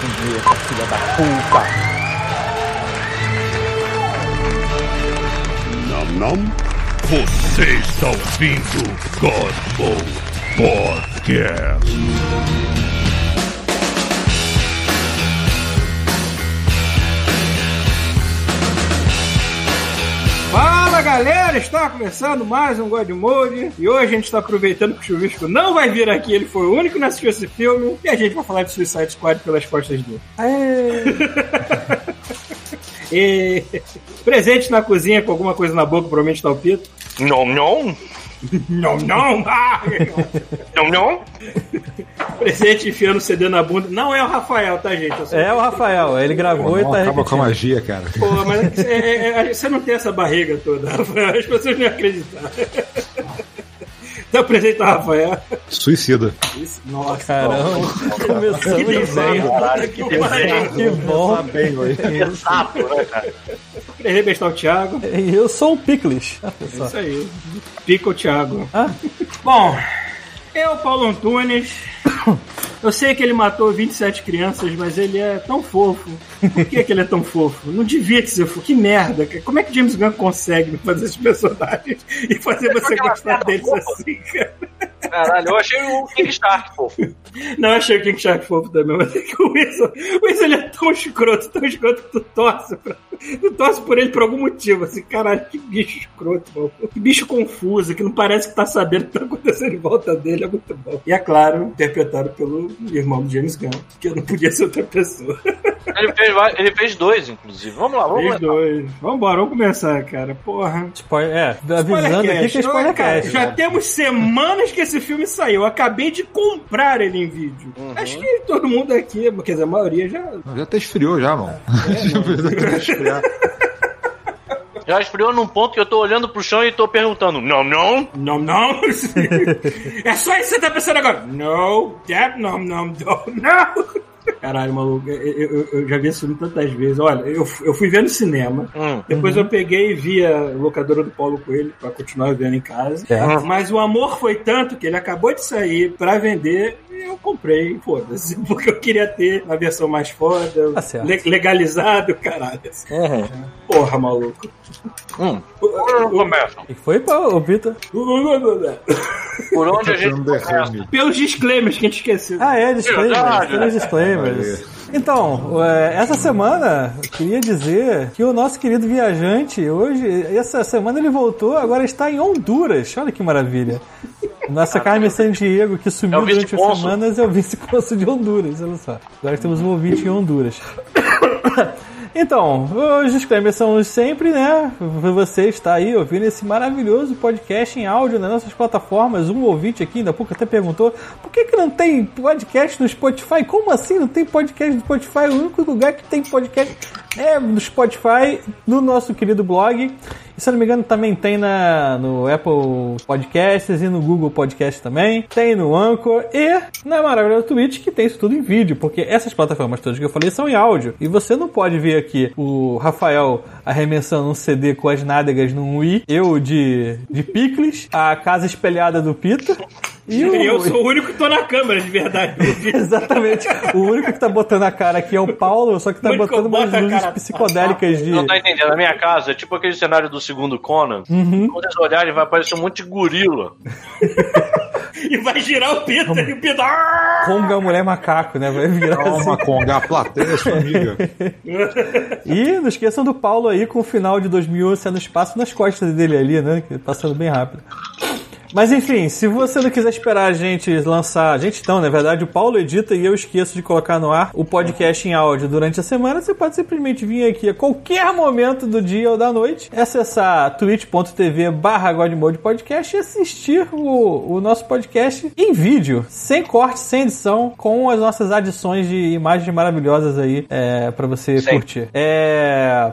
essa filha da puta. Nam Nam? Você está ouvindo Godmode Podcast. Galera, está começando mais um God Mode e hoje a gente está aproveitando que o Chuvisco não vai vir aqui, ele foi o único que não assistiu esse filme e a gente vai falar de Suicide Squad pelas costas dele. e presente na cozinha com alguma coisa na boca, provavelmente tá o Pito. Não, não. Não, não! Ah! Não, não. presente enfiando o CD na bunda. Não é o Rafael, tá, gente? É o Rafael, ele gravou e tá acaba com a magia, cara. Pô, mas é- é- é- você não tem essa barriga toda, Rafael. As pessoas não iam acreditar. Dá presente do Rafael. Suicida. Isso- Nossa, Caramba, que começando desenho. Caralho, que que pariu. Que bom. Exato, né, cara? Presente bestar o Thiago. Eu sou o Picles. Ah, É isso aí. Pica o Thiago. Ah. Bom, eu, Paulo Antunes. Eu sei que ele matou 27 crianças, mas ele é tão fofo. Por que, que ele é tão fofo? Não devia ser fofo. Que merda. Como é que James Gunn consegue fazer esses personagens e fazer você gostar deles fofa. assim, cara? Caralho, eu achei o King Stark, fofo. Não, eu achei o King Shark fofo também, mas é que o Wilson, o Wilson ele é tão escroto, tão escroto que tu torce, pra, tu torce por ele por algum motivo, assim, caralho, que bicho escroto, mano. Que bicho confuso, que não parece que tá sabendo o que tá acontecendo em volta dele, é muito bom. E é claro, interpretado pelo irmão do James Gunn, que não podia ser outra pessoa. Ele fez, ele fez dois, inclusive. Vamos lá, vamos Fez lá. dois. Vambora, vamos começar, cara, porra. Spoiler, é, avisando aqui que é Olha, cara, já temos semanas que esse filme saiu. Eu acabei de comprar ele em vídeo. Acho que todo mundo aqui, quer dizer, a maioria já. Já até esfriou já, mano. Já precisa até esfriar. Já esfriou num ponto que eu tô olhando pro chão e tô perguntando: não, não? Não, não. é só isso que você tá pensando agora. No, that, não, não, não, não. Caralho, maluco, eu, eu- eu já vi esse filme tantas vezes. Olha, eu, eu fui ver no cinema. Hum. Depois eu peguei e vi a locadora do Paulo Coelho pra continuar vendo em casa. Certo. Mas o amor foi tanto que ele acabou de sair pra vender eu comprei, foda-se. Porque eu queria ter a versão mais foda, Tá le- legalizado, caralho. Porra, maluco. Hum. Começa? O que foi, Paulo, Vitor? Por onde a gente começa? Pelos disclaimers que a gente esqueceu. Ah, é, disclaimers. Verdade, Tem os disclaimers. Então, é, essa semana, eu queria dizer que o nosso querido viajante, hoje, essa semana ele voltou, agora está em Honduras. Olha que maravilha. Nossa Carmen San Diego, que É sumiu o durante as semanas, é o vice-cônsul de Honduras, olha só. Agora temos um ouvinte em Honduras. Então, os disclaimers são os sempre, né? Você está aí ouvindo esse maravilhoso podcast em áudio nas nossas plataformas. Um ouvinte aqui, ainda pouco até perguntou por que, que não tem podcast no Spotify? Como assim não tem podcast no Spotify? O único lugar que tem podcast é no Spotify, no nosso querido blog. E se eu não me engano, também tem na, no Apple Podcasts e no Google Podcast também. Tem no Anchor e na maravilhosa Twitch, que tem isso tudo em vídeo, porque essas plataformas todas que eu falei são em áudio. E você não pode ver aqui o Rafael arremessando um CD com as nádegas num Wii, eu de, de picles, a casa espelhada do Pito. E o, eu sou o único que tô na câmera, de verdade. Exatamente. O único que tá botando a cara aqui é o Paulo, só que tá botando umas luzes psicodélicas de. Não tá entendendo? Na minha casa é tipo aquele cenário do segundo Conan. Quando eles olharem, vai aparecer um monte de gorila. e vai girar o Pita. E o Pita. "Ah!" Conga mulher macaco, né? Vai virar assim. Calma, Conga, a plateia é sua amiga. E não esqueçam do Paulo aí com o final de 2011 sendo espaço nas costas dele ali, né? que Passando bem rápido. Mas enfim, se você não quiser esperar a gente lançar, a gente não, na verdade, o Paulo edita e eu esqueço de colocar no ar o podcast em áudio durante a semana, você pode simplesmente vir aqui a qualquer momento do dia ou da noite, acessar twitch.tv barra Podcast e assistir o, o nosso podcast em vídeo, sem corte, sem edição, com as nossas adições de imagens maravilhosas aí é, para você Sim. curtir. É...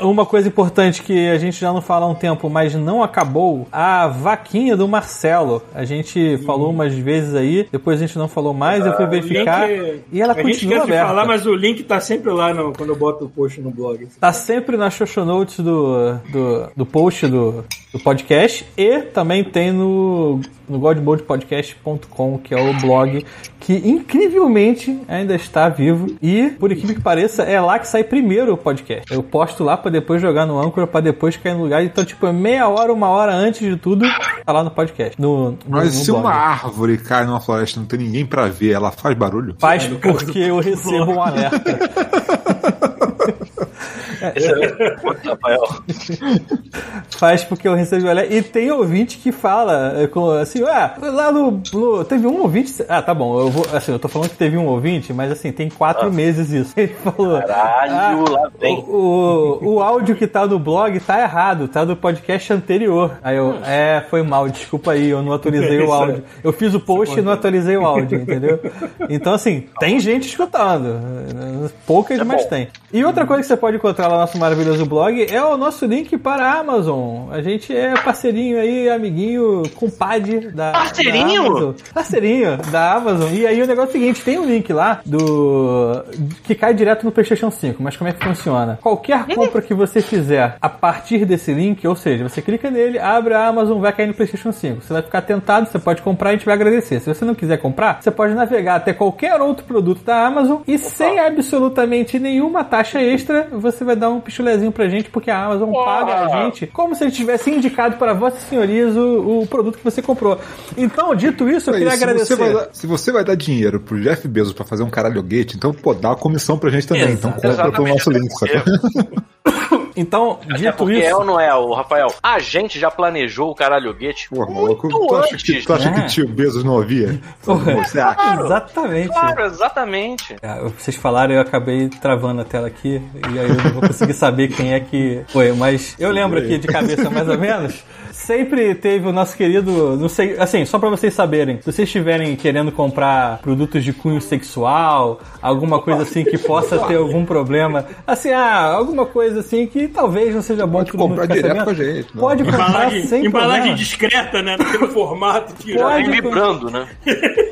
uma coisa importante que a gente já não fala há um tempo, mas não acabou, a vaquinha do Marcelo. A gente falou umas vezes aí, depois a gente não falou mais, eu fui verificar O link- e ela a gente continua de aberta. falar, mas o link tá sempre lá no- quando eu boto o post no blog. Tá sempre nas show notes do, do, do post do, do podcast e também tem no, no godmodepodcast.com, que é o blog que incrivelmente ainda está vivo e, por incrível que pareça, é lá que sai primeiro o podcast. Eu posto lá pra depois jogar no Anchor, pra depois cair no lugar. Então, tipo, é meia hora, uma hora antes de tudo, tá lá no podcast. No, no, Mas no se blog. uma árvore cai numa floresta e não tem ninguém pra ver, ela faz barulho? Faz porque eu recebo um alerta. Ponto, Rafael. Faz porque eu recebo alerta. E tem ouvinte que fala, é, assim, ah, lá no, no- Teve um ouvinte. Ah, tá bom, eu vou. Assim, eu tô falando que teve um ouvinte, mas assim, tem quatro meses isso. Ele falou. Ah. Caralho, "Ah, lá vem." O, o, o áudio que tá no blog tá errado, tá do podcast anterior. Aí eu, é, foi mal, desculpa aí, eu não atualizei o áudio. Eu fiz o post e não atualizei o áudio, entendeu? Então, assim, tem gente escutando. Poucas, mas tem. E outra coisa que você pode encontrar lá no nosso maravilhoso blog é o nosso link para a Amazon. A gente é parceirinho aí, amiguinho, compadre da. Parceirinho? da Amazon. Parceirinho da Amazon. E aí o negócio é o seguinte: tem um link lá do. que cai direto no PlayStation 5. Mas como é que funciona? Qualquer compra que você fizer a partir desse link, ou seja, você clica nele, abre a Amazon, vai cair no PlayStation 5. Você vai ficar tentado, você pode comprar e a gente vai agradecer. Se você não quiser comprar, você pode navegar até qualquer outro produto da Amazon e sem absolutamente nenhuma taxa extra, você vai dar um pichulezinho pra gente, porque a Amazon paga a gente como se a gente tivesse indicado para vossas senhorias o, o produto que você comprou. Então, dito isso, eu queria Aí, se, agradecer. você vai dar, se você vai dar dinheiro pro Jeff Bezos pra fazer um caralhoguete, então, pô, dá uma comissão pra gente também. Então compra pelo nosso link, sacou? Então, Até dito porque é isso. ou não é, o Rafael? A gente já planejou o caralho guete Porra, muito maluco, tu acha, que, tu acha né? que tio Bezos não ouvia? Porra. Você acha? Exatamente. Claro, exatamente. Ah, Vocês falaram, eu acabei travando a tela aqui, e aí eu não vou conseguir saber quem é que foi, mas eu lembro aqui de cabeça mais ou menos. Sempre teve o nosso querido, não sei, assim, só pra vocês saberem, se vocês estiverem querendo comprar produtos de cunho sexual, alguma coisa assim que possa ter algum problema, assim, ah, alguma coisa assim que talvez não seja bom Pode comprar direto com a gente, não. Pode comprar Embalagem, sem embalagem problema. discreta, né? Naquele formato que Pode. Vem vibrando, né?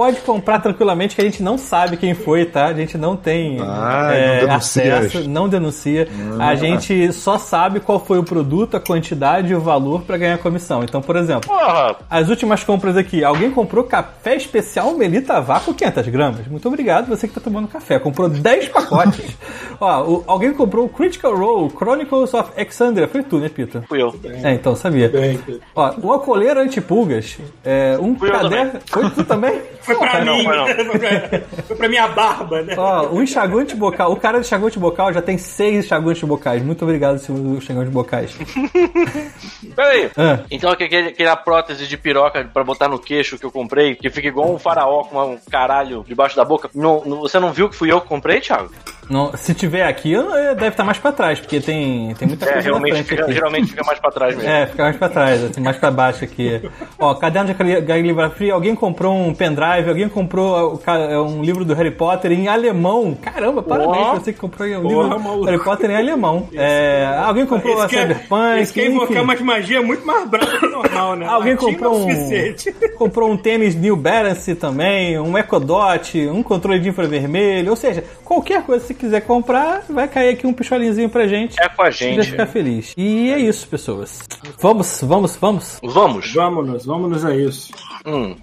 Pode comprar tranquilamente, que a gente não sabe quem foi, tá? A gente não tem Ah, é, não denuncia. acesso, não denuncia. A gente só sabe qual foi o produto, a quantidade e o valor para ganhar comissão. Então, por exemplo, Porra, as últimas compras aqui, alguém comprou café especial Melita Vácuo 500 gramas. Muito obrigado, você que tá tomando café. Comprou 10 pacotes. Ó, o- alguém comprou o Critical Role Chronicles of Exandria. Foi tu, né, Pita? fui eu. É, então, sabia. Bem, Ó, uma coleira antipulgas, é, um caderno... Foi tu também? Foi pra não, mim, foi não. foi pra, foi pra minha barba, né? Ó, o enxaguante bocal. O cara do enxaguante bocal já tem seis enxaguantes bocais. Muito obrigado, senhor do enxaguante bocais. Peraí. Ah. Então aquele, aquela prótese de piroca pra botar no queixo que eu comprei, que fica igual um faraó com um caralho debaixo da boca. Não, não- você não viu que fui eu que comprei, Thiago? Não, se tiver aqui, deve estar mais pra trás, porque tem, tem muita É, coisa na realmente frente fica, aqui. geralmente fica mais pra trás mesmo. É, fica mais pra trás, assim, mais pra baixo aqui. Ó, caderno de cali- caligrafia, alguém comprou um pendrive, alguém comprou ca- é, um livro do Harry Potter em alemão. Caramba, parabéns pra você que comprou um Porra, livro do maluco. Harry Potter em alemão. É, alguém comprou a Esse quer, Cyberpunk, esse quer invocar umas magias muito mais bravas que normal, né? Alguém comprou é um, suficiente. comprou um tênis New Balance também, um Echo Dot, um controle de infravermelho, ou seja, qualquer coisa que você quiser comprar, vai cair aqui um picholinzinho pra gente. É com a A gente. vai ficar feliz. E é isso, pessoas. Vamos, vamos, vamos. Vamos. Vamos, vamos a isso. Hum.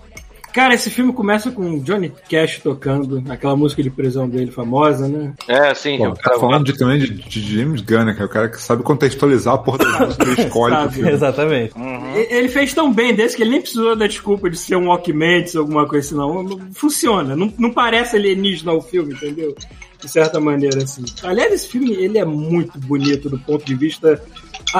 Cara, esse filme começa com Johnny Cash tocando aquela música de prisão dele famosa, né? É, sim. Pô, o tá cara- falando de, também de, de James Gunn, né, que é o cara que sabe contextualizar a porra da música que ele escolhe Sabe. Exatamente. E- Ele fez tão bem desse que ele nem precisou da desculpa de ser um Walkman, ou alguma coisa assim, não. Não- Funciona. Não, não parece alienígena o filme, entendeu? De certa maneira, assim. Aliás, esse filme, ele é muito bonito do ponto de vista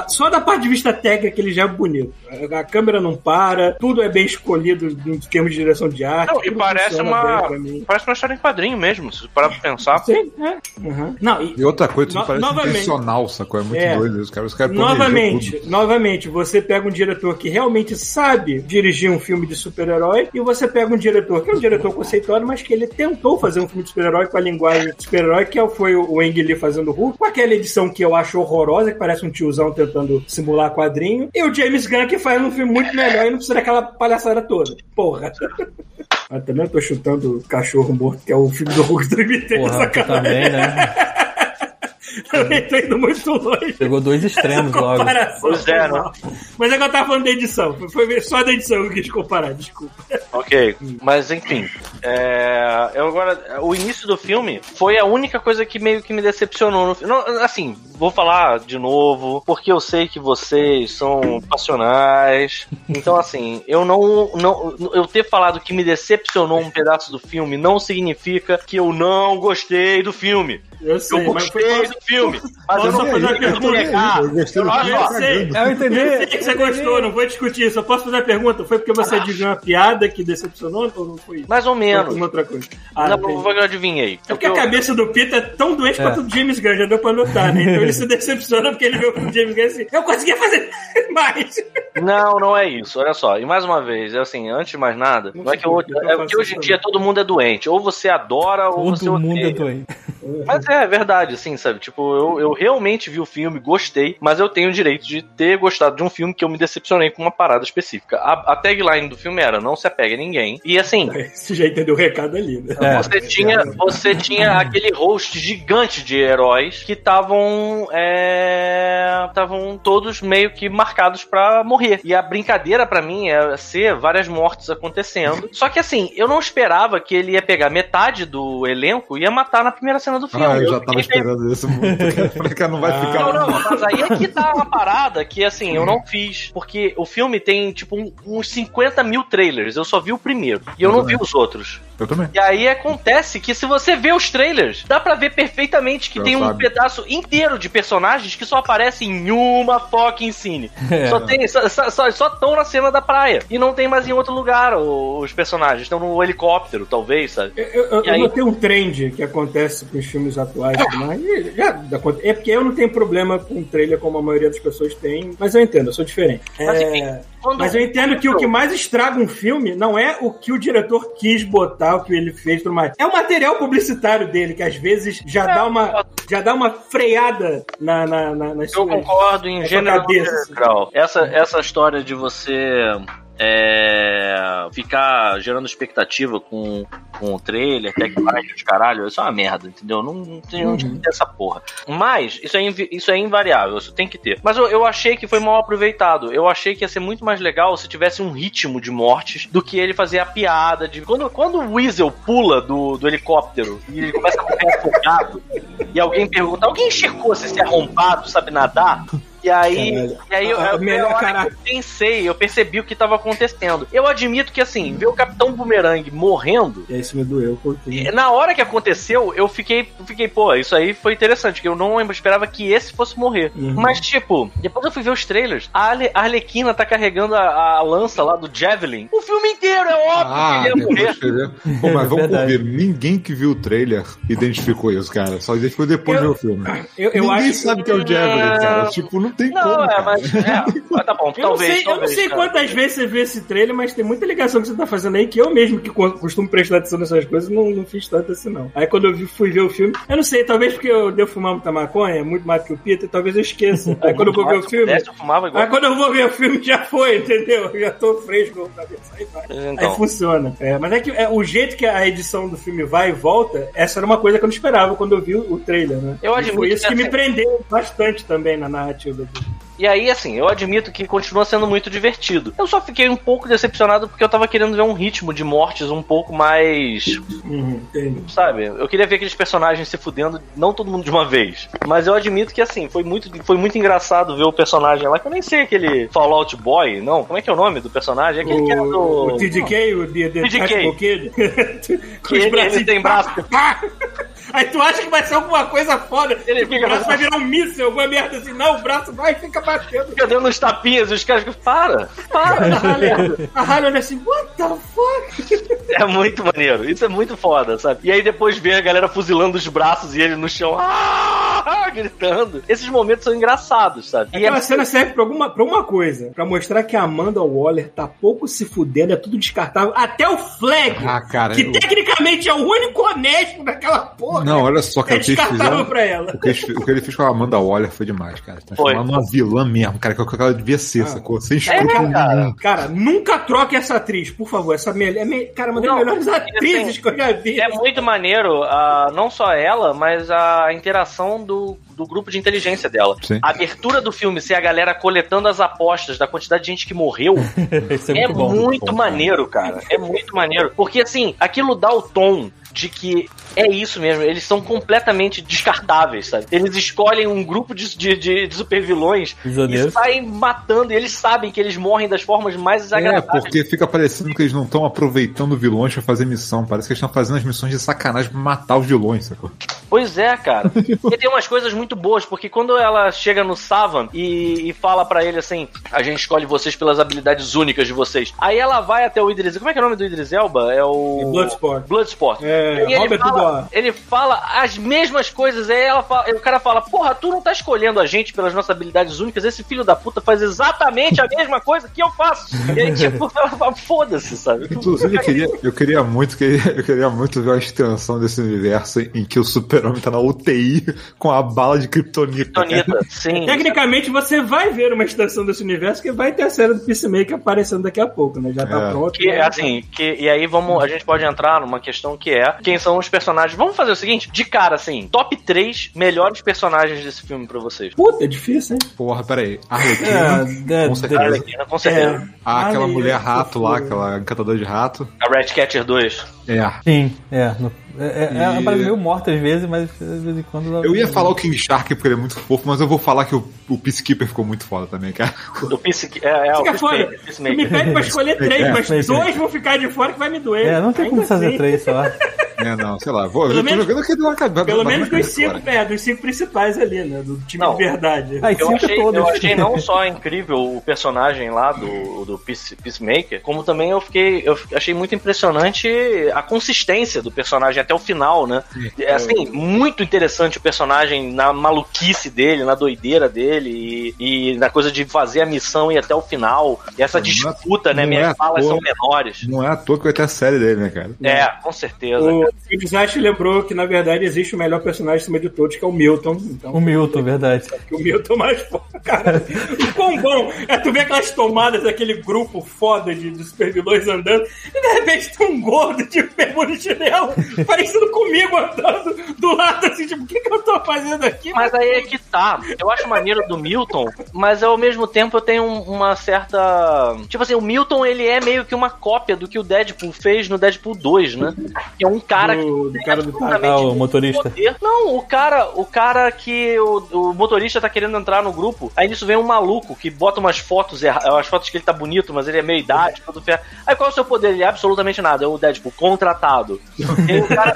só da parte de vista técnica ele já é bonito. A, câmera não para, tudo é bem escolhido em termos de direção de arte. Não, e parece uma, parece uma história em quadrinho mesmo, se parar pra pensar. Sim, é. Uhum. Não, e, E outra coisa, No- parece novamente. intencional, sacou? É muito É. doido isso, cara. Os caras Novamente, tudo. novamente, você pega um diretor que realmente sabe dirigir um filme de super-herói e você pega um diretor que é um diretor conceituado, mas que ele tentou fazer um filme de super-herói com a linguagem de super-herói, que é- foi o Ang Lee fazendo o Hulk, com aquela edição que eu acho horrorosa, que parece um tiozão tentando simular quadrinho, e o James Gunn que faz um filme muito melhor e não precisa daquela palhaçada toda. Porra. Também eu tô chutando Cachorro Morto, que é o filme do Hulk 2003, Porra, também, né? Também tô indo muito longe. Pegou dois extremos logo. Pois é, mal. Mas é que eu tava falando da edição. Foi só da edição que eu quis comparar, desculpa. Ok, mas enfim. é, eu agora, o início do filme foi a única coisa que meio que me decepcionou no filme. Assim, vou falar de novo, porque eu sei que vocês são passionais. Então, assim, eu não, não. Eu ter falado que me decepcionou um pedaço do filme não significa que eu não gostei do filme. Eu sei, Eu mas foi gostei do filme. Mas eu Posso não fazer uma pergunta? Eu do Eu- olha só, sei. Eu Eu entendi. sei que você gostou, não vou discutir isso. Eu posso fazer a pergunta? Foi porque você adivinhou uma piada que decepcionou ou não foi isso? Mais ou Foi menos. alguma outra coisa. Ah, não, entendi. foi eu adivinhei. É porque a Eu- cabeça do Peter é tão doente É. quanto o James Gunn, já deu pra notar, né? Então ele se decepciona porque ele vê o James Gunn assim, eu conseguia fazer mais. Não, não é isso. Olha só. E mais uma vez, é assim, antes de mais nada, Não não, é sei que, eu é que hoje em dia todo mundo é doente. Ou você adora ou você Todo mundo é odeia. doente. Mas é verdade, assim, sabe? Tipo, eu, eu realmente vi o filme, gostei, mas eu tenho o direito de ter gostado de um filme que eu me decepcionei com uma parada específica. A, a tagline do filme era não se apegue a ninguém. E assim, Você já entendeu o recado ali, né? É. você tinha, você tinha aquele host gigante de heróis que estavam estavam todos meio que marcados pra morrer. E a brincadeira pra mim é ser várias mortes acontecendo. Só que assim, eu não esperava que ele ia pegar metade do elenco e ia matar na primeira cena do filme. Ah, eu já tava fiquei esperando isso muito. Falei não vai Ah. ficar. não, não, mas aí é que tá uma parada que, assim, eu não fiz. Porque o filme tem, tipo, um- uns 50 mil trailers. Eu só vi o primeiro. E eu não vi os outros. Eu também. E aí acontece que se você vê os trailers, dá pra ver perfeitamente que Já tem um sabe. pedaço inteiro de personagens que só aparecem em uma fucking cine. É. Só tem, só, só, tão na cena da praia. E não tem mais em outro lugar os personagens. Estão no helicóptero, talvez, sabe? Eu, eu, eu aí? notei um trend que acontece com os filmes atuais, mas já, aconte- é porque eu não tenho problema com trailer como a maioria das pessoas tem, mas eu entendo, eu sou diferente. Mas, É, enfim, quando- mas eu entendo que o que mais estraga um filme não é o que o diretor quis botar, o que ele fez tudo mais. É o material publicitário dele, que às vezes já, dá, uma, já dá uma freada na, na, na, nas Eu suas- concordo em gênero. Essa, essa história de você é, ficar gerando expectativa com, com o trailer, tagline, os caralho, isso é uma merda, entendeu? Não, não tem onde Uhum. ter essa porra. Mas, isso é, isso é invariável, isso tem que ter. Mas eu, eu achei que foi mal aproveitado. Eu achei que ia ser muito mais legal se tivesse um ritmo de mortes do que ele fazer a piada de. Quando, quando o Weasel pula do, do helicóptero e ele começa a correr afogado, e alguém pergunta: alguém checou se esse arrombado sabe nadar? E aí, Caralho. e aí eu, Ah, eu, melhor, eu, eu pensei, eu percebi o que estava acontecendo. Eu admito que assim, ver o Capitão Boomerang morrendo E aí isso me doeu, um pouquinho. e Na hora que aconteceu, eu fiquei, eu fiquei, pô, isso aí foi interessante, que eu não esperava que esse fosse morrer. Uhum. Mas, tipo, depois eu fui ver os trailers, a, Ale, a Arlequina tá carregando a, a lança lá do Javelin. O filme inteiro, é óbvio Ah, que ele ia morrer. Pô, mas vamos convir, ninguém que viu o trailer identificou isso, cara. Só identificou depois de ver o filme. Eu, eu ninguém acho sabe que é o Javelin, cara. Tipo, não tem Não, como. é, cara. mas, é, mas tá bom, Eu não talvez, sei, eu não talvez, sei cara. quantas vezes você vê esse trailer, mas tem muita ligação que você tá fazendo aí que eu mesmo, que co- costumo prestar atenção nessas coisas, não, não fiz tanto assim, não. Aí quando eu vi- fui ver o filme, eu não sei, talvez porque eu devo fumar muita maconha, muito mais do que o Peter, talvez eu esqueça. Aí quando eu vou ver o filme. pudesse, eu fumava igual. Aí quando eu vou ver o filme já foi, entendeu? Eu já tô fresco na cabeça. Aí, vai. Então. Aí funciona. É, mas é que é, o jeito que a edição do filme vai e volta, essa era uma coisa que eu não esperava quando eu vi o, o trailer, né? Eu admito Foi isso que que me prendeu bastante também na narrativa E aí, assim, eu admito que continua sendo muito divertido. Eu só fiquei um pouco decepcionado porque eu tava querendo ver um ritmo de mortes um pouco mais Uhum, sabe? Eu queria ver aqueles personagens se fudendo, não todo mundo de uma vez. Mas eu admito que, assim, foi muito, foi muito engraçado ver o personagem lá, que eu nem sei aquele Fallout Boy, não. Como é que é o nome do personagem? É aquele que é do. O, o TDK, o The, the TDK. Kid. Que ele, ele tem braço. Aí tu acha que vai ser alguma coisa foda. Ele tipo, fica o braço vai virar um míssil, alguma merda assim. Não, o braço vai e fica batendo. Fica dando uns tapinhas e os caras ficam, para, A para. Harley, a Harley olha assim, what the fuck? É muito maneiro, isso é muito foda, sabe? E aí depois vem a galera fuzilando os braços e ele no chão, ah, gritando. Esses momentos são engraçados, sabe? E Aquela é, cena serve pra, alguma, pra uma coisa. Pra mostrar que a Amanda Waller tá pouco se fudendo, é tudo descartável. Até o Flag, Ah, cara. que eu- tecnicamente é o único honesto daquela porra. Não, olha só, é cara, o que fizeram. pra ela. O que, eles- o que ele fez com a Amanda Waller foi demais, cara. Foi. Transformando uma vilã mesmo, cara, que é o que ela devia ser, Ah. sacou? Sem É, escrúpulo cara. nenhum. Cara, nunca troque essa atriz, por favor. Essa melhor. É me... Cara, uma das Não, melhores e atrizes assim, que eu já vi. é muito maneiro, ah, não só ela, mas a interação do, do grupo de inteligência dela. Sim. A abertura do filme ser a galera coletando as apostas da quantidade de gente que morreu é é muito bom. muito bom, maneiro, cara. É muito maneiro. Porque, assim, aquilo dá o tom de que é isso mesmo, eles são completamente descartáveis, sabe? Eles escolhem um grupo de, de, de, de supervilões e saem matando, e eles sabem que eles morrem das formas mais É, desagradáveis. porque fica parecendo que eles não estão aproveitando vilões pra fazer missão. Parece que eles estão fazendo as missões de sacanagem pra matar os vilões, sacou? Pois é, cara. e tem umas coisas muito boas, porque quando ela chega no Savan e, e fala pra ele assim: a gente escolhe vocês pelas habilidades únicas de vocês. Aí ela vai até o Idris. Como é que é o nome do Idris Elba? É o. Bloodsport. Bloodsport. É, E ele Robert fala, Ele fala as mesmas coisas, aí ela fala- aí o cara fala, porra, tu não tá escolhendo a gente pelas nossas habilidades únicas, esse filho da puta faz exatamente a mesma coisa que eu faço. E aí, tipo, ela fala, foda-se, sabe? Inclusive, eu queria, eu queria muito, que- eu queria muito ver a extensão desse universo em que o super-homem tá na UTI com a bala de kryptonita. cara. Tonita, sim. Tecnicamente, você vai ver uma extensão desse universo que vai ter a série do Peacemaker aparecendo daqui a pouco, né? Já tá É. pronto. Que, né? assim, que, e aí vamos, a gente pode entrar numa questão que é quem são os personagens. Vamos fazer o seguinte, de cara, assim, top 3 melhores personagens desse filme pra vocês. Puta, é difícil, hein? Porra, peraí. Arlequina. É, é, Com certeza. Arlequina, com certeza. Ah, aquela Ai, mulher é, rato lá, aquela encantadora de rato. A Red Catcher 2. É. Sim, é. no- é, é, E- Ela parece meio morta às vezes, mas de vez em quando ela. Eu ia falar o King Shark porque ele é muito fofo, mas eu vou falar que o, o Peacekeeper ficou muito foda também, cara. Do Peace, é, é, o Fica Tu me pede pra escolher três, É, mas dois vão ficar de fora que vai me doer. É, não tem como Ainda fazer assim. três só. É, não, sei lá. Vou, eu Pelo tô menos- jogando aqui do lado Pelo menos dos cinco, é, dos cinco principais ali, né? Do time Não. de verdade. Aí Eu cinco achei, todos. eu achei não só incrível o personagem lá do, do Peace- Peacemaker, como também eu fiquei. Eu achei muito impressionante a consistência do personagem até o final, né? É, assim, muito interessante o personagem na maluquice dele, na doideira dele e, e na coisa de fazer a missão e ir até o final. E essa Não é- disputa, né? não Minhas é falas toa. são menores. Não é à toa que vai ter a série dele, né, cara? É, com certeza. O Desastre lembrou que, na verdade, existe o melhor personagem acima de todos, que é o Milton. Então, O Milton, verdade. o Milton é mais foda, cara. O quão bom é tu ver aquelas tomadas daquele grupo foda de, de supervilões andando, e de repente tem um gordo de bermuda e chinelo, parecido comigo andando do lado, assim, tipo, o que, que eu tô fazendo aqui? Mas aí é que tá. Eu acho maneiro do Milton, mas ao mesmo tempo eu tenho um- uma certa. Tipo assim, o Milton ele é meio que uma cópia do que o Deadpool fez no Deadpool 2, né? Que é um cara que. Do- do cara do absolutamente Ah, o motorista. poder. Não, o cara, o cara que o, o motorista tá querendo entrar no grupo. Aí nisso vem um maluco que bota umas fotos, as fotos que ele tá bonito, mas ele é meio idade, todo ferro. Aí qual é o seu poder? Ele é absolutamente nada. É o Deadpool, contratado. O cara.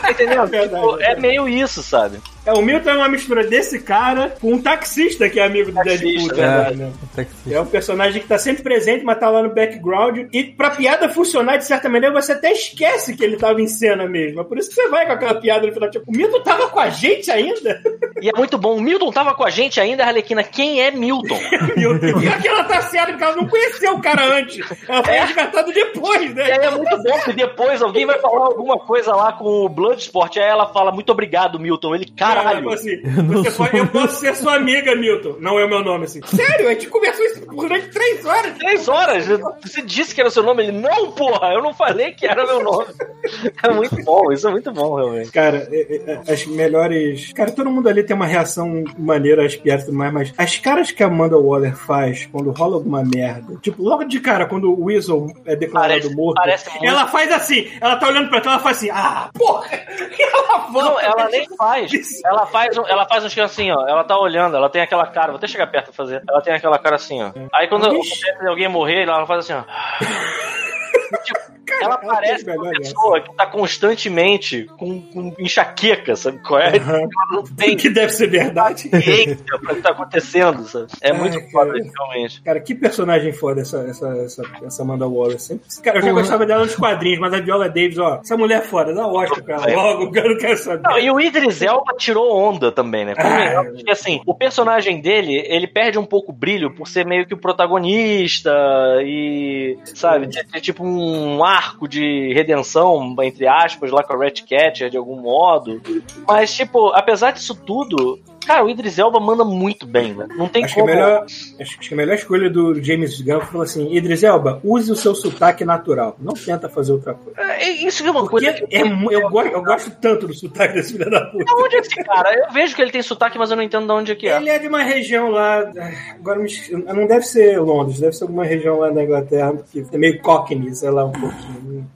tá entendendo? Verdade, Tipo, é verdade. meio isso, sabe? É, o Milton é uma mistura desse cara com um taxista que é amigo do Taxista, Deadpool, é também, verdade. né? Taxista. É um personagem que tá sempre presente, mas tá lá no background. E pra piada funcionar de certa maneira, você até esquece que ele tava em cena mesmo. É por isso que você vai com aquela piada no final, tipo, o Milton tava com a gente ainda? E é muito bom. O Milton tava com a gente ainda, Arlequina. Quem é Milton? Milton. E aqui ela tá certa, porque ela não conheceu o cara antes. Ela foi É. resgatada depois, E né? aí é muito bom que depois alguém vai falar alguma coisa lá com o Bloodsport. Aí ela fala, muito obrigado, Milton. Ele, Ela caralho. falou assim, você sou. pode, eu posso ser sua amiga, Milton. Não é o meu nome, assim. Sério? A gente conversou isso durante três horas. Três horas. Você disse que era o seu nome. Ele, não, porra, eu não falei que era meu nome. É muito bom, isso é muito bom, realmente. Cara, é- é- as melhores. Cara, todo mundo ali tem uma reação maneira às piadas e tudo mais, mas as caras que a Amanda Waller faz quando rola alguma merda, tipo, logo de cara, quando o Weasel é declarado Parece- morto, parece ela faz assim, ela tá olhando pra tela, ela faz assim, ah, porra! E ela volta. Não, ela nem faz. Ela faz, um, ela faz uns que assim, ó. Ela tá olhando, ela tem aquela cara. Vou até chegar perto pra fazer. Ela tem aquela cara assim, ó. Aí quando Ixi. alguém morrer, ela faz assim, ó. tipo, ela parece uma pessoa que tá constantemente com, com enxaqueca, sabe qual é? Não tem Que deve ser verdade. ciência pra o que tá acontecendo, sabe? É Ai, muito cara. foda, realmente. Cara, que personagem foda essa, essa, essa, essa Amanda Wallace. hein? Cara, eu já Porra. gostava dela nos quadrinhos, mas a Viola Davis, ó, essa mulher é foda, dá Oscar pra ela logo, eu não quero saber. Não, e o Idris Elba tirou onda também, né? Ah. Porque assim, o personagem dele, ele perde um pouco o brilho por ser meio que o protagonista e, sabe, ter, ter tipo um arco de redenção, entre aspas, lá com a Red Catcher de algum modo. Mas, tipo, apesar disso tudo, cara, o Idris Elba manda muito bem, né? Não tem Acho que, a como. melhor, acho que a melhor escolha do James Gunn foi assim: Idris Elba, use o seu sotaque natural. Não tenta fazer outra coisa. É, Isso é uma Porque coisa que é eu, gosto, eu gosto tanto do sotaque desse filho da puta. Da onde é esse cara? Eu vejo que ele tem sotaque, mas eu não entendo de onde é que é. Ele é de uma região lá. Agora não deve ser Londres, deve ser alguma região lá da Inglaterra que é meio cockney, sei lá, um pouquinho.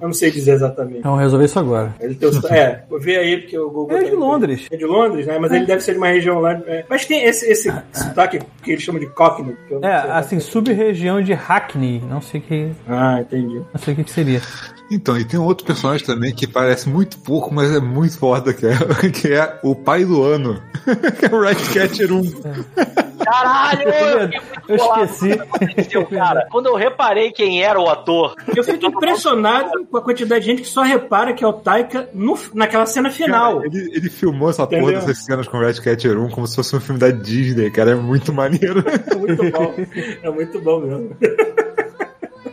Eu não sei dizer exatamente. Então resolver isso agora. Ele tem o sotaque- é, vou ver aí porque o Google. É de tá- Londres. É de Londres, né? Mas ele deve ser de uma região lá. é. Mas tem esse, esse sotaque que eles chamam de cockney. É, sei assim, sub-região de Hackney. Não sei que. Ah, entendi. Não sei o que, que seria. Então, e tem um outro personagem também que parece muito pouco, mas é muito foda, que é, que é o pai do ano. que é o Red Catcher 1. Caralho! Eu, fiquei muito Eu esqueci. aconteceu, cara. Quando eu reparei quem era o ator, Eu fico impressionado com a quantidade de gente que só repara que é o Taika no- naquela cena final. Cara, ele, ele filmou essa porra Entendeu? dessas cenas com o Red Catcher 1 como se fosse um filme da Disney, cara. É muito maneiro. É muito bom. É muito bom mesmo.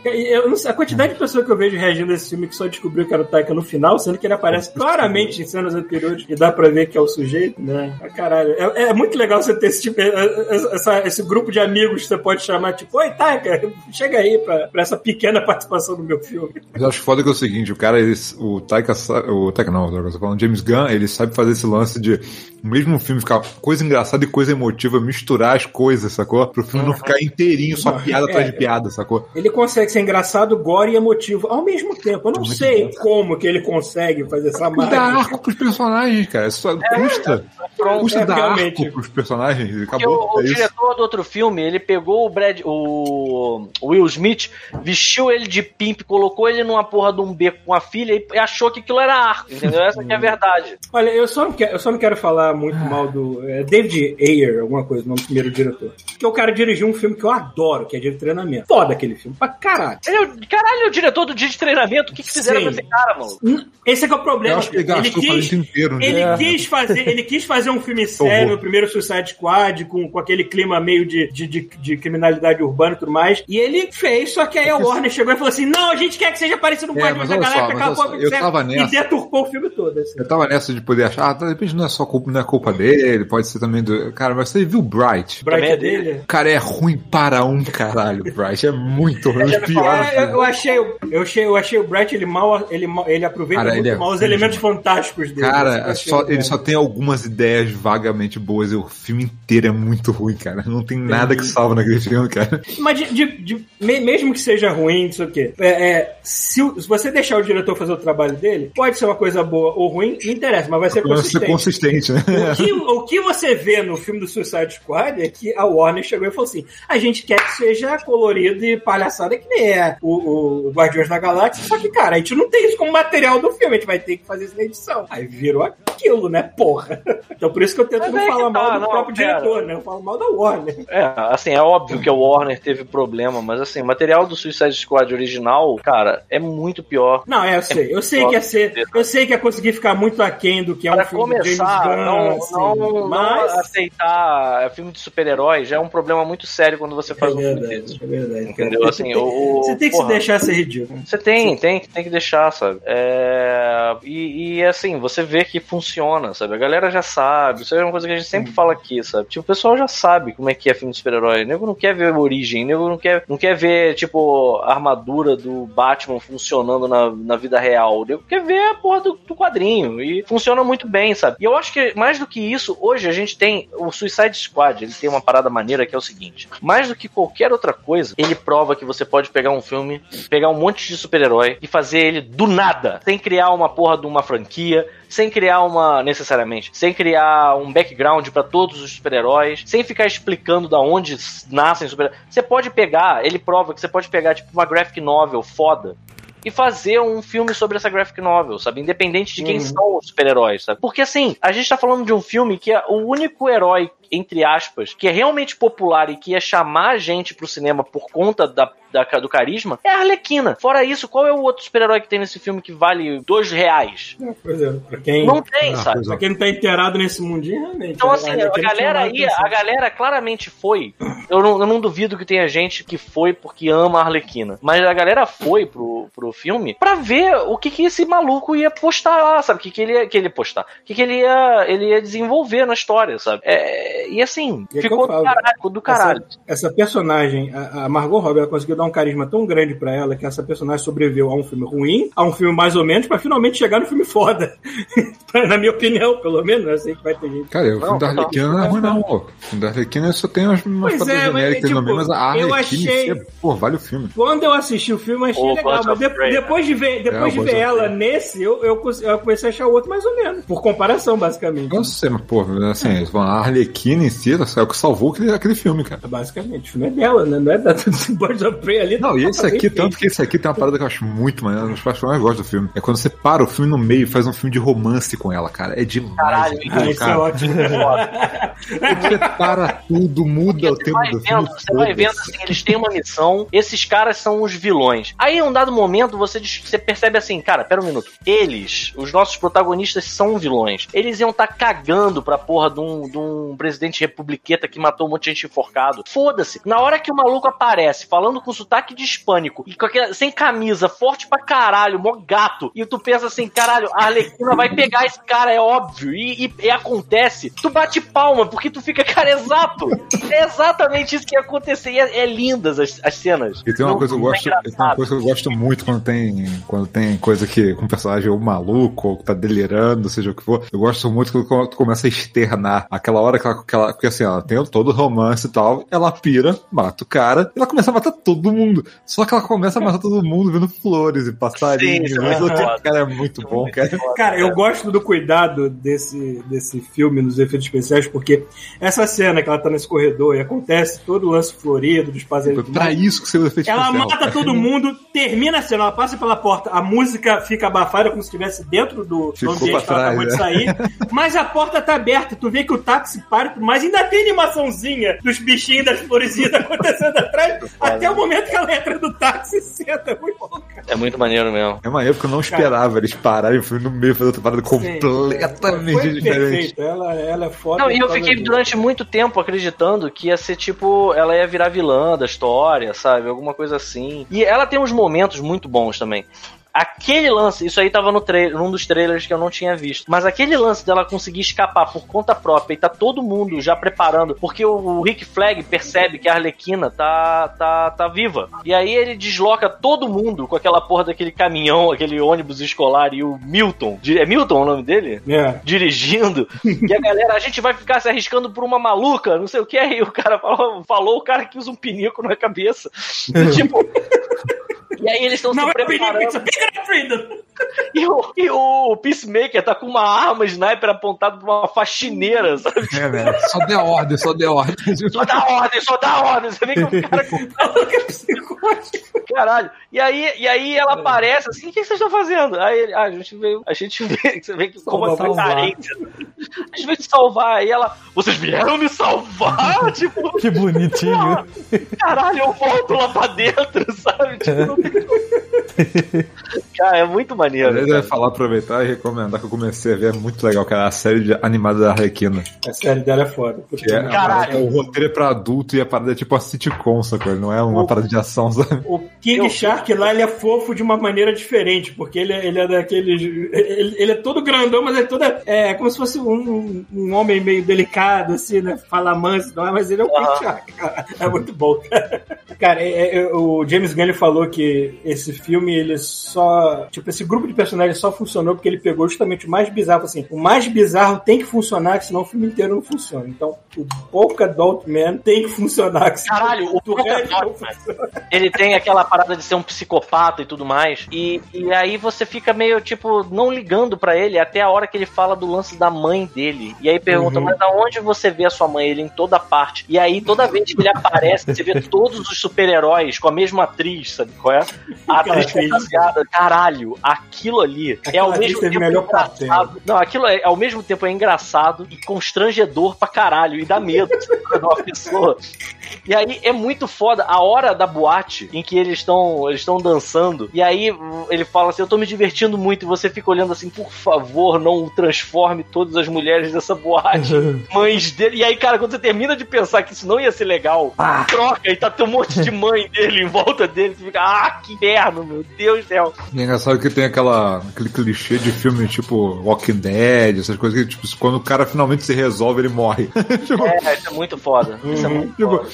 Eu sei, a quantidade de pessoas que eu vejo reagindo a esse filme que só descobriu que era o Taika no final, sendo que ele aparece claramente em cenas anteriores e dá pra ver que é o sujeito, né? Ah, caralho. É, é muito legal você ter esse, tipo, é, é, essa- esse grupo de amigos que você pode chamar, tipo, oi, Taika, chega aí pra, pra essa pequena participação no meu filme. Mas eu acho foda que é o seguinte, o cara, ele, o Taika, o Taika não, eu tô falando James Gunn, ele sabe fazer esse lance de, o mesmo filme ficar coisa engraçada e coisa emotiva, misturar as coisas, sacou? Pro filme não ficar inteirinho, só piada atrás de piada, sacou? Ele consegue ser engraçado, gore e emotivo ao mesmo tempo. Eu não Muito sei bom. como que ele consegue fazer essa que mágica. arco pros personagens, cara. Só custa. pronto. Custa é, dar realmente. arco pros personagens. e Porque Acabou. o, o é isso. diretor do outro filme, ele pegou o Brad, o Will Smith, vestiu ele de pimp, colocou ele numa porra de um beco com a filha e achou que aquilo era arco, entendeu? Essa que é a verdade. Olha, eu só não quero, eu só não quero falar muito mal do é, David Ayer, alguma coisa, o nome do primeiro diretor. Porque o cara dirigiu um filme que eu adoro, que é de treinamento. Foda aquele filme, pra caralho. Ele é o, caralho, ele é o diretor do dia de treinamento. O que, que fizeram Sim. com esse cara, mano? N- Esse é que é o Eu problema. acho que ele gastou o quis, inteiro. né? ele É. quis fazer, ele quis fazer um filme sério, o primeiro Suicide Squad, com, com aquele clima meio de, de, de, de criminalidade urbana e tudo mais. E ele fez, só que aí a Warner chegou e falou assim: não, a gente quer que seja parecido com o É, Guardiões mas da Galáxia, aquela eu que tava e nessa. deturpou o filme todo. Assim. Eu tava nessa de poder achar, ah, de repente não é só culpa, não é culpa dele, pode ser também do. Cara, mas você viu Bright? O Bright é é dele. dele. O cara é ruim para um caralho, Bright. É muito ruim. Os É, eu, achei, o- eu achei, eu achei o Brett ele mal, ele, ele aproveita Cara, muito ele é mal os elementos fantásticos dele. Cara, só, ele só tem algumas ideias vagamente boas e o filme inteiro é muito ruim, cara. Não tem nada que salva naquele filme, cara. Mas de, de- de- me- mesmo que seja ruim, não sei o quê, é, é, se, se você deixar o diretor fazer o trabalho dele, pode ser uma coisa boa ou ruim, não interessa, mas vai ser Pelo menos ser consistente. consistente, né? O que, o que você vê no filme do Suicide Squad é que a Warner chegou e falou assim: a gente quer que seja colorido e palhaçada que nem é o, o Guardiões da Galáxia, só que, cara, a gente não tem isso como material do filme, a gente vai ter que fazer isso na edição. Aí virou aquilo, né, porra? Então por isso que eu tento Mas não é falar mal tá, do não, próprio diretor, né? Eu falo mal da Warner. É, assim, é óbvio que o Warner teve problema, mas assim, o material do Suicide Squad original, cara, é muito pior. Não, é, eu sei. Eu sei que ia ser. Eu sei que ia conseguir ficar muito aquém do que é um Pra filme começar, Gunn, não, assim, não, não mas. aceitar filme de super-herói já é um problema muito sério quando você É faz um filme verdade, desse. é verdade. Entendeu? Assim, o- Você tem que porra. se deixar ser ridículo. Você tem, tem, tem que deixar, sabe? É, E, e, assim, você vê que funciona, sabe? A galera já sabe. Isso é uma coisa que a gente sempre fala aqui, sabe? Tipo, o pessoal já sabe como é que é filme de super-herói. O nego não quer ver a origem, o nego não quer, não quer ver, tipo, a armadura do Batman funcionando na, na vida real. O nego quer ver a porra do, do quadrinho. E funciona muito bem, sabe? E eu acho que, mais do que isso, hoje a gente tem o Suicide Squad. Ele tem uma parada maneira que é o seguinte: mais do que qualquer outra coisa, ele prova que você pode pegar um filme, pegar um monte de super-herói e fazer ele do nada, sem criar uma porra de uma franquia, sem criar uma necessariamente, sem criar um background pra todos os super-heróis, sem ficar explicando da onde nascem super Você pode pegar, ele prova que você pode pegar tipo uma graphic novel foda e fazer um filme sobre essa graphic novel, sabe? Independente de quem Uhum. são os super-heróis, sabe? Porque assim, a gente tá falando de um filme que é o único herói entre aspas, que é realmente popular e que ia chamar a gente pro cinema por conta da, da- do carisma, é a Arlequina. Fora isso, qual é o outro super-herói que tem nesse filme que vale dois reais? Pois é, pra quem, Não tem, Ah, sabe? é. pra quem não tá inteirado nesse mundinho, realmente. Então, assim, a Arlequina galera aí, a galera claramente foi. Eu não, eu não duvido que tenha gente que foi porque ama a Arlequina. Mas a galera foi pro, pro filme pra ver o que, que esse maluco ia postar lá, sabe? O que, que ele ia, que ele ia postar. O que, que ele ia, ele ia desenvolver na história, sabe? É, e assim, E é ficou do caralho, do caralho. Essa, essa personagem, a, a Margot Robbie, ela conseguiu dar um carisma tão grande pra ela que essa personagem sobreviveu a um filme ruim, a um filme mais ou menos, pra finalmente chegar no filme foda. Na minha opinião, pelo menos. Eu sei que vai ter gente. Cara, o filme da. Arlequina não é ruim, não, pô. O filme da Arlequina só tem umas, umas Pois fotos é, mas, genéricas tipo, no meio, mas a eu Arlequina achei- em si, pô, vale o filme. Quando eu assisti o filme, eu achei O legal, mas de- né? depois de ver, depois É, de ver ela Prey. nesse, eu, eu, eu comecei a achar o outro mais ou menos. Por comparação, basicamente. Eu não sei, mas, pô, assim, a Arlequina em si é o que salvou aquele, aquele filme, cara. Basicamente, o filme é dela, né? Não é da do Birds of Prey ali. Não, e esse tá bem aqui, feito. tanto que esse aqui tem uma parada que eu acho muito maneira, uma das partes que eu mais gosto do filme. É quando você para o filme no meio e faz um filme de romance com ela, cara. É demais. Caralho, é Ah, bom, isso é cara. ótimo. Você para tudo, muda o vai do vendo, filme. você vai vendo assim, eles têm uma missão, esses caras são os vilões. Aí, em um dado momento, você, você percebe assim, cara, pera um minuto. Eles, os nossos protagonistas, são vilões. Eles iam estar cagando pra porra de um, de um presidente republiqueta que matou um monte de gente enforcado. Foda-se. Na hora que o maluco aparece, falando com sotaque de hispânico, e aquela- sem camisa, forte pra caralho, mó gato, e tu pensa assim, caralho, a Arlequina vai pegar esse cara, é óbvio. E, e- e acontece, tu bate palma, porque tu fica, cara, é exato. É exatamente isso que ia acontecer. E é, é lindas as, as cenas. E tem uma Não- coisa que eu é gosto, e tem uma coisa que eu gosto muito quando tem, quando tem coisa que com um personagem ou maluco, ou que tá delirando, seja o que for. Eu gosto muito quando tu começa a externar aquela hora que ela, que ela- porque assim, ela tem todo o romance e tal, ela pira, mata o cara, e ela começa a matar todo mundo. Só que ela começa a matar todo mundo vendo flores e passarinhos. Sim, é foda. cara é muito bom, cara. Cara, eu gosto do cuidado desse, desse filme nos efeitos especiais, porque essa cena que ela tá nesse corredor e acontece todo o lance florido dos Foi passarinhos. pra isso que você fez Ela especial, mata cara. todo mundo, termina a cena, ela passa pela porta, a música fica abafada como se estivesse dentro do Ficou ambiente que ela acabou trás, de sair, mas a porta tá aberta, tu vê que o táxi para, mais ainda tem animaçãozinha dos bichinhos das florezinhas acontecendo atrás, até o momento que ela entra no táxi e senta, é muito bom, cara. É muito maneiro mesmo. É uma época que eu não esperava eles pararem o filme no meio fazer outra parada completamente Foi diferente. ela, ela é foda. Não, e eu fiquei durante muito tempo acreditando que ia ser tipo, ela ia virar vilã da história, sabe? Alguma coisa assim. E ela tem uns momentos muito bons também. Aquele lance, isso aí tava no trailer, num dos trailers que eu não tinha visto. Mas aquele lance dela conseguir escapar por conta própria e tá todo mundo já preparando, porque o, o Rick Flag percebe que a Arlequina tá, tá, tá viva. E aí ele desloca todo mundo com aquela porra daquele caminhão, aquele ônibus escolar e o Milton. É Milton o nome dele? É. dirigindo, e a galera, a gente vai ficar se arriscando por uma maluca, não sei o que, aí o cara falou, falou o cara que usa um pinico na cabeça. tipo. E aí eles estão se é perigo, preparando. E o, e o Peacemaker tá com uma arma sniper apontada pra uma faxineira, sabe? É, velho. Só dê ordem, só dê ordem. Só dá ordem, só dá ordem. Você vê que o cara com Maluco é psicótico. Caralho. E aí, e aí ela aparece assim, o que vocês estão fazendo? Aí ele, ah, a gente veio, a gente veio, você vê que como essa carência. A gente veio te salvar. Aí ela, vocês vieram me salvar? tipo, Que bonitinho. caralho, eu volto lá pra dentro, sabe? Tipo, não tem como. Cara, é muito maneiro. Aliás, eu ia falar, aproveitar e recomendar que eu comecei a ver, é muito legal, cara, a série de- animada da Arlequina. A série dela é foda. Que é, Caralho. é o roteiro é pra adulto e a parada é tipo a sitcom, sacou? Não é uma O- parada de ação, sabe? O King Eu- Shark lá, ele é fofo de uma maneira diferente, porque ele, é- ele é daqueles. Ele, ele é todo grandão, mas é todo. É como se fosse um, um homem meio delicado, assim, né? Fala manso, não é? Mas ele é o King Aham. Shark, cara. É muito bom, cara. Cara, é- é- o James Gunn ele falou que esse filme, ele só. Tipo, esse grupo de personagens só funcionou porque ele pegou justamente o mais bizarro. Assim, o mais bizarro tem que funcionar, que senão o filme inteiro não funciona. Então, o Polka Dot Man tem que funcionar, Caralho, o Polka Dot Man. Ele tem aquela parada de ser um psicopata e tudo mais. E, e aí você fica meio, tipo, não ligando pra ele até a hora que ele fala do lance da mãe dele. E aí pergunta, Uhum. mas aonde você vê a sua mãe? Ele em toda parte. E aí, toda vez que ele aparece, você vê todos os super-heróis com a mesma atriz, sabe qual é? A atriz fantasiada. Caralho, aquilo ali é Aquela ao atriz mesmo tempo engraçado. Não, aquilo é ao mesmo tempo é engraçado e constrangedor pra caralho. E dá medo quando uma pessoa. E aí é muito foda a hora da boate em que eles estão eles estão dançando. E aí ele fala assim: Eu tô me divertindo muito. E você fica olhando assim, por favor, não transforme todas as mulheres dessa boate. Mães dele. E aí, cara, quando você termina de pensar que isso não ia ser legal, troca e tá tem um monte de mãe dele em volta dele. Você fica, ah, que inferno, meu Deus do céu. É engraçado que tem aquela, aquele clichê de filme tipo Walking Dead, essas coisas que, tipo, quando o cara finalmente se resolve, ele morre. tipo, É, isso é muito foda. Isso é muito tipo, foda.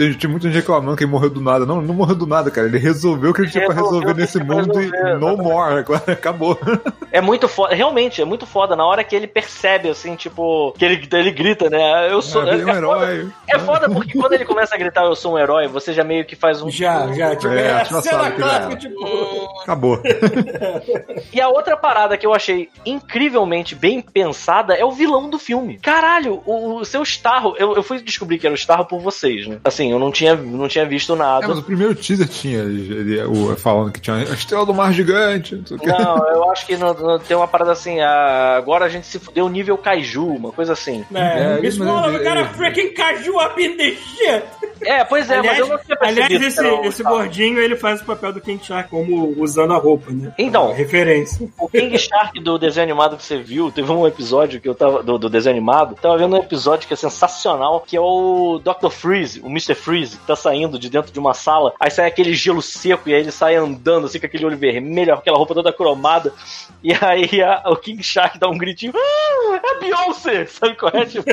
tem, tem muita gente reclamando que ele morreu do nada. Não, não morreu do nada, cara. Ele resolveu o que ele tinha pra resolver nesse mundo resolver, e no more. Agora acabou. É muito foda, realmente, é muito foda. Na hora que ele percebe, assim, tipo, que ele, ele grita, né? Eu sou. É, virei um é foda, herói. é foda porque quando ele começa a gritar eu sou um herói, você já meio que faz um. Já, já, tipo, É, é, a cena clássica, tipo. Acabou. E a outra parada que eu achei incrivelmente bem pensada é o vilão do filme. Caralho, o, o seu Starro. Eu, eu fui descobrir que era o Starro por vocês, né? Assim, eu não tinha, não tinha visto É, nada. mas o primeiro teaser tinha ele, ele- o, falando que tinha a estrela do mar gigante. Não. Não, eu acho que não- não- tem uma parada assim, ah, agora a gente se fudeu nível Kaiju, uma coisa assim. É, É, Miss mas Mola, ele- o cara ele- freaking caju up in the shit. É, pois é, aliás, mas eu não tinha aliás, percebido. esse, que era o esse gordinho, ele faz o papel do King Shark, como usando a roupa, né? Então. Referência. O King Shark do desenho animado que você viu, teve um episódio que eu tava. Do, do desenho animado, tava vendo um episódio que é sensacional, que é o Dr. Freeze, o Mr. Freeze, que tá saindo de dentro de uma sala, aí sai aquele gelo seco e aí ele sai andando assim com aquele olho vermelho, aquela roupa toda cromada, e aí a- o King Shark dá um gritinho, ah, é Beyoncé! Sabe qual é? Tipo.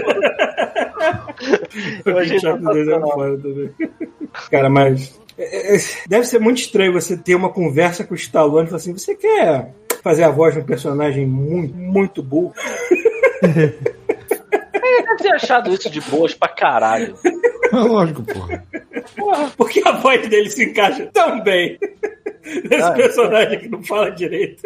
eu O achei também. Cara, mas. é, é, Deve ser muito estranho você ter uma conversa com o Stallone e falar assim: você quer fazer a voz de um personagem muito, muito burro? Deve ter achado isso de boas pra caralho. Lógico, porra. Porque a voz dele se encaixa tão bem nesse Ah, é. personagem que não fala direito.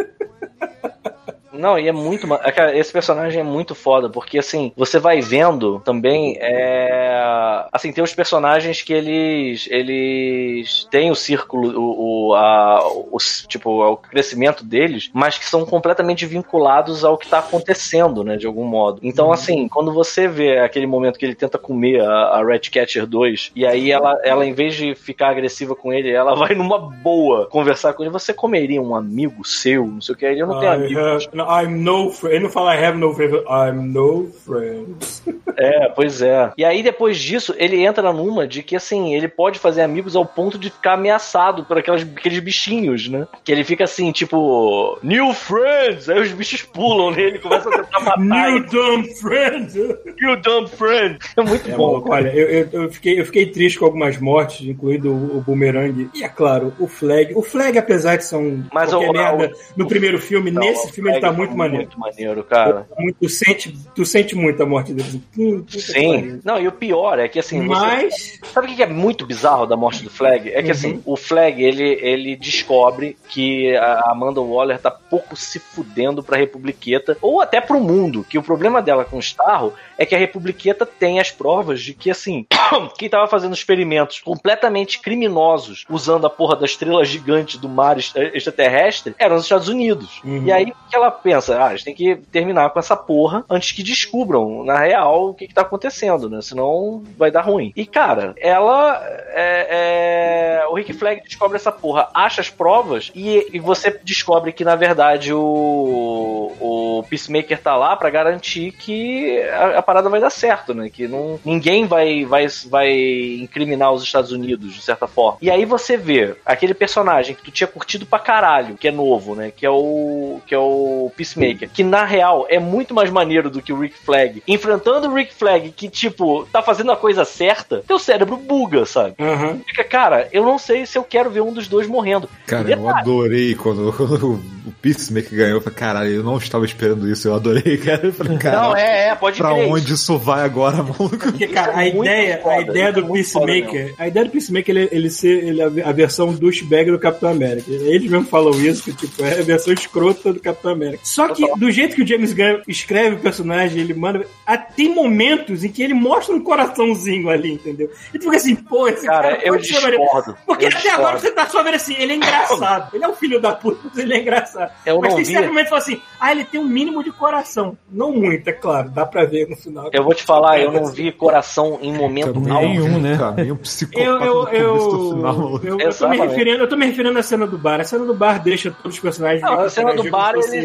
Não, e é muito. é, Cara, esse personagem é muito foda, porque assim, você vai vendo também. É... Assim, tem os personagens que eles. Eles têm o círculo, o, o, a, o, tipo, o crescimento deles, mas que são completamente vinculados ao que tá acontecendo, né? De algum modo. Então, assim, quando você vê aquele momento que ele tenta comer a, a Ratcatcher 2, e aí ela, ela, em vez de ficar agressiva com ele, ela vai numa boa conversar com ele. Você comeria um amigo seu, não sei o que, ele não tem I amigo. no, I'm no friend. Ele não fala I have no friend, I'm no friends. É, pois é. E aí, depois disso, ele entra numa de que, assim, ele pode fazer amigos ao ponto de ficar ameaçado por aquelas, aqueles bichinhos, né? Que ele fica assim, tipo, New Friends! Aí os bichos pulam nele, começam a tentar matar New ele. dumb friend. New Dumb Friend! É muito É, bom. maluco, olha, eu, eu, eu fiquei, eu fiquei triste com algumas mortes, incluindo o, o Boomerang. E é claro, o Flag. O Flag, apesar de ser um Mas o- merda o- no primeiro filme, Não, nesse o filme ele tá Muito maneiro. Muito maneiro, cara. Muito, tu, sente, tu sente muito a morte dele. Puta Sim. Não, e o pior é que, assim, você Mas. Sabe o que é muito bizarro da morte do Flag? É que Uhum. assim, o Flag ele, ele descobre que a Amanda Waller tá pouco se fudendo pra Republiqueta, ou até pro mundo, que o problema dela com o Starro é que a Republiqueta tem as provas de que, assim, quem tava fazendo experimentos completamente criminosos usando a porra da estrela gigante do mar est- extraterrestre eram os Estados Unidos. Uhum. E aí o que ela pensa? Ah, a gente tem que terminar com essa porra antes que descubram, na real, o que, que tá acontecendo, né? Senão vai dar ruim. E, cara, ela. é- é, O Rick Flag descobre essa porra, acha as provas e, e você descobre que, na verdade, o, o Peacemaker tá lá pra garantir que a, a parada vai dar certo, né? Que não, ninguém vai, vai, vai incriminar os Estados Unidos, de certa forma. E aí você vê aquele personagem que tu tinha curtido pra caralho, que é novo, né? Que é o. Que é o Peacemaker, que na real é muito mais maneiro do que o Rick Flag, enfrentando o Rick Flag, que, tipo, tá fazendo a coisa certa, teu cérebro buga, sabe? Aham. Fica, cara, eu não sei se eu quero ver um dos dois morrendo. Cara, Detalhe, eu adorei quando, quando o Peacemaker ganhou. Eu falei, caralho, eu não estava esperando isso. Eu adorei, cara. Eu falei, cara, Não, é, é, pode pra crer. onde isso vai agora, maluco? Porque, cara, a Muito ideia, foda, a ideia do muito foda Peacemaker, a ideia do Peacemaker ele, ele ser ele, é a versão douchebag do Capitão América. Eles mesmo falam isso, que tipo, é a versão escrota do Capitão América. Só que do jeito que o James Gunn escreve o personagem, ele manda. ah, Tem momentos em que ele mostra um coraçãozinho ali, entendeu? E tu fica assim, pô, esse cara, Cara, eu pode ser maneiro. discordo. Porque eu até discordo. agora você tá só vendo assim, ele é engraçado. Ele é um filho da puta, mas ele é engraçado. Eu mas não tem certo momento que fala assim, ah, ele tem um mínimo de coração. Não muito, é claro, dá pra ver no final. Eu vou te falar, eu não vi coração em momento. Nenhum, né? Cara, nenhum psicopata Eu, eu, eu, final, eu, eu tô me referindo, eu tô me referindo à cena do bar. A cena do bar deixa todos os personagens. Não, a cena do bar eles fosse-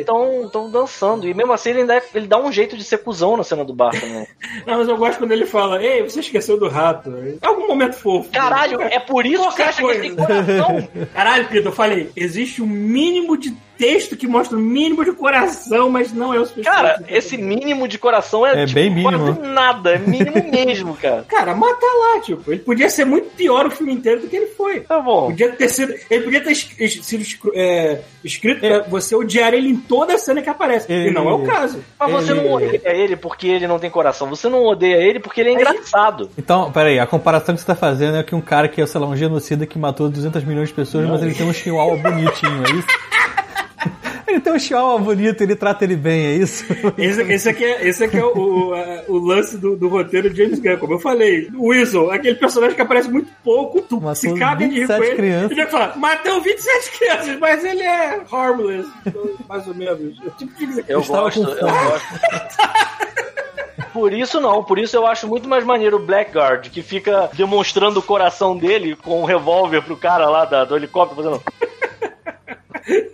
estão dançando. E mesmo assim ele, ainda, ele dá um jeito de ser cuzão na cena do bar também. Não, mas eu gosto quando ele fala, ei, você esqueceu do rato. É algum momento fofo. Caralho, é por isso que você Qualquer acha que ele tem coisa. coração? Caralho, Pedro, eu falei, existe um mínimo de texto que mostra o mínimo de coração, mas não é o suficiente. Cara, esse mínimo de coração é, É tipo, bem mínimo. quase nada. É mínimo mesmo, cara. Cara, mata lá, tipo. Ele podia ser muito pior o filme inteiro do que ele foi. Tá bom. Podia ter sido. Ele podia ter sido é, escrito pra você odiar ele em toda a cena que aparece. Ele- E não é o caso. Mas você Ele- não odeia ele porque ele não tem coração. Você não odeia ele porque ele é engraçado. Então, peraí, a comparação que você tá fazendo é que um cara que é, sei lá, um genocida que matou 200 milhões de pessoas, mas ele tem um chihuahua bonitinho, é isso? Ele tem um chihuahua bonito, ele trata ele bem, é isso? Esse, esse aqui é, esse aqui é o, o, a- o lance do, do roteiro de James Gunn. Como eu falei, o Weasel, aquele personagem que aparece muito pouco, tu Matou se caga de rir com 27 ele. crianças. Ele vai falar, matou 27 crianças, mas ele é harmless, mais ou menos. Eu, tipo, assim, Eu estava gosto, eu gosto. Por isso não, por isso eu acho muito mais maneiro o Blackguard, que fica demonstrando o coração dele com um revólver pro cara lá da- do helicóptero fazendo.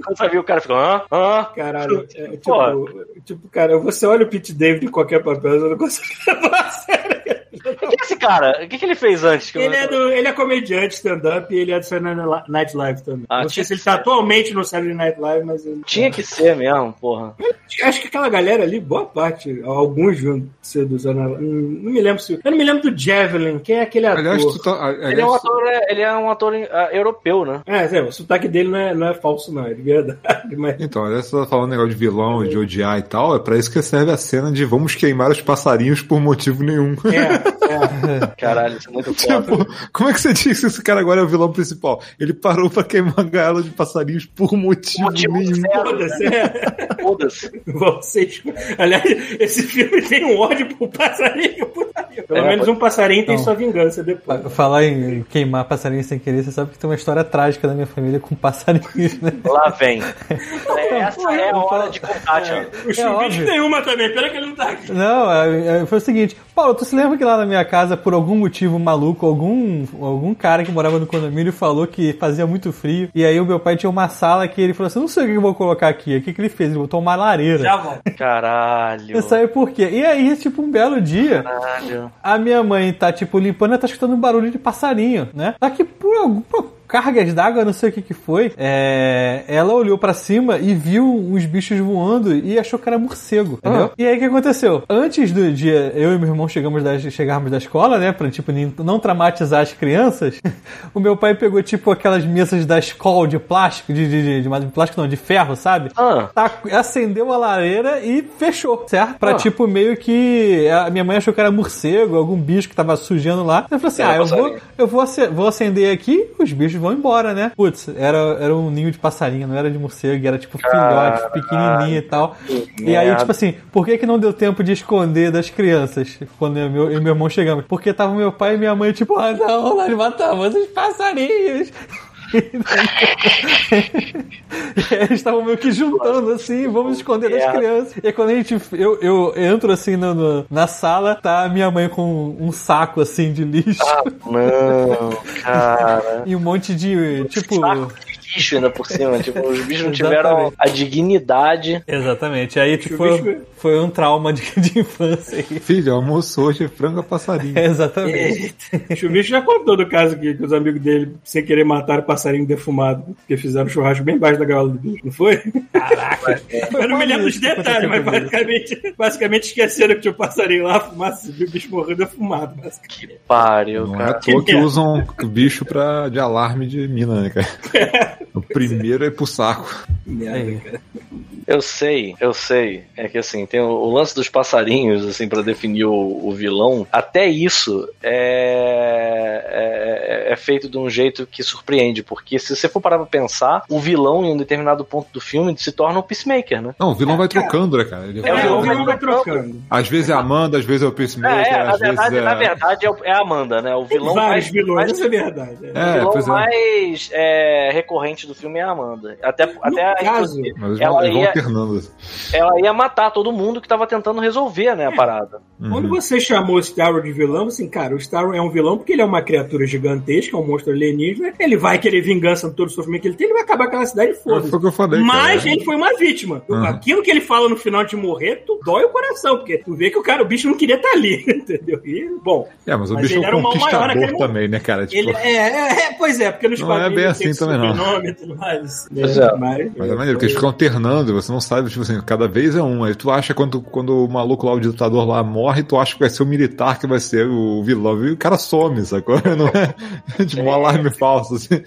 Quando você viu o cara fica, hã? Hã? Caralho, é, Porra. tipo, tipo, cara, você olha o Pete David em qualquer papel, você não consegue levar a sério. O que é esse cara? O que, que ele fez antes? Que eu Ele não- é, do, ele é comediante, stand-up e ele é do Saturday Night Live também. Ah, não sei se ele tá atualmente no Saturday Night Live, mas ele... Tinha que ser mesmo, porra. Acho que aquela galera ali, boa parte, alguns vão ser dos Não, não me lembro se. Eu não me lembro do Javelin, quem é aquele ator? Aliás, tu tá. Ele é um aliás, ator, é, ele é um ator ah, europeu, né? É, é, o sotaque dele não é, não é falso, não, é de verdade. Mas... Então, aliás, você tá falando negócio de vilão, de odiar e tal, é pra isso que serve a cena de vamos queimar os passarinhos por motivo nenhum. É, é. Caralho, isso é muito foda. Tipo, como é que você diz que esse cara agora é o vilão principal? Ele parou pra queimar a gaiola de passarinhos por motivo, Motivo nenhum. Foda-se, né? é. Foda-se. Vocês. Aliás, esse filme tem um ódio por passarinho. Pelo É, menos um passarinho tem Não. sua vingança depois. Falar em queimar passarinho sem querer, você sabe que tem uma história trágica da minha família com passarinhos, né? Lá vem. Essa é a hora de combate. ó. O Chubit óbvio. tem uma também, pena que ele não tá aqui. Não, é- é- foi o seguinte, Paulo, tu se lembra que lá na minha casa, por algum motivo maluco, algum, algum cara que morava no condomínio falou que fazia muito frio, e aí o meu pai tinha uma sala que ele falou assim, não sei o que eu vou colocar aqui, o que, que ele fez? Ele botou uma lareira. Já volto. Caralho. Você sabe por quê? E aí, tipo, um belo dia, Caralho. a minha mãe tá, tipo, limpando e tá escutando um barulho de passarinho, né? Só que por alguma cargas d'água, não sei o que que foi, é, ela olhou pra cima e viu uns bichos voando e achou que era morcego, entendeu? E aí o que aconteceu? Antes do dia, eu e meu irmão chegamos da, chegarmos da escola, né, pra, tipo, não traumatizar as crianças, o meu pai pegou, tipo, aquelas mesas da escola de plástico, de, de, de, de, plástico não, de ferro, sabe? Ah. Tá- acendeu a lareira e fechou, certo? Pra, Ah. tipo, meio que. A minha mãe achou que era morcego, algum bicho que tava sujando lá. Eu falei assim: ah, eu vou, eu vou, vou acender aqui, os bichos vão embora, né? Putz, era, era um ninho de passarinho, não era de morcego, era tipo filhote, pequenininho e tal. E aí, tipo assim, por que que não deu tempo de esconder das crianças quando eu, meu, eu e meu irmão chegamos? Porque tava meu pai e minha mãe, tipo, ah, não, nós matamos os passarinhos. Eles estavam meio que juntando assim, vamos esconder das merda. crianças. E aí quando a gente. Eu, eu entro assim no- na sala, tá minha mãe com um saco assim de lixo Não, cara. e um monte de. Tipo. Saco bicho ainda por cima. Tipo, os bichos não tiveram a dignidade. Exatamente. Aí, tipo, foi, foi um trauma de, de infância aí. Filho, almoçou hoje frango a passarinho. Exatamente. O Chuvisco já contou do caso que, que os amigos dele, sem querer, mataram o passarinho defumado, porque fizeram um churrasco bem baixo da gaiola do bicho, não foi? Eu não me lembro dos detalhes, mas basicamente, basicamente esqueceram que tinha um passarinho lá, fumaça, e o bicho morreu defumado. basicamente. Pariu, Não é à cara. toa que merda. usam bicho pra, de alarme de mina, né, cara? O primeiro é pro saco. Merda, Aí. cara. Eu sei, eu sei. É que assim, tem o, o lance dos passarinhos, assim, pra definir o, o vilão. Até isso é, é, é feito de um jeito que surpreende, porque se você for parar pra pensar, o vilão, em um determinado ponto do filme, se torna o Peacemaker, né? Não, o vilão vai trocando, né, cara? Ele É, o vai- vilão o vilão vai trocando. trocando. Às vezes é a Amanda, às vezes é o É, Peacemaker, é, na às vezes verdade, é... na verdade é, é a Amanda, né? O vilão vários mais, vilões, mais- isso é verdade. é. o É, vilão é. mais é, recorrente do filme é a Amanda. Até, até caso- ela, ia, alternando. ela ia matar todo mundo que tava tentando resolver, né, a parada. Quando você chamou o Starro de vilão, assim, cara, o Starro é um vilão porque ele é uma criatura gigantesca, é um monstro alienígena, ele vai querer vingança de todo o sofrimento que ele tem, ele vai acabar com aquela cidade e Foi foda-se. o que eu falei, Mas cara. ele foi uma vítima. Uhum. Aquilo que ele fala no final de morrer, tu dói o coração, porque tu vê que o cara, o bicho não queria estar ali, entendeu? E, bom, É, mas o Mas bicho ele é era um o mal maior conquistador também, né, cara? Tipo, ele é, é, é, pois é, porque nos Não é bem assim também, não. e mais. Pois né? é. Mas, Mas é maneiro, porque eles ficam alternando você não sabe, tipo assim, cada vez é um. Aí tu acha quando, quando o maluco lá, o ditador lá morre, tu acha que vai ser o militar que vai ser o vilão. E o cara some, sacou? Não é tipo um alarme falso, assim.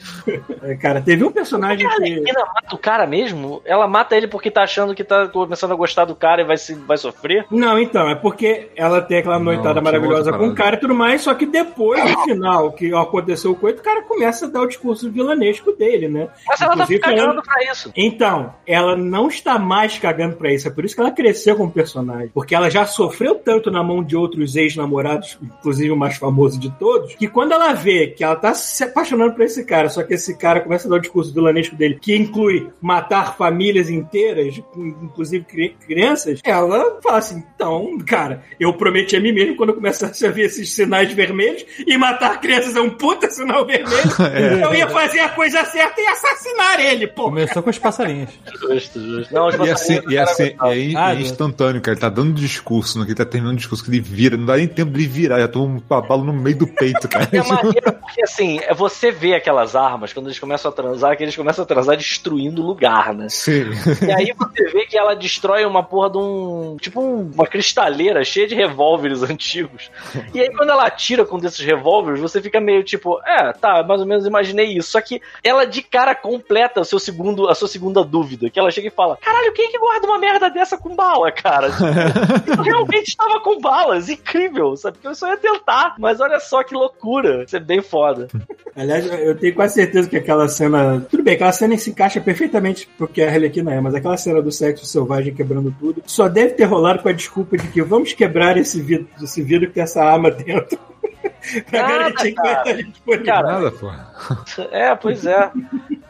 é, Cara, teve um personagem A que. Arlequina mata o cara mesmo? Ela mata ele porque tá achando que tá começando a gostar do cara e vai, se, vai sofrer? Não, então, é porque ela tem aquela Não, noitada tinha maravilhosa com o cara e tudo mais, só que depois, no final, que aconteceu o coito, o cara começa a dar o discurso vilanesco dele, né? Mas ela tá Inclusive, cagando falando- pra isso. Então, ela não está mais cagando pra isso. É por isso que ela cresceu como personagem. Porque ela já sofreu tanto na mão de outros ex-namorados, inclusive o mais famoso de todos, que quando ela vê que ela tá se apaixonando por esse cara, só que esse cara começa a dar o discurso vilanesco dele, que inclui matar famílias inteiras, inclusive cri- crianças, ela fala assim: então, cara, eu prometi a mim mesmo quando eu começasse a ver esses sinais vermelhos e matar crianças é um puta sinal vermelho, eu ia fazer a coisa certa e assassinar ele, pô. Começou com os passarinhos. Justo, justo. Não, E assim, e assim, gostava. é, in- Ah, é instantâneo, cara. Ele tá dando discurso, no que ele tá terminando o discurso, que ele vira, não dá nem tempo de ele virar, já toma um babalo no meio do peito, cara. É maneiro porque, assim, é você vê aquelas armas, quando eles começam a transar, que eles começam a transar destruindo o lugar, né? Sim. E aí você vê que ela destrói uma porra de um. Tipo um- uma cristaleira cheia de revólveres antigos. E aí quando ela atira com um desses revólveres, você fica meio tipo, é, tá, mais ou menos imaginei isso. Só que ela de cara completa o seu segundo, a sua segunda dúvida. Que ela chega e fala: Caralho, quem que guarda uma merda dessa com bala, cara? Tipo, eu realmente estava com balas. Incrível, sabe? Porque eu só ia tentar. Mas olha só que loucura. Isso é bem foda. Aliás, eu tenho quase certeza que aquela cena. Tudo bem, aquela cena se encaixa perfeitamente porque a Arlequina é, mas aquela cena do sexo selvagem quebrando tudo só deve ter rolado com a desculpa de que vamos quebrar esse vidro, esse vidro que tem essa arma dentro. pra Nada, garantir que vai cara. estar disponível. Cara, Nada, pô. É, pois é.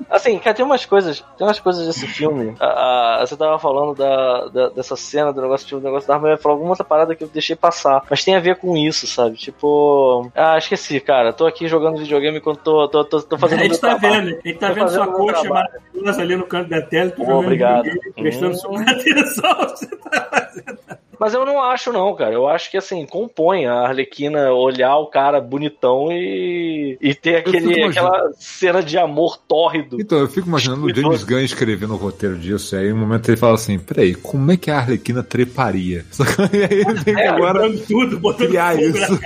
Assim, cara, tem umas coisas, tem umas coisas desse filme. Ah, ah, você tava falando da, da- dessa cena do negócio, do negócio da arma, eu ia falar alguma outra parada que eu deixei passar. Mas tem a ver com isso, sabe? Tipo. Ah, esqueci, cara. Tô aqui jogando videogame enquanto tô, tô, tô, tô fazendo a gente meu tá trabalho. vendo, a gente tá Tô vendo sua coxa trabalho. maravilhosa ali no canto da tela, tu Oh, jogando obrigado. prestando Hum. sua atenção. Você tá fazendo. Mas eu não acho, não, cara. Eu acho que assim, compõe a Arlequina olhar o cara bonitão e, e ter aquele, aquela cena de amor tórrido. Então, eu fico imaginando o James Gunn escrevendo o roteiro disso, e aí um momento ele fala assim, peraí, como é que a Arlequina treparia? E aí ele tem que É, agora tudo, botando criar fogo isso.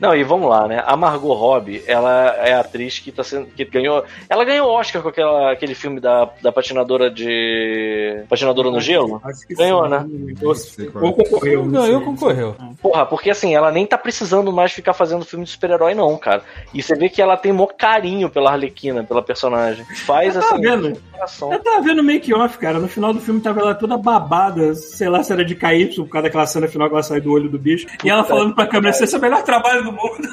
Não, e vamos lá, né? A Margot Robbie, ela é a atriz que tá sendo. que ganhou. Ela ganhou o Oscar com aquela, aquele filme da, da patinadora de. Patinadora no gelo? Acho que Ganhou, né? Ou, é. concorreu. não Ganhou, sei. concorreu. Porra, porque assim, ela nem tá precisando mais ficar fazendo filme de super-herói, não, cara. E você vê que ela tem mó carinho pela Arlequina, pela personagem. Faz assim. vendo. Eu tava vendo make-off, cara. No final do filme tava ela toda babada, sei lá se era de KY, por causa daquela cena final que ela sai do olho do bicho. E ela falando pra câmera, esse é o melhor trabalho do mundo.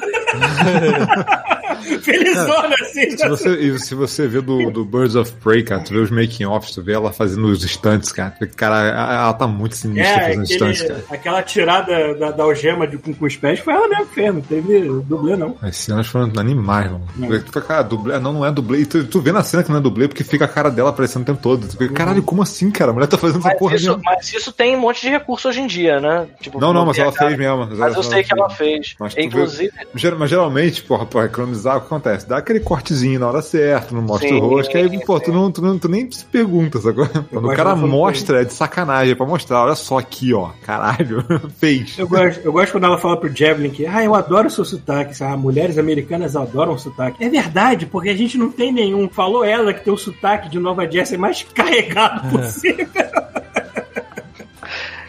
felizona assim. Se você, e se você vê do, do Birds of Prey, cara, tu vê os making offs, tu vê ela fazendo os stunts, cara. Cara, ela, tá muito sinistra É, fazendo stunts, aquele, cara. aquela tirada da, da algema de, com, com os pés foi ela mesmo que fez, não teve dublê, não. As cenas foram animais, mano. Tu fica, cara, dublê, não, não é dublê. E tu, tu vê na cena que não é dublê porque fica a cara dela aparecendo o tempo todo. Tu fica, caralho, como assim, cara? A mulher tá fazendo essa Mas porra isso, mesmo. mas isso tem um monte de recurso hoje em dia, né? Tipo, Não, não, mas ela cara. fez mesmo. Mas eu sei que ela fez. Mas Inclusive, Ger- Mas geralmente, porra, pra economizar, o que acontece? Dá aquele cortezinho na hora certa, não mostra Sim, o rosto, que aí, pô, tu, não, tu, não, tu nem se pergunta, sacou? Quando o cara mostra, é de sacanagem, é pra mostrar, olha só aqui, ó, caralho, fez. Eu gosto, eu gosto quando ela fala pro Javelin que, ah, eu adoro o seu sotaque. Ah, mulheres americanas adoram o sotaque. É verdade, porque a gente não tem nenhum. Falou ela que tem o sotaque de Nova Jersey mais carregado possível.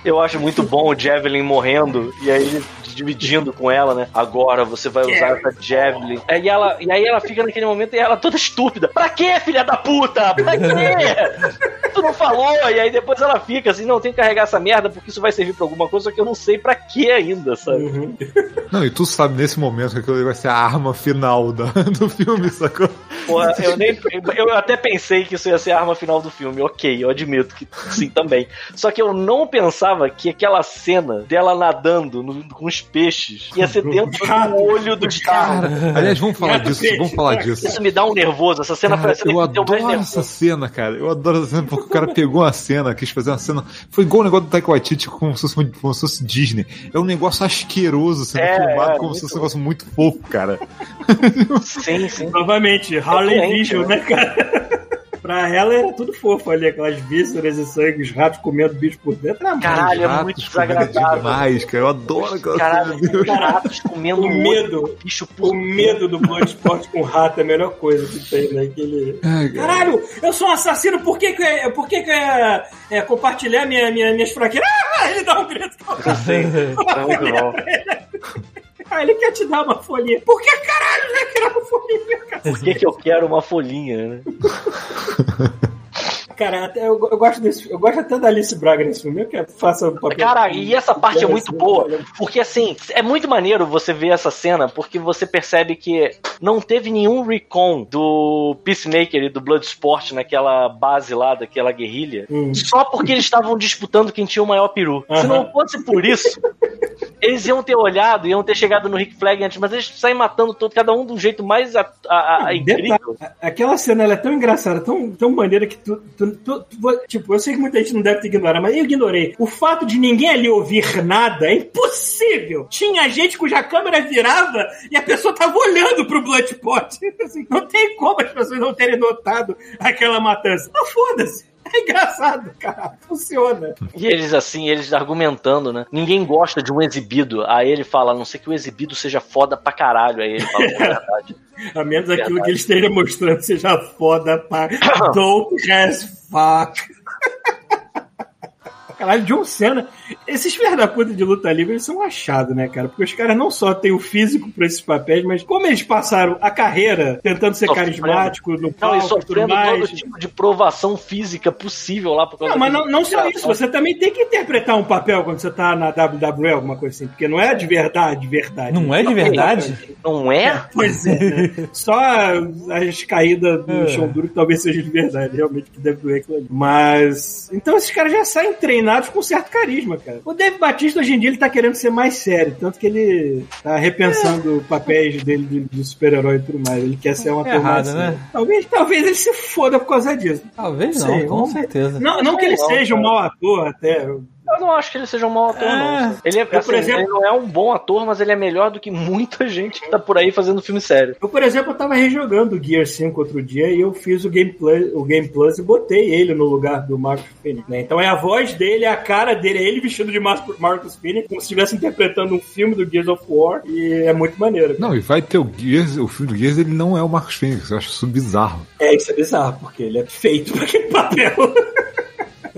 eu acho muito bom o Javelin morrendo e aí dividindo com ela, né? Agora você vai usar essa Javelin. Aí ela, e aí ela fica naquele momento e ela toda estúpida. Pra quê, filha da puta? Pra quê? tu não falou? E aí depois ela fica assim, não, tem que carregar essa merda porque isso vai servir pra alguma coisa, só que eu não sei pra que ainda, sabe? Uhum. Não, e tu sabe nesse momento que aquilo vai ser a arma final da, do filme, sacou? Porra, eu, nem, eu até pensei que isso ia ser a arma final do filme, ok, eu admito que sim também. Só que eu não pensava que aquela cena dela nadando no- com os peixes ia ser dentro do olho dos carros. Aliás, vamos falar disso, peixe, vamos falar cara. disso. Isso me dá um nervoso, essa cena Cara, parece que eu adoro essa cena, cara. Eu adoro essa cena porque o cara pegou uma cena, quis fazer uma cena. Foi igual o negócio do Taika Waititi como se fosse, como se fosse Disney. É um negócio asqueroso sendo É, filmado é, como se fosse um negócio muito fofo, cara. Sim, sim. Novamente, Harley Vision, né, cara? Pra ela era tudo fofo ali, aquelas vísceras e sangue, os ratos comendo bicho por dentro. Era Caralho, é muito desagradável. demais, cara. Eu adoro aquela Caralho, ratos comendo O medo. bicho O por medo do Bloodsport com rato é a melhor coisa que tem, né? Aquele... Ai, cara. Caralho, eu sou um assassino, por que que é, por que que é, é compartilhar minha, minha, minhas fraquezas? Ah, ele dá um grito. É muito bom. Ah, ele quer te dar uma folhinha. Por que caralho ele quer uma folhinha, cara? Por que, que eu quero uma folhinha, né? Cara, até eu, eu gosto desse, eu gosto até da Alice Braga nesse filme, eu que faça o papel. Cara, e essa parte é muito boa, porque assim, é muito maneiro você ver essa cena, porque você percebe que não teve nenhum recon do Peacemaker e do Bloodsport naquela base lá, daquela guerrilha, Hum. só porque eles estavam disputando quem tinha o maior peru. Se não fosse por isso, eles iam ter olhado, iam ter chegado no Rick Flag antes, mas eles saem matando todo, cada um de um jeito mais a- a- a- incrível. Detalhe, a- Aquela cena é tão engraçada, tão, tão maneira que tu- tu- Tipo, eu sei que muita gente não deve te ignorar, mas eu ignorei. O fato de ninguém ali ouvir nada é impossível. Tinha gente cuja câmera virava e a pessoa tava olhando pro Bloodspot. Assim, não tem como as pessoas não terem notado aquela matança. Mas foda-se. É engraçado, cara. Funciona. E eles assim, eles argumentando, né? Ninguém gosta de um exibido. Aí ele fala, a não sei que o exibido seja foda pra caralho. Aí ele fala, "É verdade. A menos aquilo Verdade. que eles estejam mostrando seja foda pra dope as fuck. Caralho, John Cena. Esses filhos da puta de luta livre, eles são um achado, né, cara? Porque os caras não só têm o físico pra esses papéis, mas como eles passaram a carreira tentando ser Sofrendo. carismático no Não, e palco e tudo sofrendo mais. todo tipo de provação física possível lá por causa Não, mas não, não só isso, você também tem que interpretar um papel quando você tá na WWE, alguma coisa assim, porque não é de verdade, de verdade. Não é de verdade? Não é? Pois é, né? Só as caídas do É. chão duro que talvez seja de verdade, realmente, que deve doer aquilo ali. Mas. Então esses caras já saem com certo carisma, cara. O Dave Batista hoje em dia ele tá querendo ser mais sério, tanto que ele tá repensando papéis dele de, de super-herói e tudo mais. Ele quer ser um É errado, né? Talvez, talvez ele se foda por causa disso. Talvez não, Sei, com vamos- certeza. Não, não que ele Não, seja um cara. mau ator, até. Eu- Eu não acho que ele seja um mau ator, É. não. Ele, é, por assim, exemplo- ele não é um bom ator, mas ele é melhor do que muita gente que tá por aí fazendo filme sério. Eu, por exemplo, eu tava rejogando o Gear 5 outro dia e eu fiz o Game, Plus, o Game Plus e botei ele no lugar do Marcus Phoenix, né? Então é a voz dele, é a cara dele, é ele vestido de Mar- Marcus Phoenix, como se estivesse interpretando um filme do Gears of War e é muito maneiro. Não, e vai ter o Gears, o filme do Gears, ele não é o Marcos Fênix, eu acho isso bizarro. É, isso é bizarro, porque ele é feito pra aquele papel.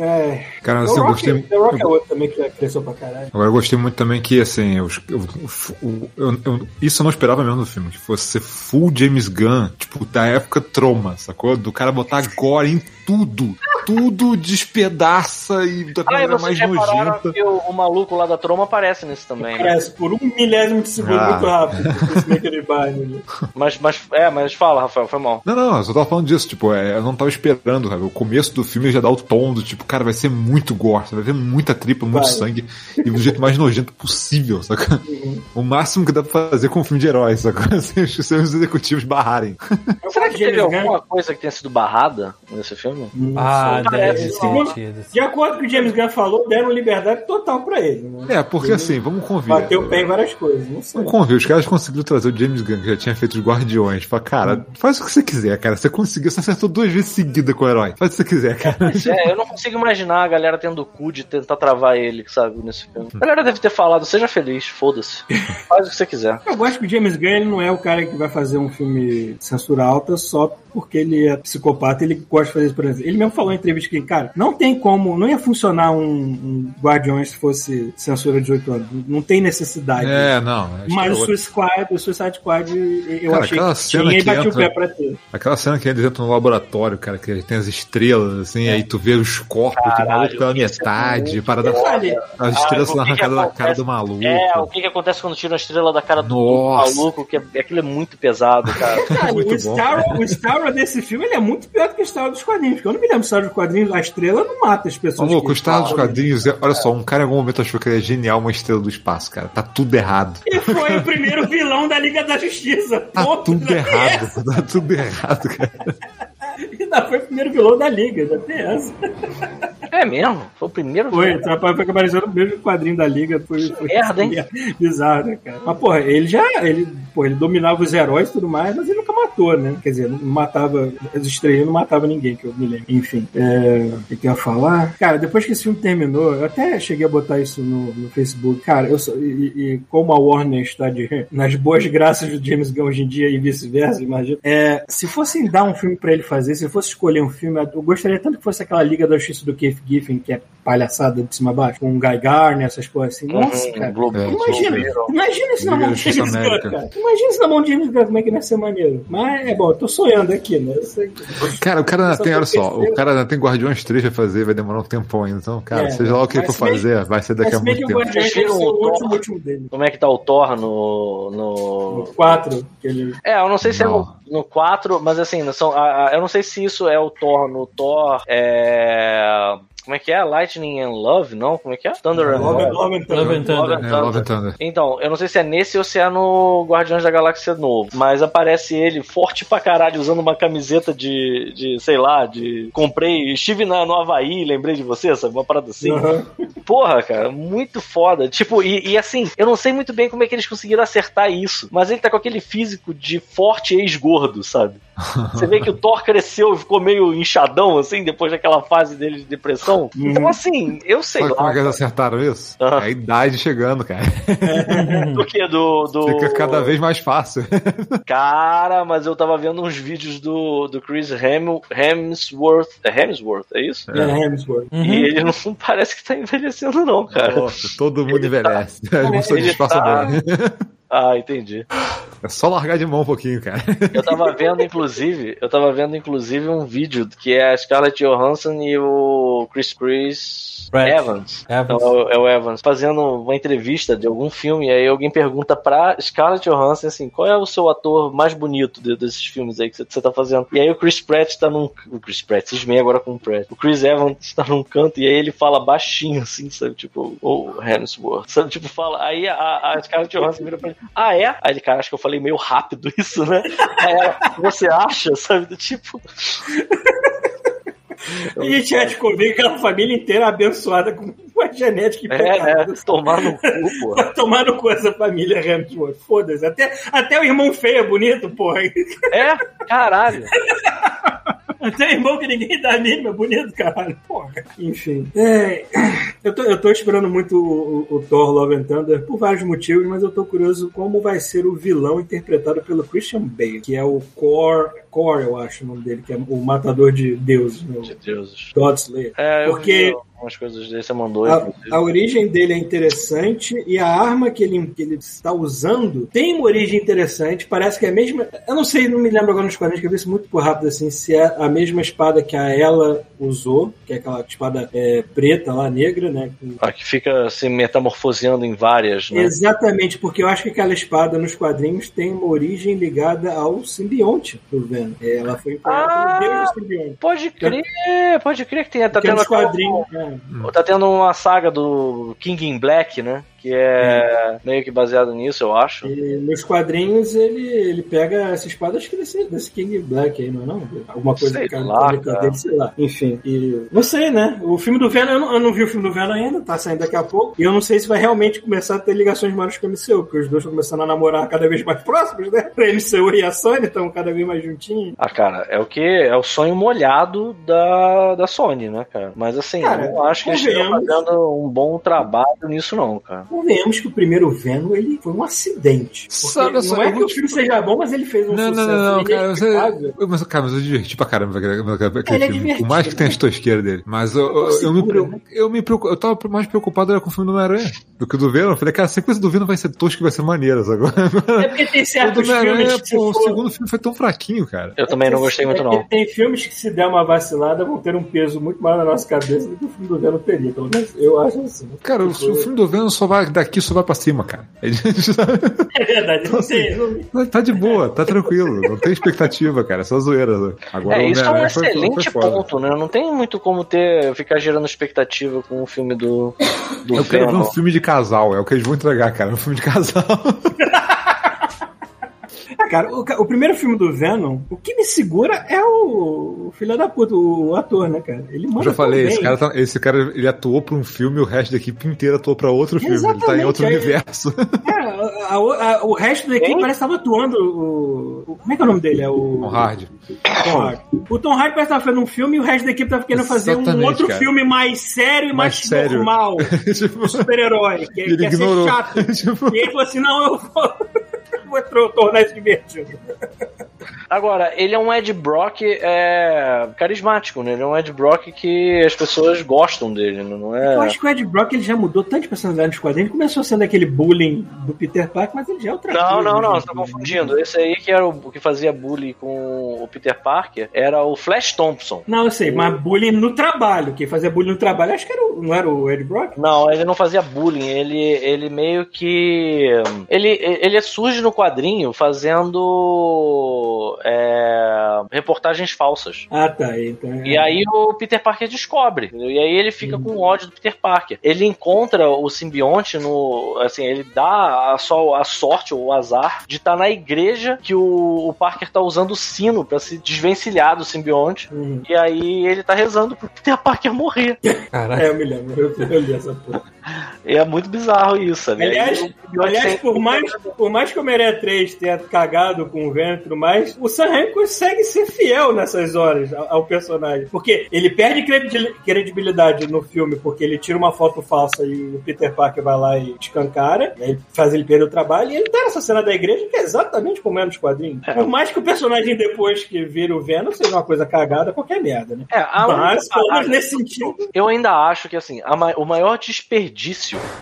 é. Cara, assim, eu gostei. The Rock é outro também que cresceu pra caralho. Agora eu gostei muito também que, assim, eu, eu- eu- isso eu não esperava mesmo no filme, que fosse ser full James Gunn, tipo, da época Troma, sacou? Do cara botar gore em tudo. Tudo despedaça e da Ah, maneira mais nojenta. que o, o maluco lá da troma aparece nesse também, né? Parece por um milésimo de segundo Ah. muito rápido. Mas, mas, é, mas fala, Rafael, foi mal. Não, não, eu só tava falando disso, tipo, é, eu não tava esperando, cara. O começo do filme já dá o tom do tipo, cara, vai ser muito gore, você vai ver muita tripa, muito Vai. sangue, e do jeito mais nojento possível, saca? O máximo que dá pra fazer com um filme de herói, saca? Se os seus executivos barrarem. Será gosto que teve alguma coisa que tenha sido barrada nesse filme? Ah, parece, deve não. ter tido. De acordo com o que o James Gunn falou, deram liberdade total pra ele. Né? É, porque assim, vamos convir. Bateu o pé em várias coisas, não sei. Vamos convir, os caras conseguiram trazer o James Gunn, que já tinha feito os Guardiões. Fala, cara, faz o que você quiser, cara. Você conseguiu, você acertou duas vezes seguida com o herói. Faz o que você quiser, cara. É, eu não consigo imaginar a galera tendo o cu de tentar travar ele, sabe, nesse filme. A galera deve ter falado, seja feliz, foda-se. Faz o que você quiser. Eu gosto que o James Gunn ele não é o cara que vai fazer um filme de censura alta só porque ele é psicopata ele gosta de fazer isso, por exemplo. Ele mesmo falou em entrevista que, cara, não tem como, não ia funcionar um, um Guardiões se fosse censura de 18 anos. Não tem necessidade. É, não. é Mas o. Suicide Squad, o Suicide Squad, eu Cara, achei aquela que cena tinha e que bati o entra- pé pra ter. Aquela cena que eles entram no laboratório, cara, que tem as estrelas, assim, aí tu vê os corpos, tem Caralho, maluco pela é metade, muito parada. As estrelas o que arrancadas da cara do maluco. É, o que, que acontece quando tira a estrela da cara do Nossa. maluco, que é- aquilo é muito pesado, cara. Cara, Muito o, bom. Star, o Star desse filme ele é muito pior do que o Star dos quadrinhos. Porque eu não me lembro do Star Wars dos quadrinhos, a estrela não mata as pessoas. Maluco, os Star dos quadrinhos, é- olha só, um cara em algum momento achou que ele é genial uma estrela do espaço, cara. Tá tudo errado. E foi o primeiro vilão da Liga da Justiça. Tá Ponto. tudo errado, tá tudo errado, cara. Ainda foi o primeiro vilão da Liga, ainda tem essa. É mesmo? Foi o primeiro Foi. Trapalhão foi que apareceu no mesmo quadrinho da Liga. Foi, foi merda, hein? Bizarro, né, cara? Mas, porra, ele já. Ele, porra, ele dominava os heróis e tudo mais, mas ele nunca matou, né? Quer dizer, não matava. As estrelas não matava ninguém, que eu me lembro. Enfim, é, o que eu ia falar? Cara, depois que esse filme terminou, eu até cheguei a botar isso no, no Facebook. Cara, eu só- e, e como a Warner está de, nas boas graças do James Gunn hoje em dia e vice-versa, imagina. É, se fossem dar um filme pra ele fazer, se fosse escolher um filme, eu gostaria tanto que fosse aquela Liga da Justiça do Keith Giffen, que é palhaçada de cima a baixo, com o Guy Garner, essas coisas assim. Nossa, Uhum, cara. Globo- É, Imagina, imagina isso na mão de James Gunn, cara. Imagina isso na mão de James Gunn, como é que ia ser maneiro. Mas é bom, eu tô sonhando aqui, né? Sei Cara, o cara tem, olha só, o cara ainda tem Guardiões 3 pra fazer, vai demorar um tempão ainda. Então, cara, É, seja lá o que ele for bem- fazer, vai ser daqui a muito que o tempo. Guardiões vai viram o último, último dele. Como é que tá o Thor no. no... O 4, que ele. É, eu não sei se Não. é no, no 4, mas assim, são, a- a- eu não sei se isso é o Thor no Thor. É. Como é que é? Lightning and Love? Não? Como é que é? Thunder and Love, Love. Love and Thunder. Love and Thunder. É, Love and Thunder. Então, eu não sei se é nesse ou se é no Guardiões da Galáxia novo, mas aparece ele forte pra caralho, usando uma camiseta de, de sei lá, de. Comprei, estive na, no Havaí, lembrei de você, sabe? Uma parada assim. Aham. Porra, cara, muito foda. Tipo, e, e assim, eu não sei muito bem como é que eles conseguiram acertar isso, mas ele tá com aquele físico de forte ex-gordo, sabe? Você vê que o Thor cresceu e ficou meio inchadão, assim, depois daquela fase dele de depressão. Então, assim, eu sei Sabe lá. como é que eles acertaram isso? Ah. É a idade chegando, cara. Do que? Do, do. Fica cada vez mais fácil. Cara, mas eu tava vendo uns vídeos do, do Chris Hem, Hemsworth. É Hemsworth, é isso? É, Hemsworth. E ele não parece que tá envelhecendo, não, cara. Nossa, todo mundo envelhece. A gente Ele disfarça tá- bem. Ah, entendi. É só largar de mão um pouquinho, cara. Eu tava vendo, inclusive, eu tava vendo, inclusive, um vídeo que é a Scarlett Johansson e o Chris Chris Evans. Evans. É o, é o Evans, fazendo uma entrevista de algum filme, e aí alguém pergunta pra Scarlett Johansson assim, qual é o seu ator mais bonito de- desses filmes aí que você- tá fazendo? E aí o Chris Pratt tá num. O Chris Pratt, cismei agora com o Pratt. O Chris Evans tá num canto e aí ele fala baixinho, assim, sabe? Tipo, o Hemsworth. Sabe? Tipo, fala. Aí a, a Scarlett Johansson vira pra ele, ah, é? Aí ele, cara, acho que eu falei meio rápido isso, né? Aí ela, você acha, sabe? Do tipo. A gente já descobriu que aquela família inteira é abençoada com uma genética É, impecável. né? Tomar no cu, pô. Vai tomar no cu essa família Hemsworth. Foda-se. Até, até o irmão feio é bonito, porra. É, caralho. Até irmão que ninguém dá mínima é bonito, caralho. Porra. Enfim. É, eu, tô, eu tô esperando muito o, o- o Thor Love and Thunder por vários motivos, mas eu tô curioso como vai ser o vilão interpretado pelo Christian Bale, que é o Core, Core eu acho o nome dele, que é o matador de deuses, né? De Deus. o God Slayer. É, eu Porque vi algumas coisas dele, você mandou. A, a origem dele é interessante e a arma que ele, que ele está usando tem uma origem interessante. Parece que é a mesma. Eu não sei, não me lembro agora nos quadrinhos que eu vi isso muito por rápido assim. Se é a mesma espada que a ela usou, que é aquela espada é, preta lá, negra, né? com- Ah, que fica se metamorfoseando em várias, né? Exatamente, porque eu acho que aquela espada nos quadrinhos tem uma origem ligada ao simbionte do Venom. É, Ela foi Ah! pelo deus do simbionte. Pode crer, pode crer que tem, tá tendo nos até um- quadrinhos. É. Tá tendo uma saga do King in Black, né? Que é meio que baseado nisso, eu acho. E nos quadrinhos ele, ele pega essa espada, acho que desse, desse King Black aí, não é não? Alguma coisa Sei que lá, cara. dele, sei lá. Enfim. E, não sei, né? O filme do Venom, eu não, eu não vi o filme do Venom ainda, tá saindo daqui a pouco. E eu não sei se vai realmente começar a ter ligações maiores com o MCU, porque os dois estão começando a namorar cada vez mais próximos, né? O MCU e a Sony estão cada vez mais juntinhos. Ah, cara, é o que? É o sonho molhado da, da Sony, né, cara? Mas assim, Cara, eu não acho que eles estão convenhamos. fazendo um bom trabalho nisso, não, cara. Convenhamos que o primeiro Venom ele foi um acidente. Sabe, não só, é que o te- filme seja bom, mas ele fez um Não, sucesso não, não, não, cara, você, eu, mas, cara, mas eu diverti pra caramba aquele, aquele Ele é filme. Por mais que tenha as tosqueiras dele. Mas eu, eu, eu, me, segura, preocupo- né? eu, me preocupo, eu tava mais preocupado era com o filme do Homem-Aranha do que o do Venom. Eu falei, cara, a sequência do Venom vai ser tosca e vai ser maneira, sabe? É porque tem certos Homem-Aranha, filmes que o segundo filme foi tão fraquinho, cara. Eu também não gostei muito, É não. Tem filmes que, se der uma vacilada, vão ter um peso muito maior na nossa cabeça do que o filme do Venom teria. Pelo menos eu acho assim. Cara, o, o filme do Venom só vai daqui, só vai pra cima, cara. É verdade, não sei. não- tá de boa, tá tranquilo. Não tem expectativa, cara. É só zoeira. né? Agora É, isso é um foi- foi- excelente foi foda. ponto, né? Não tem muito como ter ficar gerando expectativa com o filme do, do Eu quero ver um filme de casal, é o que eles vão entregar, cara. Um filme de casal. Cara, o, o primeiro filme do Venom, o que me segura é o, o filho da puta, o, ator, né, cara? Ele manda Eu já falei, esse cara, tá- esse cara ele atuou pra um filme e o resto da equipe inteira atuou pra outro filme. Ele tá em Exatamente, outro aí- universo. É, a- a- a- o resto da equipe Quem? parece que tava atuando o, o- Como é que é o nome dele? É o. Tom Hardy. Tom Hardy. O Tom Hardy parece que tava fazendo um filme e o resto da equipe tava querendo fazer um Exatamente, outro cara. filme mais sério e mais, Mais sério. normal. tipo, Super-herói. Que, ele que ia ser ignorou. chato. tipo, E ele falou assim: não, eu vou, tornar isso divertido. Agora, ele é um Ed Brock é, carismático, né? Ele é um Ed Brock que as pessoas gostam dele, né? não é? Eu acho que o Ed Brock ele já mudou tanto de personalidade nos quadrinhos. Ele começou sendo aquele bullying do Peter Parker, mas ele já é outra Não, coisa, não, não, né? você tá confundindo. Esse aí que era o que fazia bullying com o Peter Parker era o Flash Thompson. Não, eu sei, mas bullying no trabalho. Quem fazia bullying no trabalho, acho que era o, não era o Ed Brock? Não, ele não fazia bullying, ele, ele meio que. Ele, ele surge no quadrinho fazendo é, reportagens falsas. Ah, tá. Então, é. E aí o Peter Parker descobre. entendeu? E aí ele fica com ódio do Peter Parker. Ele encontra o simbionte no. Assim, ele dá a, só a sorte ou o azar de estar na igreja que o, o Parker tá usando o sino pra se desvencilhar do simbionte. Uhum. E aí ele tá rezando pro Peter Parker morrer. Caraca. É, eu me lembro, eu, eu li essa porra. E é muito bizarro isso, sabe? Aliás, simbionte aliás tem- por, mais, por mais que o Homem-Aranha 3 tenha cagado com o vento tudo mais, o Sam Raimi consegue ser fiel nessas horas ao, ao personagem. Porque ele perde credi- credibilidade no filme porque ele tira uma foto falsa e o Peter Parker vai lá e escancara, e aí faz ele perder o trabalho, e ele tá nessa cena da igreja que é exatamente como é nos quadrinhos. É. Por mais que o personagem depois que vira o Venom seja uma coisa cagada, qualquer merda, né? É, Mas, pelo menos nesse sentido, Eu ainda acho que assim, ma- o maior desperdício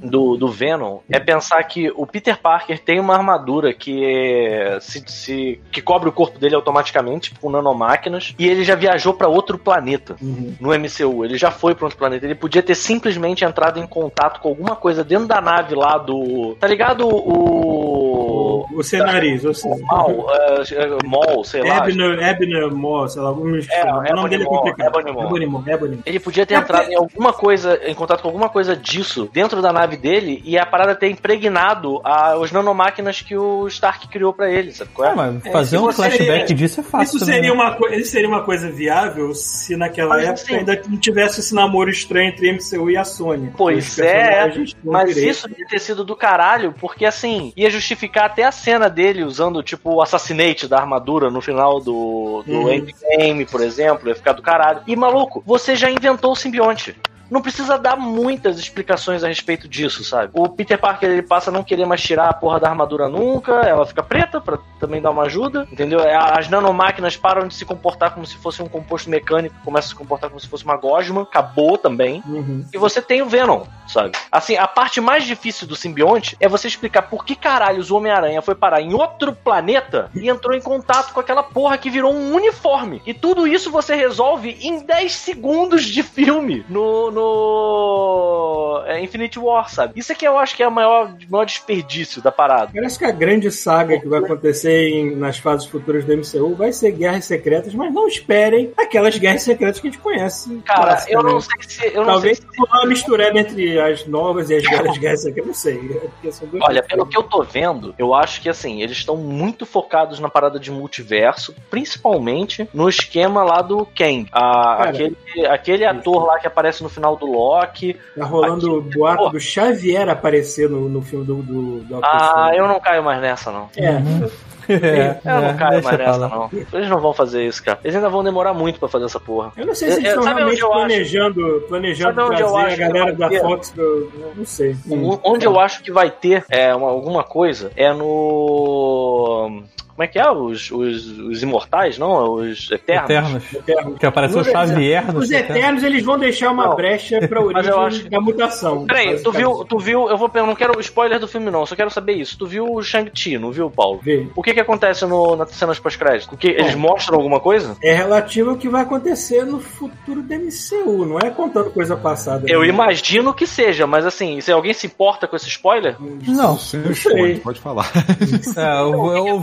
do, do Venom é pensar que o Peter Parker tem uma armadura que é- se, se- que cobre o corpo dele automaticamente com nanomáquinas e ele já viajou pra outro planeta Uhum. no MCU. Ele já foi pra outro planeta. Ele podia ter simplesmente entrado em contato com alguma coisa dentro da nave lá do. Tá ligado? O. o seu nariz, ou seja, Mal, é, Mol, sei lá. Abner, Abner Moore, sei lá, algum É, o nome dele é Ebony complicado. Ebony Maw. Ebony Ebony. Ele podia ter É entrado em alguma coisa, em contato com alguma coisa disso dentro da nave dele e a parada ter impregnado a, os nanomáquinas que o Stark criou pra ele, sabe qual é? Ah, mas É, fazer se um flashback disso é fácil. Isso seria, né? uma, isso seria uma coisa viável se naquela Mas, época assim- ainda não tivesse esse namoro estranho entre MCU e a Sony. Pois é, Mas direito. isso ia ter sido do caralho, porque assim, ia justificar até a cena dele usando, tipo, o assassinate da armadura no final do, do Uhum. Endgame, por exemplo, ia ficar do caralho. E maluco, você já inventou o simbionte. Não precisa dar muitas explicações a respeito disso, sabe? O Peter Parker ele passa a não querer mais tirar a porra da armadura nunca, ela fica preta pra também dar uma ajuda, entendeu? É, As nanomáquinas param de se comportar como se fosse um composto mecânico, começam a se comportar como se fosse uma gosma, acabou também. Uhum. E você tem o Venom, sabe? Assim, a parte mais difícil do simbionte é você explicar por que caralho o Homem-Aranha foi parar em outro planeta e entrou em contato com aquela porra que virou um uniforme. E tudo isso você resolve em 10 segundos de filme no, no é, Infinity War, sabe? Isso aqui eu acho que é o maior, maior desperdício da parada. Parece que a grande saga que vai acontecer em- nas fases futuras do MCU vai ser Guerras Secretas, mas não esperem aquelas Guerras Secretas que a gente conhece. Cara, eu não basicamente. sei se. Eu não Talvez sei se mistureba entre as novas e as velhas Guerras Secretas, não sei. duas Olha, pelo que eu tô vendo, eu acho que assim, eles estão muito focados na parada de multiverso, principalmente no esquema lá do Kang. A- aquele, aquele ator lá que aparece no final do Loki. Tá rolando o boato Pô. do Xavier aparecer no, no filme do, do, do Ah, eu não caio mais nessa, não. É, É, Eu não é, caio mais nessa, não. Eles não vão fazer isso, cara. Eles ainda vão demorar muito pra fazer essa porra. eu não sei se eles É, é, estão sabe realmente onde eu acho? planejando, planejando Sabe onde eu trazer a acho que galera vai da ter? Fox do. Não sei. Onde eu acho que vai ter é, uma- alguma coisa é no. Como é que é? Os, os, os imortais, não? Os eternos. Eternos. Eternos. Que apareceu o Xavier no Os Eternos eles vão deixar uma Não. brecha pra origem acho- da mutação. Peraí, tu viu, tu viu, eu vou eu não quero spoiler do filme não, só quero saber isso. Tu viu o Shang-Chi, não viu, Paulo? Vê. O que que acontece no, nas cenas pós-crédito? O que eles mostram alguma coisa? É relativo ao que vai acontecer no futuro do MCU, não é contando coisa passada. Eu né? imagino que seja, mas assim, se alguém se importa com esse spoiler, Não. Sem Não spoiler, sei. pode falar. É, o, o,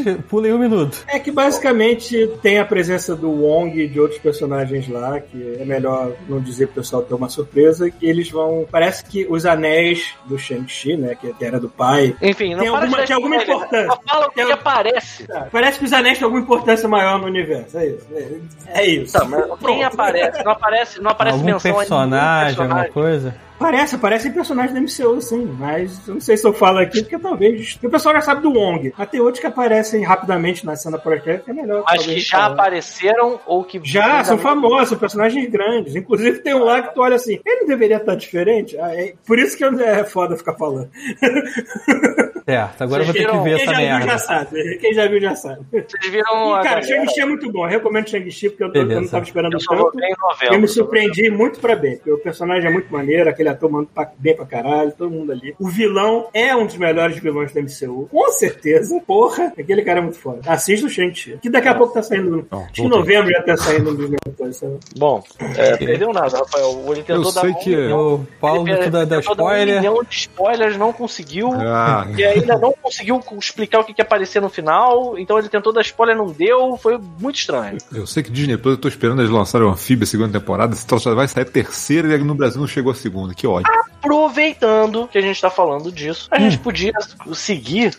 ouvintes, pulem um minuto. É que basicamente tem a presença do Wong e de outros personagens lá, que é melhor não dizer pro pessoal ter uma surpresa, que eles vão. Parece que os anéis do Shang-Chi, né? Que era do pai. enfim, não Tem para alguma- tem alguma importância. Só fala o que, Tem- que aparece. Parece que os anéis têm alguma importância maior no universo. É isso. É, é isso. Tá, mas quem aparece? Não aparece, não aparece Algum menção a nenhum personagem, alguma coisa. Parece, parecem personagens do MCU, sim, mas eu não sei se eu falo aqui, porque talvez. O pessoal já sabe do Wong. Mas tem outros que aparecem rapidamente na cena pós-crédito, que é melhor. Mas que já falar. apareceram ou que Já, são famosos, são personagens grandes. Inclusive tem um lá que tu olha assim, ele não deveria estar diferente? Ah, é por isso que é foda ficar falando. Certo, agora eu vou ter que ver Quem essa já viu já merda. sabe. Quem já viu já sabe. Vocês viram E, cara? Shang-Chi é muito bom. Eu recomendo Shang-Chi porque eu, eu Beleza. não tava esperando Eu tanto. novembro. Eu me surpreendi muito pra bem, porque o personagem é muito maneiro, aquele ator manda pra- bem pra caralho, todo mundo ali. O vilão é um dos melhores vilões da MCU, com certeza. Porra, aquele cara é muito foda. Assista o Shang-Chi, que daqui a pouco tá saindo. Que em novembro já tá saindo um dos meus. sabe? Bom, é, perdeu nada, Rafael. Ele tentou Eu dar sei um que- milhão- O Paulo dá, dá tentou dar Um spoiler. milhão de spoilers, não conseguiu. Ah, E ainda não conseguiu explicar o que, que ia aparecer no final. Então ele tentou dar spoiler, não deu. Foi muito estranho. eu sei que Disney Plus, eu tô esperando eles lançarem o Anfíbia segunda temporada. Troço já vai sair terceira e no Brasil não chegou a segunda. Que ódio. Aproveitando que a gente tá falando disso, a gente podia seguir.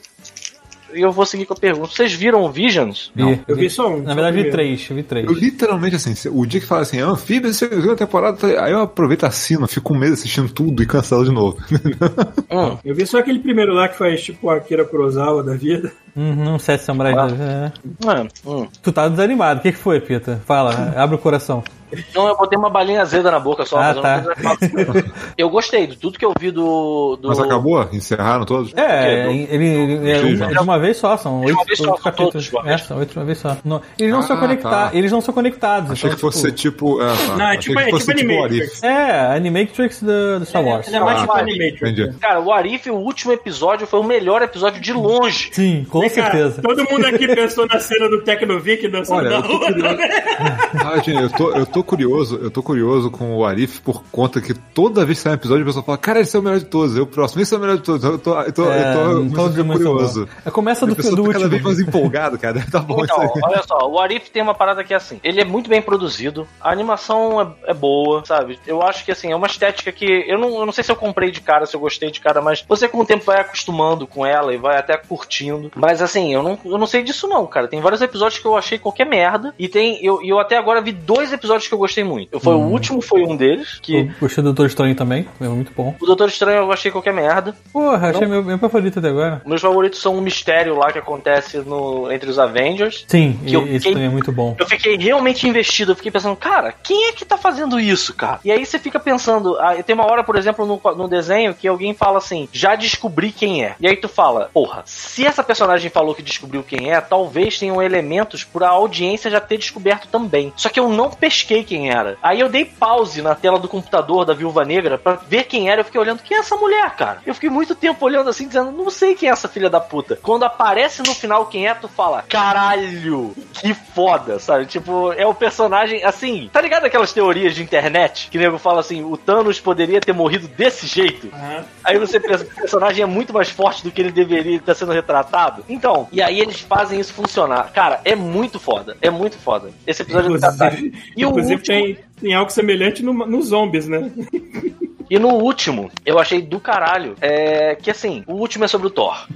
E eu vou seguir com a pergunta. Vocês viram Visions? Vi, Eu vi só um. Na só verdade, vi três. Vi três. Eu literalmente, assim, o dia que fala assim, Anfíbia segunda temporada, aí eu aproveito, assino, fico um mês assistindo tudo e cancelo de novo. Hum. Eu vi só aquele primeiro lá que faz tipo a Akira Kurosawa da vida. Uhum, Sete Samurais. Ah. da- é. Hum. Tu tá desanimado. O que, que foi, Pita? Fala, abre o coração. Não, eu botei uma balinha azeda na boca só. Ah, mas eu tá. Eu gostei de tudo que eu vi do. do... Mas acabou? Encerraram todos? É, Do- ele, ele- é Incrível. um- de uma vez só, são oito, uma vez só, oito são capítulos. todos uma É, são oito de uma vez só. Não, eles não Ah, são conectados. tá. Eles não são conectados. Achei então, que fosse tipo. É, tá. Não, é tipo- é tipo tipo Animatrix. Arif. É, Animatrix do, do Star Wars. Ele é mais Ah, tipo tá. Animatrix. Entendi. Cara, o Arif, o último episódio, foi o melhor episódio de longe. Sim, com cá, certeza. todo mundo aqui pensou na cena do Tecnovic dançando Olha, na rua. curioso. Ah, gente, eu tô, eu tô curioso, eu tô curioso com o Arif por conta que toda vez que sai um episódio, a pessoa fala, cara, esse é o melhor de todos, eu o próximo, esse é o melhor de todos. Eu tô, eu tô, É, eu tô muito curioso. bom. É, Começa do, do tá cada vez último. mais empolgado, cara. Tá bom Então, olha só, o Arif tem uma parada que é assim, ele é muito bem produzido, a animação é, é boa, sabe? Eu acho que assim, é uma estética que eu não, eu não sei se eu comprei de cara, se eu gostei de cara, mas você com o tempo vai acostumando com ela e vai até curtindo. Mas assim, eu não, eu não sei disso não, cara. Tem vários episódios que eu achei qualquer merda e tem eu, eu até agora vi dois episódios outros que eu gostei muito. Foi O último foi um deles, que Eu gostei do Doutor Estranho também, é muito bom. o Doutor Estranho eu achei qualquer merda. Porra, achei meu, meu favorito até agora. Meus favoritos são um mistério lá que acontece no, entre os Avengers. Sim, Que eu esse fiquei- também é muito bom. Eu fiquei realmente investido, eu fiquei pensando, cara, quem é que tá fazendo isso, cara? E aí você fica pensando, ah, tem uma hora, por exemplo, no, no desenho que alguém fala assim, já descobri quem é. E aí tu fala, porra, se essa personagem falou que descobriu quem é, talvez tenham elementos pra audiência já ter descoberto também. Só que eu não pesquei quem era. Aí eu dei pause na tela do computador da Viúva Negra pra ver quem era. Eu fiquei olhando, quem é essa mulher, cara? Eu fiquei muito tempo olhando assim, dizendo, não sei quem é essa filha da puta. Quando aparece no final quem é, tu fala, caralho, que foda, sabe? Tipo, é o personagem, assim, tá ligado aquelas teorias de internet? Que o nego fala assim, o Thanos poderia ter morrido desse jeito? Aí você pensa que o personagem é muito mais forte do que ele deveria estar sendo retratado. Então, e aí eles fazem isso funcionar. Cara, é muito foda. É muito foda. Esse episódio tá Inclusive, E o inclusive tem, tem algo semelhante no, nos zombies, né? E no último, eu achei do caralho. É que assim, o último é sobre o Thor.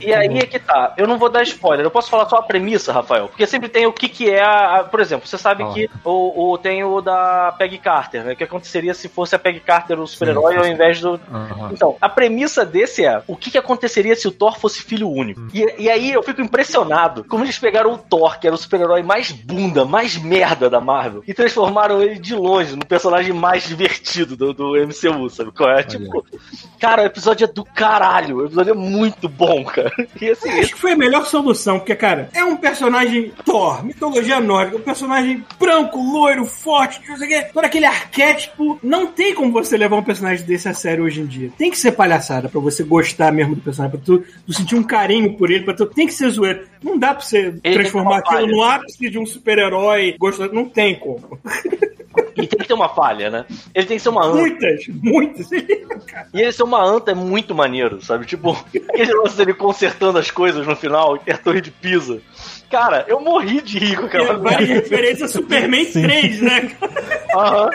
E aí é que tá. Eu não vou dar spoiler. Eu posso falar só a premissa, Rafael. Porque sempre tem o que que é a. a- por exemplo, você sabe Fala. que o, o- tem o da Peggy Carter, né? O que aconteceria se fosse a Peggy Carter o super-herói ao invés do. Aham. Então, a premissa desse é o que, que aconteceria se o Thor fosse filho único. E, e aí eu fico impressionado como eles pegaram o Thor, que era o super-herói mais bunda, mais merda da Marvel, e transformaram ele de longe no personagem mais divertido do, do MCU, sabe? Qual é? Tipo, cara, o episódio é do caralho. O episódio é muito bom, cara. E assim, Acho que foi a melhor solução, porque, cara, é um personagem Thor, mitologia nórdica, um personagem branco, loiro, forte, não sei o quê, todo aquele arquétipo. Não tem como você levar um personagem desse a sério hoje em dia. Tem que ser palhaçada pra você gostar mesmo do personagem, pra tu, tu sentir um carinho por ele, pra tu. Tem que ser zoeiro. Não dá pra você tem transformar aquilo no ápice de um super-herói gostoso. Não tem como. e tem que ter uma falha, né? Ele tem que ser uma anta. Muitas, muitas. E ele ser uma anta é muito maneiro, sabe? Tipo, aquele lance dele consertando as coisas no final e ter a torre de Pisa. Cara, eu morri de rir com aquela Várias referências a Superman 3, né? Aham.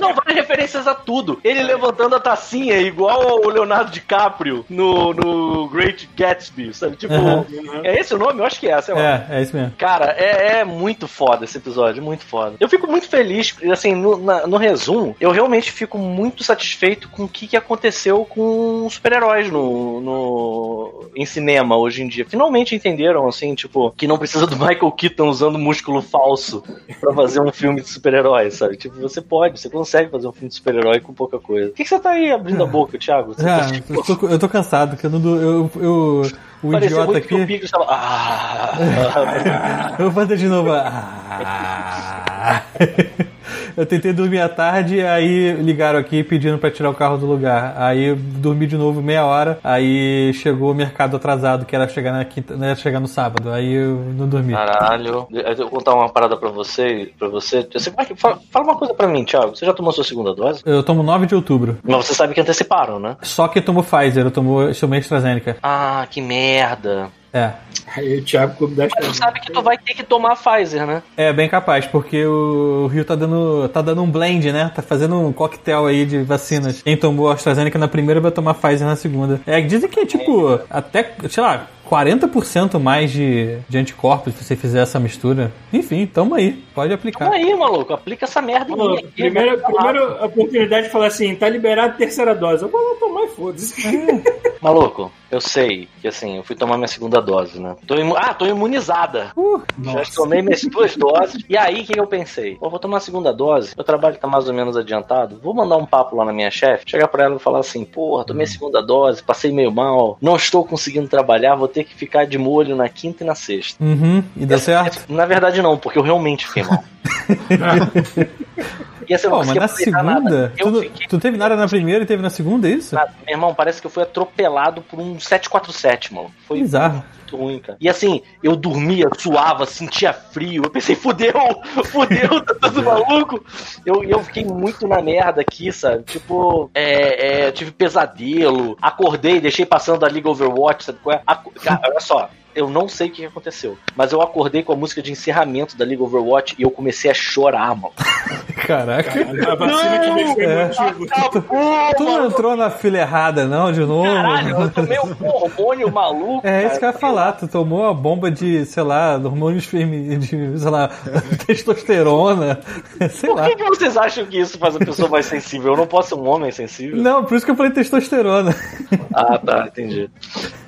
Não, várias referências a tudo. Ele levantando a tacinha igual ao Leonardo DiCaprio no, no Great Gatsby, sabe? Tipo, Aham. é esse o nome? Eu acho que é, sei lá. É, é isso mesmo. Cara, é, é muito foda esse episódio, muito foda. Eu fico muito feliz, assim, no, na- no resumo, eu realmente fico muito satisfeito com o que, que aconteceu com super-heróis no, no, em cinema hoje em dia. Finalmente entenderam, assim, tipo, que não precisa do Michael Keaton usando músculo falso pra fazer um filme de super-herói, sabe? Tipo, você pode, você consegue fazer um filme de super-herói com pouca coisa. Por que, que você tá aí abrindo a boca, Thiago? Você Ah, tá, tipo, eu, tô, eu tô cansado, que eu não. Eu, eu, o parecia idiota muito que o aqui. Biggs tava... Ah, Eu vou fazer de novo. Ah. Eu tentei dormir à tarde, aí ligaram aqui pedindo pra tirar o carro do lugar. Aí eu dormi de novo meia hora, aí chegou o mercado atrasado, que era chegar na quinta, né, chegar no sábado. Aí eu não dormi. Caralho. Eu vou contar uma parada pra você. Pra você. Você vai- fala, fala uma coisa pra mim, Thiago. Você já tomou sua segunda dose? Eu tomo 9 de outubro. Mas você sabe que anteciparam, né? Só que tomo Pfizer, eu tomo, eu tomei AstraZeneca. Ah, que merda. É. Aí o Thiago Clube das Mas tu sabe que tu vai ter que tomar a Pfizer, né? É bem capaz, porque o Rio tá dando, tá dando um blend, né? Tá fazendo um coquetel aí de vacinas. Quem tomou a AstraZeneca na primeira vai tomar Pfizer na segunda. É, dizem que é tipo, até, sei lá, 40% mais de, de anticorpos se você fizer essa mistura. Enfim, tamo aí. Pode aplicar. Toma aí, maluco. Aplica essa merda em Pô, aqui. primeira, primeira oportunidade de falar assim, tá liberado a terceira dose. Eu vou lá tomar e foda-se. Maluco, eu sei que assim, eu fui tomar minha segunda dose, né? Tô imu- Ah, tô imunizada. Já tomei minhas duas doses. E aí, o que, que eu pensei? Pô, vou tomar a segunda dose. Meu trabalho tá mais ou menos adiantado. Vou mandar um papo lá na minha chefe. Chegar pra ela e falar assim: Porra, tomei a segunda dose, passei meio mal. Não estou conseguindo trabalhar. Vou ter que ficar de molho na quinta e na sexta. Uhum, e deu certo? Na verdade, não, porque eu realmente fiquei mal. e assim, eu não mas na segunda? Tu, fiquei tu teve nada na primeira e teve na segunda, é isso? Nada. Meu irmão, parece que eu fui atropelado por um 747, mano. Foi Bizarro. muito ruim, cara. E assim, eu dormia, suava, sentia frio. Eu pensei, fudeu, fudeu, tá tudo maluco. Eu, eu fiquei muito na merda aqui, sabe? Tipo, é, é, tive pesadelo, acordei, deixei passando a Liga Overwatch, sabe qual é? Aco- Cara, olha só. Eu não sei o que aconteceu. Mas eu acordei com a música de encerramento da League Overwatch e eu comecei a chorar, mano. Caraca. A vacina que deixou É. emotivo. Acabou, Tu não entrou na fila errada, não, de novo? Caralho, eu tomei um hormônio maluco. É isso que eu cara. ia falar, tu tomou uma bomba de, sei lá, hormônios femininos, de, sei lá, testosterona, sei Por lá. que, que vocês acham que isso faz a pessoa mais sensível? Eu não posso ser um homem sensível? Não, por isso que eu falei testosterona. Ah, tá, entendi.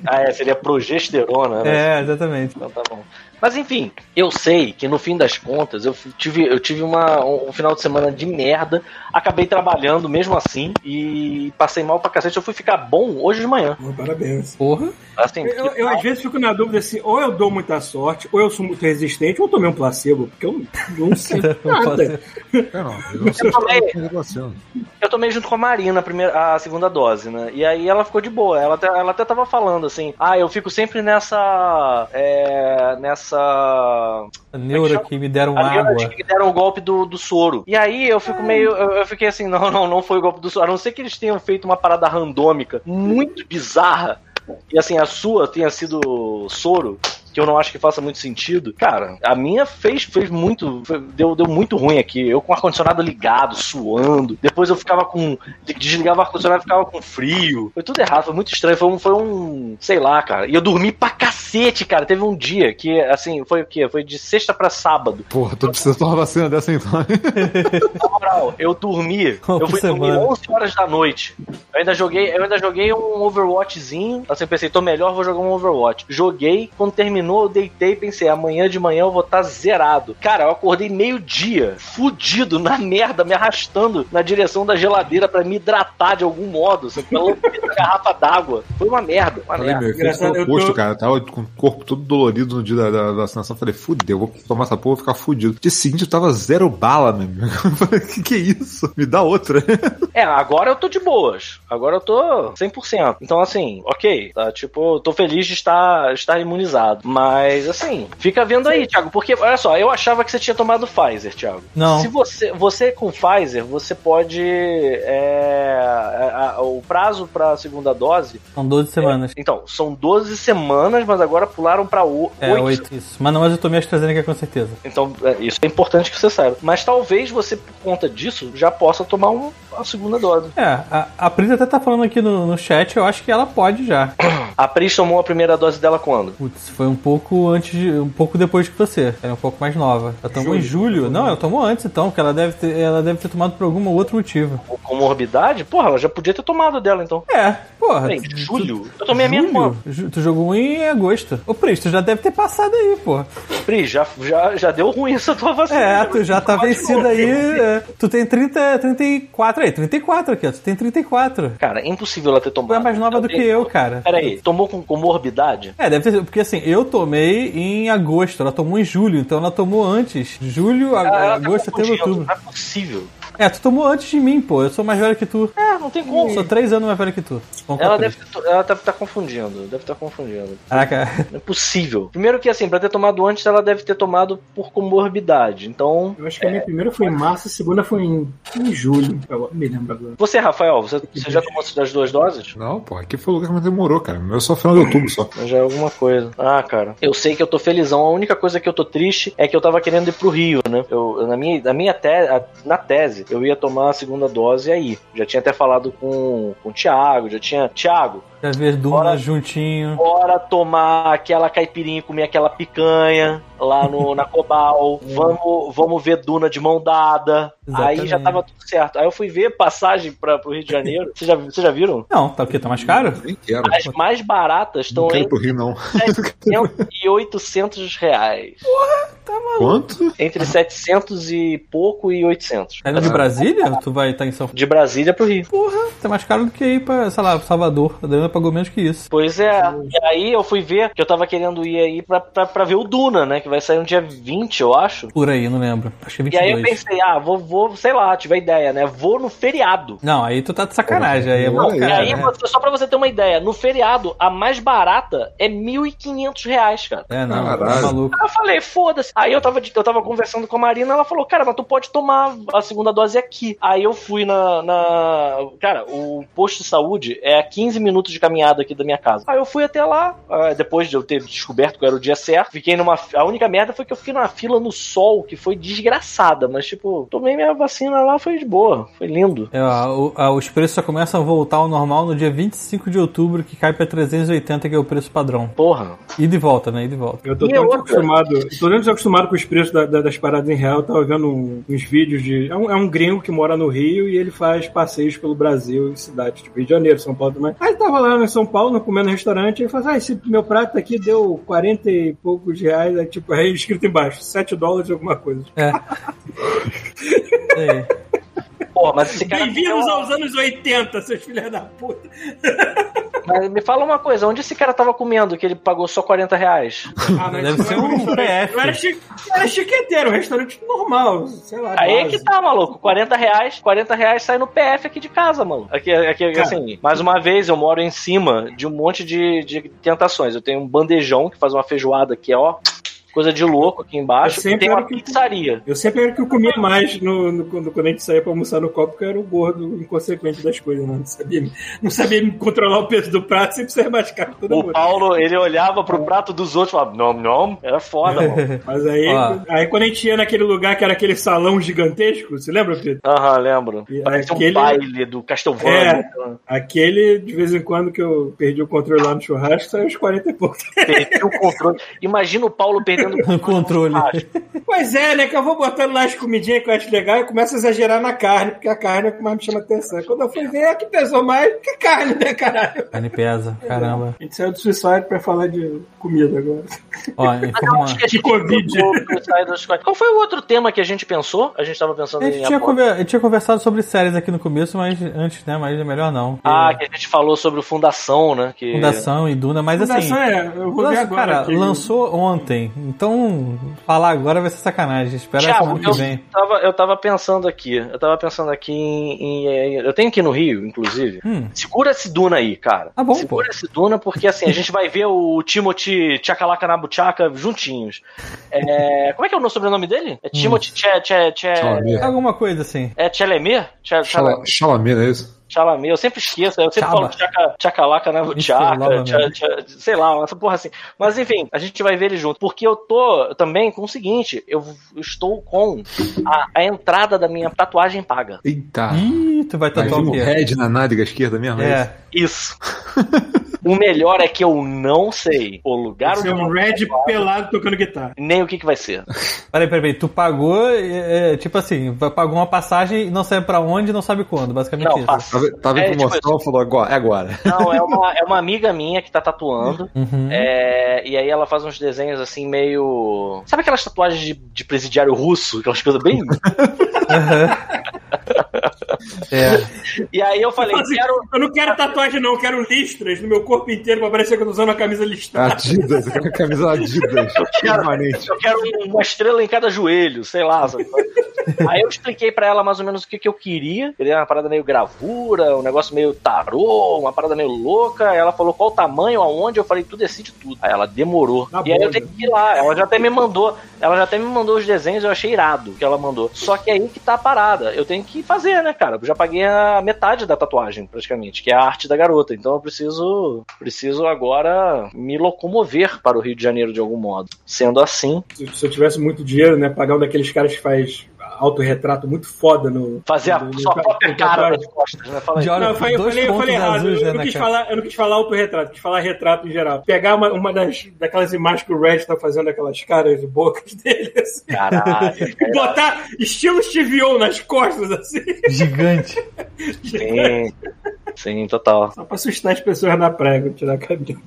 Ah, é, seria progesterona, né? É, exatamente. Então tá bom. Mas enfim, eu sei que no fim das contas eu tive, eu tive uma, um, final de semana de merda, acabei trabalhando mesmo assim e passei mal pra cacete. Eu fui ficar bom hoje de manhã. Parabéns. Porra. Assim, Eu, eu, às vezes fico na dúvida assim, ou eu dou muita sorte, ou eu sou muito resistente, ou eu tomei um placebo, porque eu não sei nada. É, não, eu não sei Eu tomei- o que acontecendo. Eu tomei junto com a Marina a, primeira, a segunda dose, né? E aí ela ficou de boa. Ela até, ela até tava falando assim: ah, eu fico sempre nessa. É, nessa. A neura que me deram A água. Que deram o golpe do, do soro. E aí eu fico meio. Eu, eu fiquei assim, não, não, não foi o golpe do soro. A não ser que eles tenham feito uma parada randômica muito bizarra. E assim, a sua tenha sido soro. Que eu não acho que faça muito sentido. Cara, a minha fez, fez muito. foi- deu, deu muito ruim aqui. Eu com o ar-condicionado ligado, suando. Depois eu ficava com. Desligava o ar-condicionado e ficava com frio. Foi tudo errado, foi muito estranho. Foi um, foi um. Sei lá, cara. E eu dormi pra cacete, cara. Teve um dia que, assim, foi o quê? Foi de sexta pra sábado. Porra, tu precisa tomar vacina dessa então. Na moral, eu dormi. Uma eu fui dormir semana. 11 horas da noite. Eu ainda joguei, eu ainda joguei um Overwatchzinho. Assim, eu pensei, tô melhor, vou jogar um Overwatch. Joguei, quando terminou, eu deitei e pensei, amanhã de manhã eu vou estar zerado. Cara, eu acordei meio-dia, fudido, na merda, me arrastando na direção da geladeira pra me hidratar de algum modo, sabe? Pela lampeira da garrafa d'água. Foi uma merda, uma Falei, merda. meu, Engraçado, eu oposto, tô- cara. Tava com o corpo todo dolorido no dia da, da vacinação. Falei, fudeu, vou tomar essa porra, vou ficar fudido. Dia seguinte eu tava zero bala, meu amigo. Eu falei, que que é isso? Me dá outra. É, agora eu tô de boas. Agora eu tô 100%. Então, assim, ok. Tá, tipo, tô feliz de estar, estar imunizado. Mas, assim, fica vendo aí, Thiago. Porque, olha só, eu achava que você tinha tomado Pfizer, Thiago. Não. Se você, você com Pfizer, você pode. é, a- a- o prazo pra segunda dose. São 12 semanas. Então, são 12 semanas, mas agora pularam pra 8. É, 8, isso. Mas não, mas eu tomei a AstraZeneca com certeza. Então, é, isso é importante que você saiba. Mas talvez você, por conta disso, já possa tomar um, a segunda dose. É, a, a Pris até tá falando aqui no, no chat, eu acho que ela pode já. A Pris tomou a primeira dose dela quando? Putz, foi um pouco antes de, um pouco depois que você. Ela é um pouco mais nova. Ela tomou em julho. Não, ela tomou antes então, porque ela deve ter, ela deve ter tomado por algum outro motivo. Com comorbidade? Porra, ela já podia ter tomado dela, então. É, porra. Peraí, tu- julho? Eu tomei a minha Julho? Ju- Tu jogou em agosto. Ô, Pris, tu já deve ter passado aí, porra. Pris, já, já, já deu ruim essa tua vacina. É, tu já tá vencido aí. é. Tu tem 30, 34 aí, 34 aqui, ó. Tu tem 34. Cara, é impossível ela ter tomado. Tu é mais nova do que eu, cara. Peraí, tomou com comorbidade? É, deve ter porque assim, eu tomei em agosto, ela tomou em julho, então ela tomou antes. Julho, Ela, tá agosto, setembro, confundindo, outubro. Não é possível. É, tu tomou antes de mim, pô. Eu sou mais velho que tu. É, não tem como. Sou três anos mais velho que tu. Ela deve estar ela deve tá confundindo. Deve estar confundindo. Caraca. Não é possível. Primeiro que assim, pra ter tomado antes, ela deve ter tomado por comorbidade. Então. Eu acho que a minha primeira foi em março, a segunda foi em, em julho. Eu me lembro agora. Você, Rafael, você, você já tomou as duas doses? Não, porra, aqui foi o lugar que mais demorou, cara. Meu só final de outubro só. Já é alguma coisa. Ah, cara. Eu sei que eu tô felizão. A única coisa que eu tô triste é que eu tava querendo ir pro Rio, né? Eu, eu- na minha, na minha te, na tese, eu ia tomar a segunda dose aí. Já tinha até falado com, com o Thiago, já tinha. Thiago, As dunas Bora. juntinho. bora tomar aquela caipirinha e comer aquela picanha lá no, na Cobal. Vamos, vamos ver Duna de mão dada. Aí já Exatamente. tava tudo certo. Aí eu fui ver passagem pra, pro Rio de Janeiro. Vocês já, vocês já viram? Não, tá o quê? Tá mais caro? Nem quero. As mais baratas Não estão quero entre pro Rio, não. 700 e 800 reais. Quanto? Entre 700 e pouco e 800. Tá indo de Brasília? Tu vai estar em São De Brasília pro Rio. Porra, tá mais caro do que ir pra, sei lá, Salvador. A Daniela pagou menos que isso. Pois é. E aí eu fui ver que eu tava querendo ir aí pra, pra, pra ver o Duna, né? Que vai sair no dia 20, eu acho. Por aí, não lembro. Acho que é E aí eu 22. pensei, ah, vou, vou, sei lá, tive a ideia, né? Vou no feriado. Não, aí tu tá de sacanagem. Aí é Não, muito e aí, né? só pra você ter uma ideia, no feriado, a mais barata é 1.500 reais, cara. É, não, tá Caralho. maluco. Aí eu falei, foda-se. Aí eu tava, eu tava conversando com a Marina, ela falou, cara, mas tu pode tomar a segunda dose aqui. Aí eu fui na. na- Cara, o posto de saúde é a 15 minutos de caminhada aqui da minha casa. Aí eu fui até lá, ah, depois de eu ter descoberto que era o dia certo, fiquei numa. A única merda foi que eu fiquei numa fila no sol, que foi desgraçada, mas tipo, tomei minha vacina lá, foi de boa, foi lindo. É, o- a- os preços só começam a voltar ao normal no dia 25 de outubro, que cai pra 380, que é o preço padrão. Porra. E de volta, né? E de volta. Eu tô E tão outra? desacostumado, tô tão desacostumado com os preços da- da- das paradas em real. Eu tava vendo um- uns vídeos de. É um, é um gringo que mora no Rio e ele faz passeios pelo Brasil e cidades, tipo Rio de Janeiro, São Paulo também. Aí tava lá em São Paulo, comendo no restaurante, e ele falou: Ah, esse meu prato aqui deu 40 e poucos reais, aí, tipo, aí escrito embaixo, 7 dólares alguma coisa. É. É. Porra, mas esse cara. Bem-vindos aos anos 80, seus filhos da puta. Mas me fala uma coisa, onde esse cara tava comendo que ele pagou só 40 reais? Ah, mas Deve ser um PF. Eu era, chi... eu era chiqueteiro, um restaurante normal, sei lá. Aí é que tá, maluco. 40 reais, 40 reais sai no PF aqui de casa, mano. Aqui, aqui Cara. assim, mais uma vez, eu moro em cima de um monte de, de tentações. Eu tenho um bandejão que faz uma feijoada que é, ó, coisa de louco aqui embaixo. Eu sempre E tem uma era que- pizzaria. Eu sempre era que eu comia mais no, no- quando, quando a gente saía pra almoçar no copo, porque eu era o gordo inconsequente das coisas, né? Não sabia, não sabia me controlar o peso do prato, sempre saía mais caro O mundo. Paulo, ele olhava pro prato dos outros e falava, não, não, era foda, mano. Mas aí, aí quando a gente ia naquele lugar que era aquele salão gigantesco, você lembra, Pedro? Aham, lembro. E Parecia aquele- um baile do Castlevania. Aquele, de vez em quando, que eu perdi o controle lá no churrasco, saiu uns 40 e pouco. Perdi o controle. Imagina o Paulo perdendo O controle. Pois é, né? Que eu vou botando lá as comidinhas que eu acho legal e começo a exagerar na carne, porque a carne é o que mais me chama atenção. Quando eu fui ver, é que pesou mais que carne, né, caralho? Carne pesa, caramba. A gente saiu do Suicide pra falar de comida agora. Ó, informa... acho que a gente Covid. Qual foi o outro tema que a gente pensou? A gente tava pensando A em. gente tinha, conver- a gente tinha conversado sobre séries aqui no começo, mas antes, né? Mas é melhor não. Ah, que a gente falou sobre o Fundação, né? Que... Fundação e Duna, mas assim. Fundação é, eu vou ver agora. cara, aqui. lançou ontem. Então, falar agora vai ser sacanagem. Espera a Thiago, semana que eu vem. tava, eu tava pensando aqui. Eu tava pensando aqui em, em- Eu tenho aqui no Rio, inclusive. Hum. Segura esse Duna aí, cara. Tá bom, Segura pô. esse Duna, porque assim, a gente vai ver o Timothy Chacalaca Nabuchaka juntinhos. É, Como é que é o sobrenome dele? É Timothy che, che... Chalamet. Alguma coisa assim. É? Che, Chalamet. Chala- Chalamet, não é isso? Chalamet, eu sempre esqueço, eu sempre Chaba. falo tchaca, tchacalaca Isso, tchaca, lava tcha, mesmo. tcha, sei lá, essa porra assim. Mas enfim, a gente vai ver ele junto. Porque eu tô também com o seguinte: eu estou com a, a entrada da minha tatuagem paga. Eita. Ih, tu vai tatuar o um head na nádega esquerda mesmo? É. É. Isso. o melhor é que eu não sei o lugar Você é onde um Red tatuar, pelado tocando guitarra. nem o que, que vai ser. Peraí, peraí. Tu pagou, é, é, tipo assim, pagou uma passagem e não sabe pra onde e não sabe quando. Basicamente Não, isso. passa. Tava, tava É, em tipo promoção, falou agora, é agora. Não, é uma, é uma amiga minha que tá tatuando. Uhum. É, e aí ela faz uns desenhos assim meio. Sabe aquelas tatuagens de, de presidiário russo? Aquelas coisas bem. É. E aí eu falei, Assim, quero. Eu não quero tatuagem, não, eu quero listras no meu corpo inteiro pra parecer que eu tô usando uma camisa listrada. Adidas, aquela camisa Adidas. Permanente. Eu quero uma estrela em cada joelho, sei lá. sabe? Aí eu expliquei pra ela mais ou menos o que, que eu queria. Queria uma parada meio gravura, um negócio meio tarô, uma parada meio louca. Ela falou qual o tamanho, aonde. Eu falei, tu decide tudo. Aí ela demorou. Tá e aí eu tenho que ir lá. Ela já até me mandou. Ela já até me mandou os desenhos, eu achei irado que ela mandou. Só que aí que tá a parada. Eu tenho que fazer, né, cara? Eu já paguei a metade da tatuagem, praticamente, que é a arte da garota. Então eu preciso. Preciso agora me locomover para o Rio de Janeiro de algum modo. Sendo assim, Se, se eu tivesse muito dinheiro, né, pagar um daqueles caras que faz autorretrato muito foda no. fazer a no- sua no- própria no cara tatuagem. das costas, né? Fala aí. Não, eu falei, eu dois falei, eu pontos falei errado. azuis, eu, não quis cara. falar, eu não quis falar autorretrato, quis falar retrato em geral. Pegar uma, uma das, daquelas imagens que o Red tá fazendo, aquelas caras e bocas dele, assim. Caralho. E botar estilo Steve O nas costas, assim. Gigante. Sim, sim, total. Só pra assustar as pessoas na praia, tirar a cabelo.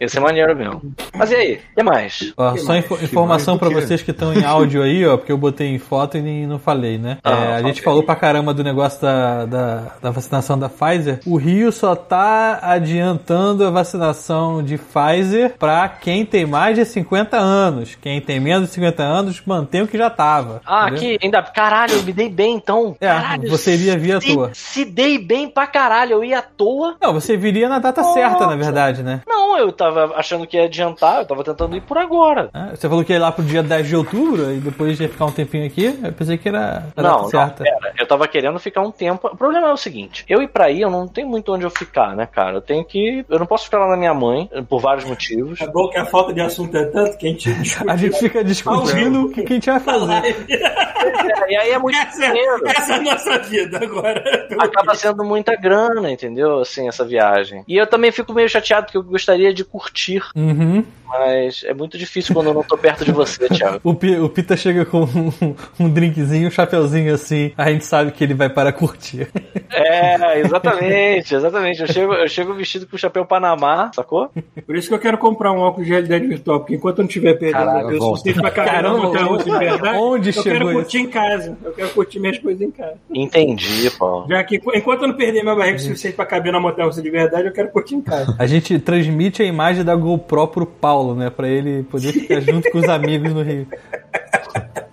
Esse é maneiro mesmo. Mas e aí? O que mais? Ó, Que só mais? info- informação quê? vocês que estão em áudio aí, ó, porque eu botei em foto e nem não falei, né? Ah, É, a gente falou pra caramba do negócio da, da, da vacinação da Pfizer. O Rio só tá adiantando a vacinação de Pfizer pra quem tem mais de 50 anos. Quem tem menos de 50 anos, mantém o que já tava. Ah, entendeu? aqui, ainda. Caralho, eu me dei bem então. É, Caralho, você iria vir à se, toa. Se dei bem pra caralho, eu ia à toa. Não, você viria na data Nossa. certa, na verdade, né? Não, eu tava achando que ia adiantar eu tava tentando ir por agora. Ah, Você falou que ia lá pro dia 10 de outubro e depois ia ficar um tempinho aqui. Eu pensei que era a Não, data não, certa. pera, eu tava querendo ficar um tempo. O problema é o seguinte: eu ir pra aí, eu não tenho muito onde eu ficar, né, cara? Eu tenho que. Eu não posso ficar lá na minha mãe, por vários motivos. É bom que a falta de assunto é tanto que a gente. A gente fica discutindo o que, que a gente vai fazer. É, e aí é muito Essa, dinheiro. essa é a nossa vida agora. Acaba sendo muita grana, entendeu? Assim, essa viagem. E eu também fico meio chateado porque eu gostaria de curtir, Uhum. mas é muito difícil quando eu não tô perto de você, Thiago. O, Pi- o Pita chega com um, um drinkzinho, um chapeuzinho assim, a gente sabe que ele vai para curtir. É, exatamente, exatamente. Eu chego, eu chego vestido com o chapéu Panamá, sacou? Por isso que eu quero comprar um óculos de realidade virtual, porque enquanto eu não estiver perdendo Caraca, eu suficiente pra Caramba, uma montanha russa de verdade, onde eu chegou quero isso? curtir em casa. Eu quero curtir minhas coisas em casa. Entendi, Paulo. Já que enquanto eu não perder minha barriga o suficiente pra caber na montanha russa de verdade, eu quero curtir em casa. A gente transmite a imagem da GoPro pro Paulo, né? Pra ele poder ficar junto com os amigos no Rio.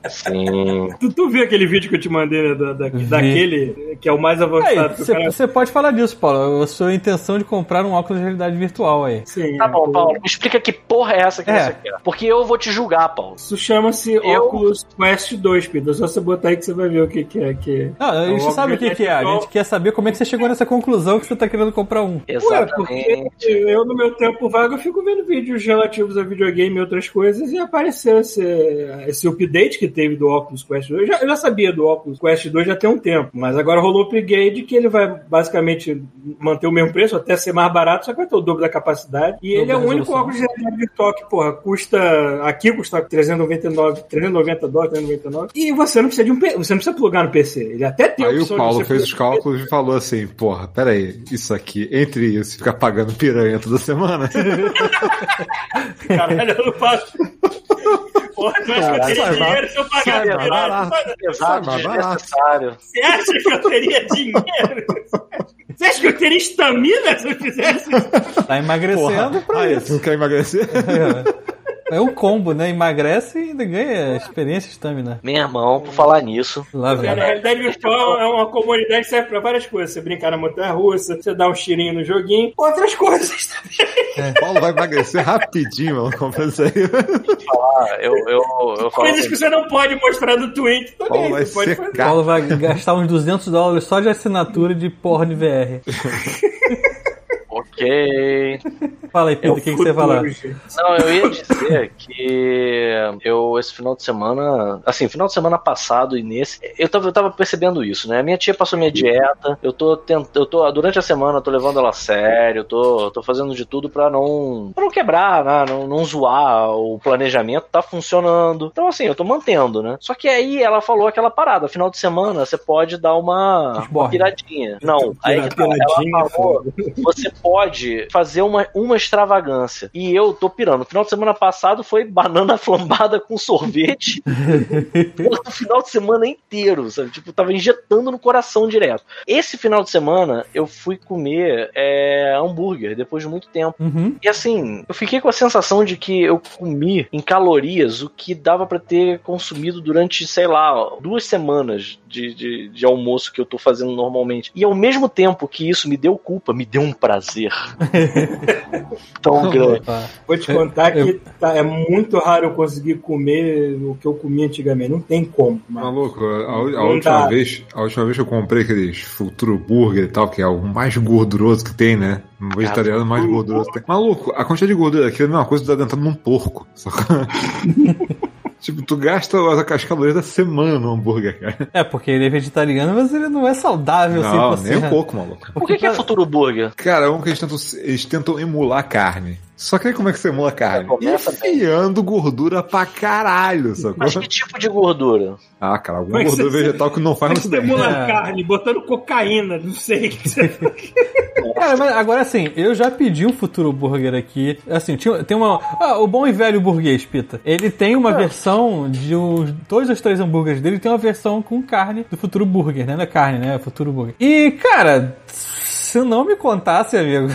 Sim. Tu, tu viu aquele vídeo que eu te mandei, né, da, da- daquele que é o mais avançado o cara... você pode falar disso, Paulo. A sua intenção de comprar um óculos de realidade virtual aí. Sim, Tá é. bom, Paulo. Me explica que porra é essa que É. você quer. Porque eu vou te julgar, Paulo. Isso chama-se Eu- Oculus Quest 2, Pedro. Só você botar aí que você vai ver o que, que é. Que... Não, a gente É sabe o que, que é. A gente quer saber como é que você chegou nessa conclusão que você tá querendo comprar um. Ué, porque Exatamente. eu no meu tempo vago eu fico vendo vídeos relativos a videogame e outras coisas e apareceu esse, esse update que teve do Oculus Quest 2. Eu já, eu já sabia do Oculus Quest 2 já tem um tempo, mas agora rolou o upgrade que ele vai basicamente manter o mesmo preço, até ser mais barato, só que vai ter o dobro da capacidade. E ele é o único óculos de realidade virtual que, porra, custa. Aqui custa 399, 390 dólares, 399. E você não precisa de um você não precisa plugar no PC. Ele até tem Aí o Paulo fez os cálculos e falou assim: Porra, peraí, isso aqui, entre isso e ficar pagando piranha toda semana, Caralho, eu não faço. Porra, tu acha que eu teria dinheiro se eu pagasse pirata? desnecessário. Você acha que eu teria dinheiro? Você acha que eu teria estamina se eu fizesse isso? Tá emagrecendo pra Aí, isso. não quer emagrecer? É um combo, né? Emagrece e ainda ganha experiência e estamina. Meu irmão, por falar nisso. Lá Na vem. realidade virtual é uma comunidade que serve pra várias coisas. Você brincar na montanha russa, você dá um tirinho no joguinho, outras coisas também. Paulo vai emagrecer rapidinho, mano, comprando isso aí. Ah, eu, eu, eu falo Coisas que você não pode mostrar no Twitter também. Paulo vai você pode fazer. secar. Paulo vai gastar uns 200 dólares só de assinatura de porra de VR. ok. Fala aí, Pedro, o que, que você ia falar? Não, eu ia dizer que eu, esse final de semana, assim, final de semana passado e nesse, eu tava, eu tava percebendo isso, né? Minha tia passou minha dieta, eu tô tentando, eu tô, durante a semana eu tô levando ela a sério, eu tô, tô fazendo de tudo pra não, pra não quebrar, né? Não, não zoar o planejamento, tá funcionando. Então, assim, eu tô mantendo, né? Só que aí ela falou aquela parada, final de semana você pode dar uma, uma piradinha. Não, aí que tá, Piradinha, ela falou, você pode fazer uma, uma extravagância. E eu tô pirando. No final de semana passado foi banana flambada com sorvete. o final de semana inteiro, sabe? Tipo, tava injetando no coração direto. Esse final de semana eu fui comer é, hambúrguer depois de muito tempo. Uhum. E assim, eu fiquei com a sensação de que eu comi em calorias o que dava pra ter consumido durante, sei lá, duas semanas de, de, de almoço que eu tô fazendo normalmente. E ao mesmo tempo que isso me deu culpa, me deu um prazer tão grande. Opa. Vou te contar que tá- é muito raro eu conseguir comer o que eu comia antigamente. Não tem como. mano. Maluco, a, a Não última dá. vez, a última vez que eu comprei aqueles Futuro Burger e tal, que é o mais gorduroso que tem, né? Um vegetariano mais gorduroso que tem. Maluco, a quantidade de gordura daquilo é a mesma coisa que tu tá dentro num porco. sacou? tipo, tu gasta as, as calorias da semana no hambúrguer, cara. É, porque ele é vegetariano, mas ele não é saudável Não, 100%. nem um pouco, maluco. Por que, que é Futuro Burger? Cara, é um que eles tentam, eles tentam emular a carne. Só que aí como é que você emula a carne? Começa bem. Enfiando gordura pra caralho, sacou? Mas que tipo de gordura? Ah, cara, alguma Mas gordura você- vegetal que não faz muito você bem. emula É. carne, botando cocaína, não sei. Cara, mas agora assim, eu já pedi um futuro burger aqui. Assim, tinha, tem uma. Ah, o bom e velho burguês, Pita. Ele tem uma versão de os. Todos os três hambúrgueres dele tem uma versão com carne do futuro burger, né? Não é carne, né? É futuro burger. E, cara. Se não me contasse, amigo,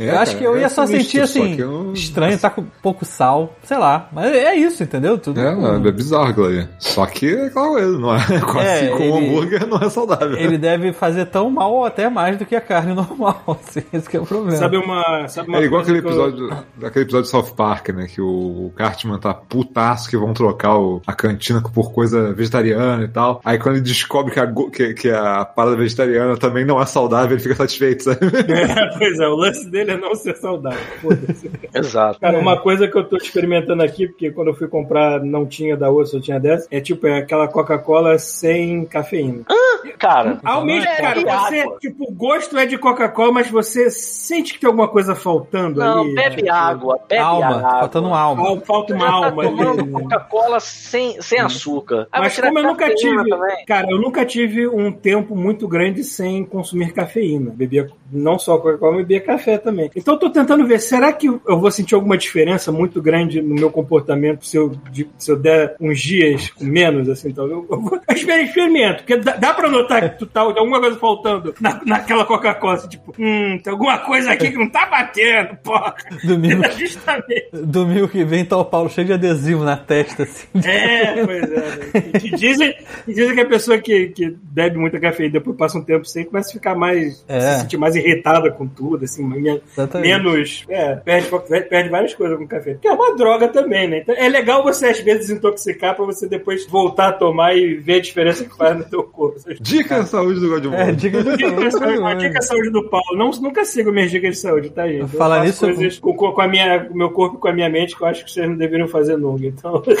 É, eu acho cara, que eu é ia só sinistro, sentir só assim, que eu- estranho, tá com pouco sal, sei lá. Mas é isso, entendeu? Tudo É, não, é bizarro aquilo ali. Só que é aquela coisa, não é? Assim como o ele- hambúrguer não é saudável. Ele deve fazer tão mal ou até mais do que a carne normal. Assim, esse que é o problema. Sabe uma. Sabe uma É igual aquele que eu- episódio, daquele episódio de South Park, né? Que o, o Cartman tá putaço que vão trocar o- a cantina por coisa vegetariana e tal. Aí quando ele descobre que a, que, que a parada vegetariana também não é saudável, ele fica satisfeito, sabe? É, pois é, o lance dele é não ser saudável. Exato. Cara, uma coisa que eu tô experimentando aqui, porque quando eu fui comprar não tinha da outra, só tinha dessa, é tipo, é aquela Coca-Cola sem cafeína. Cara, Ao mesmo, não é cara, água. você, tipo, o gosto é de Coca-Cola, mas você sente que tem alguma coisa faltando não, ali. bebe tipo, água, bebe alma, água. tá faltando alma. al- Falta uma tá alma tomando ali. Coca-Cola sem, sem açúcar. Ah, vai Mas como eu nunca tive, também. cara, eu nunca tive um tempo muito grande sem consumir cafeína. Bebia não só Coca-Cola, mas bebia café também. Então eu tô tentando ver, será que eu vou sentir alguma diferença muito grande no meu comportamento se eu, de- se eu der uns dias menos, assim, então eu, eu vou- eu exper- experimento, porque dá, dá pra notar que tu tá, alguma coisa faltando na, naquela Coca-Cola, assim, tipo, hum, tem alguma coisa aqui que não tá batendo, porra. Domingo, Justamente. domingo que vem tá o Paulo cheio de adesivo na testa, assim. É, pois é. né? E Dizem, dizem que a pessoa que, que bebe muita cafeína e depois passa um tempo sem começa a ficar mais. É. se sentir mais irritada com tudo, assim, Exatamente. menos. É, perde, perde várias coisas com café. Porque é uma droga também, né? Então é legal você às vezes desintoxicar pra você depois voltar a tomar e ver a diferença que faz no teu corpo. Dica de saúde do Godmode. É, Dica de saúde, uma saúde. dica de saúde do Paulo. Não, nunca sigo minhas dicas de saúde, tá, gente? Eu Falar nisso- coisas com, com a minha, com o meu corpo e com a minha mente que eu acho que vocês não deveriam fazer nunca. Então.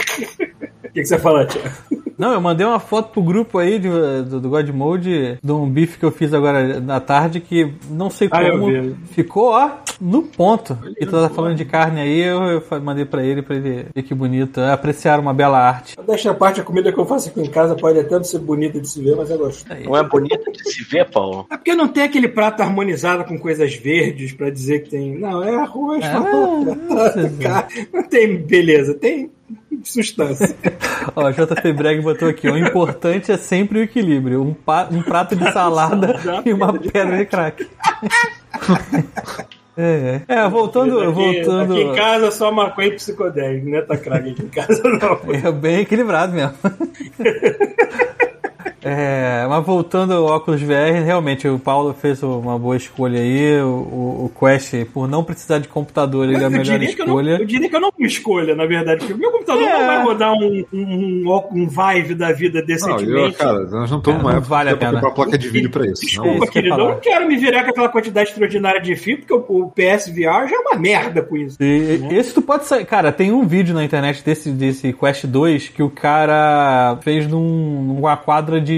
O que, que você fala, Tiago? Não, eu mandei uma foto pro grupo aí de- do, do God Mode de um bife que eu fiz agora na tarde que não sei Ah, como ficou, ó, no ponto. E tu tá falando de carne aí, eu, eu mandei pra ele pra ele ver que bonito. É apreciar uma bela arte. Deixa a parte, a comida que eu faço aqui em casa pode até não ser bonita de se ver, mas eu gosto. Não é bonito de se ver, Paulo? É porque não tem aquele prato harmonizado com coisas verdes pra dizer que tem. Não, é arroz, É, Cara, Não tem beleza, tem substância. Ó, JP Breg botou aqui, o importante é sempre o equilíbrio. Um, um prato de salada e uma pedra de crack. É, é. É, voltando, aqui, voltando. aqui em casa só maconha e psicodélico, não é tacraga aqui em casa não. É bem equilibrado mesmo. É, mas voltando ao óculos VR, realmente o Paulo fez uma boa escolha aí. O, o, Quest, por não precisar de computador, ele é a melhor que eu, não, escolha. eu diria que eu não me escolha, na verdade, porque o meu computador É. não vai rodar um, um, um, Vive da vida Não, eu, decentemente. cara, nós não estamos É, não época vale a pena. comprar placa de vídeo pra isso. Não, Desculpa, eu ia querido, eu não quero me virar com aquela quantidade extraordinária de fio, porque o, o PS VR já é uma merda com isso. E, esse tu pode sair. Cara, tem um vídeo na internet desse, desse Quest 2 que o cara fez num, numa quadra de.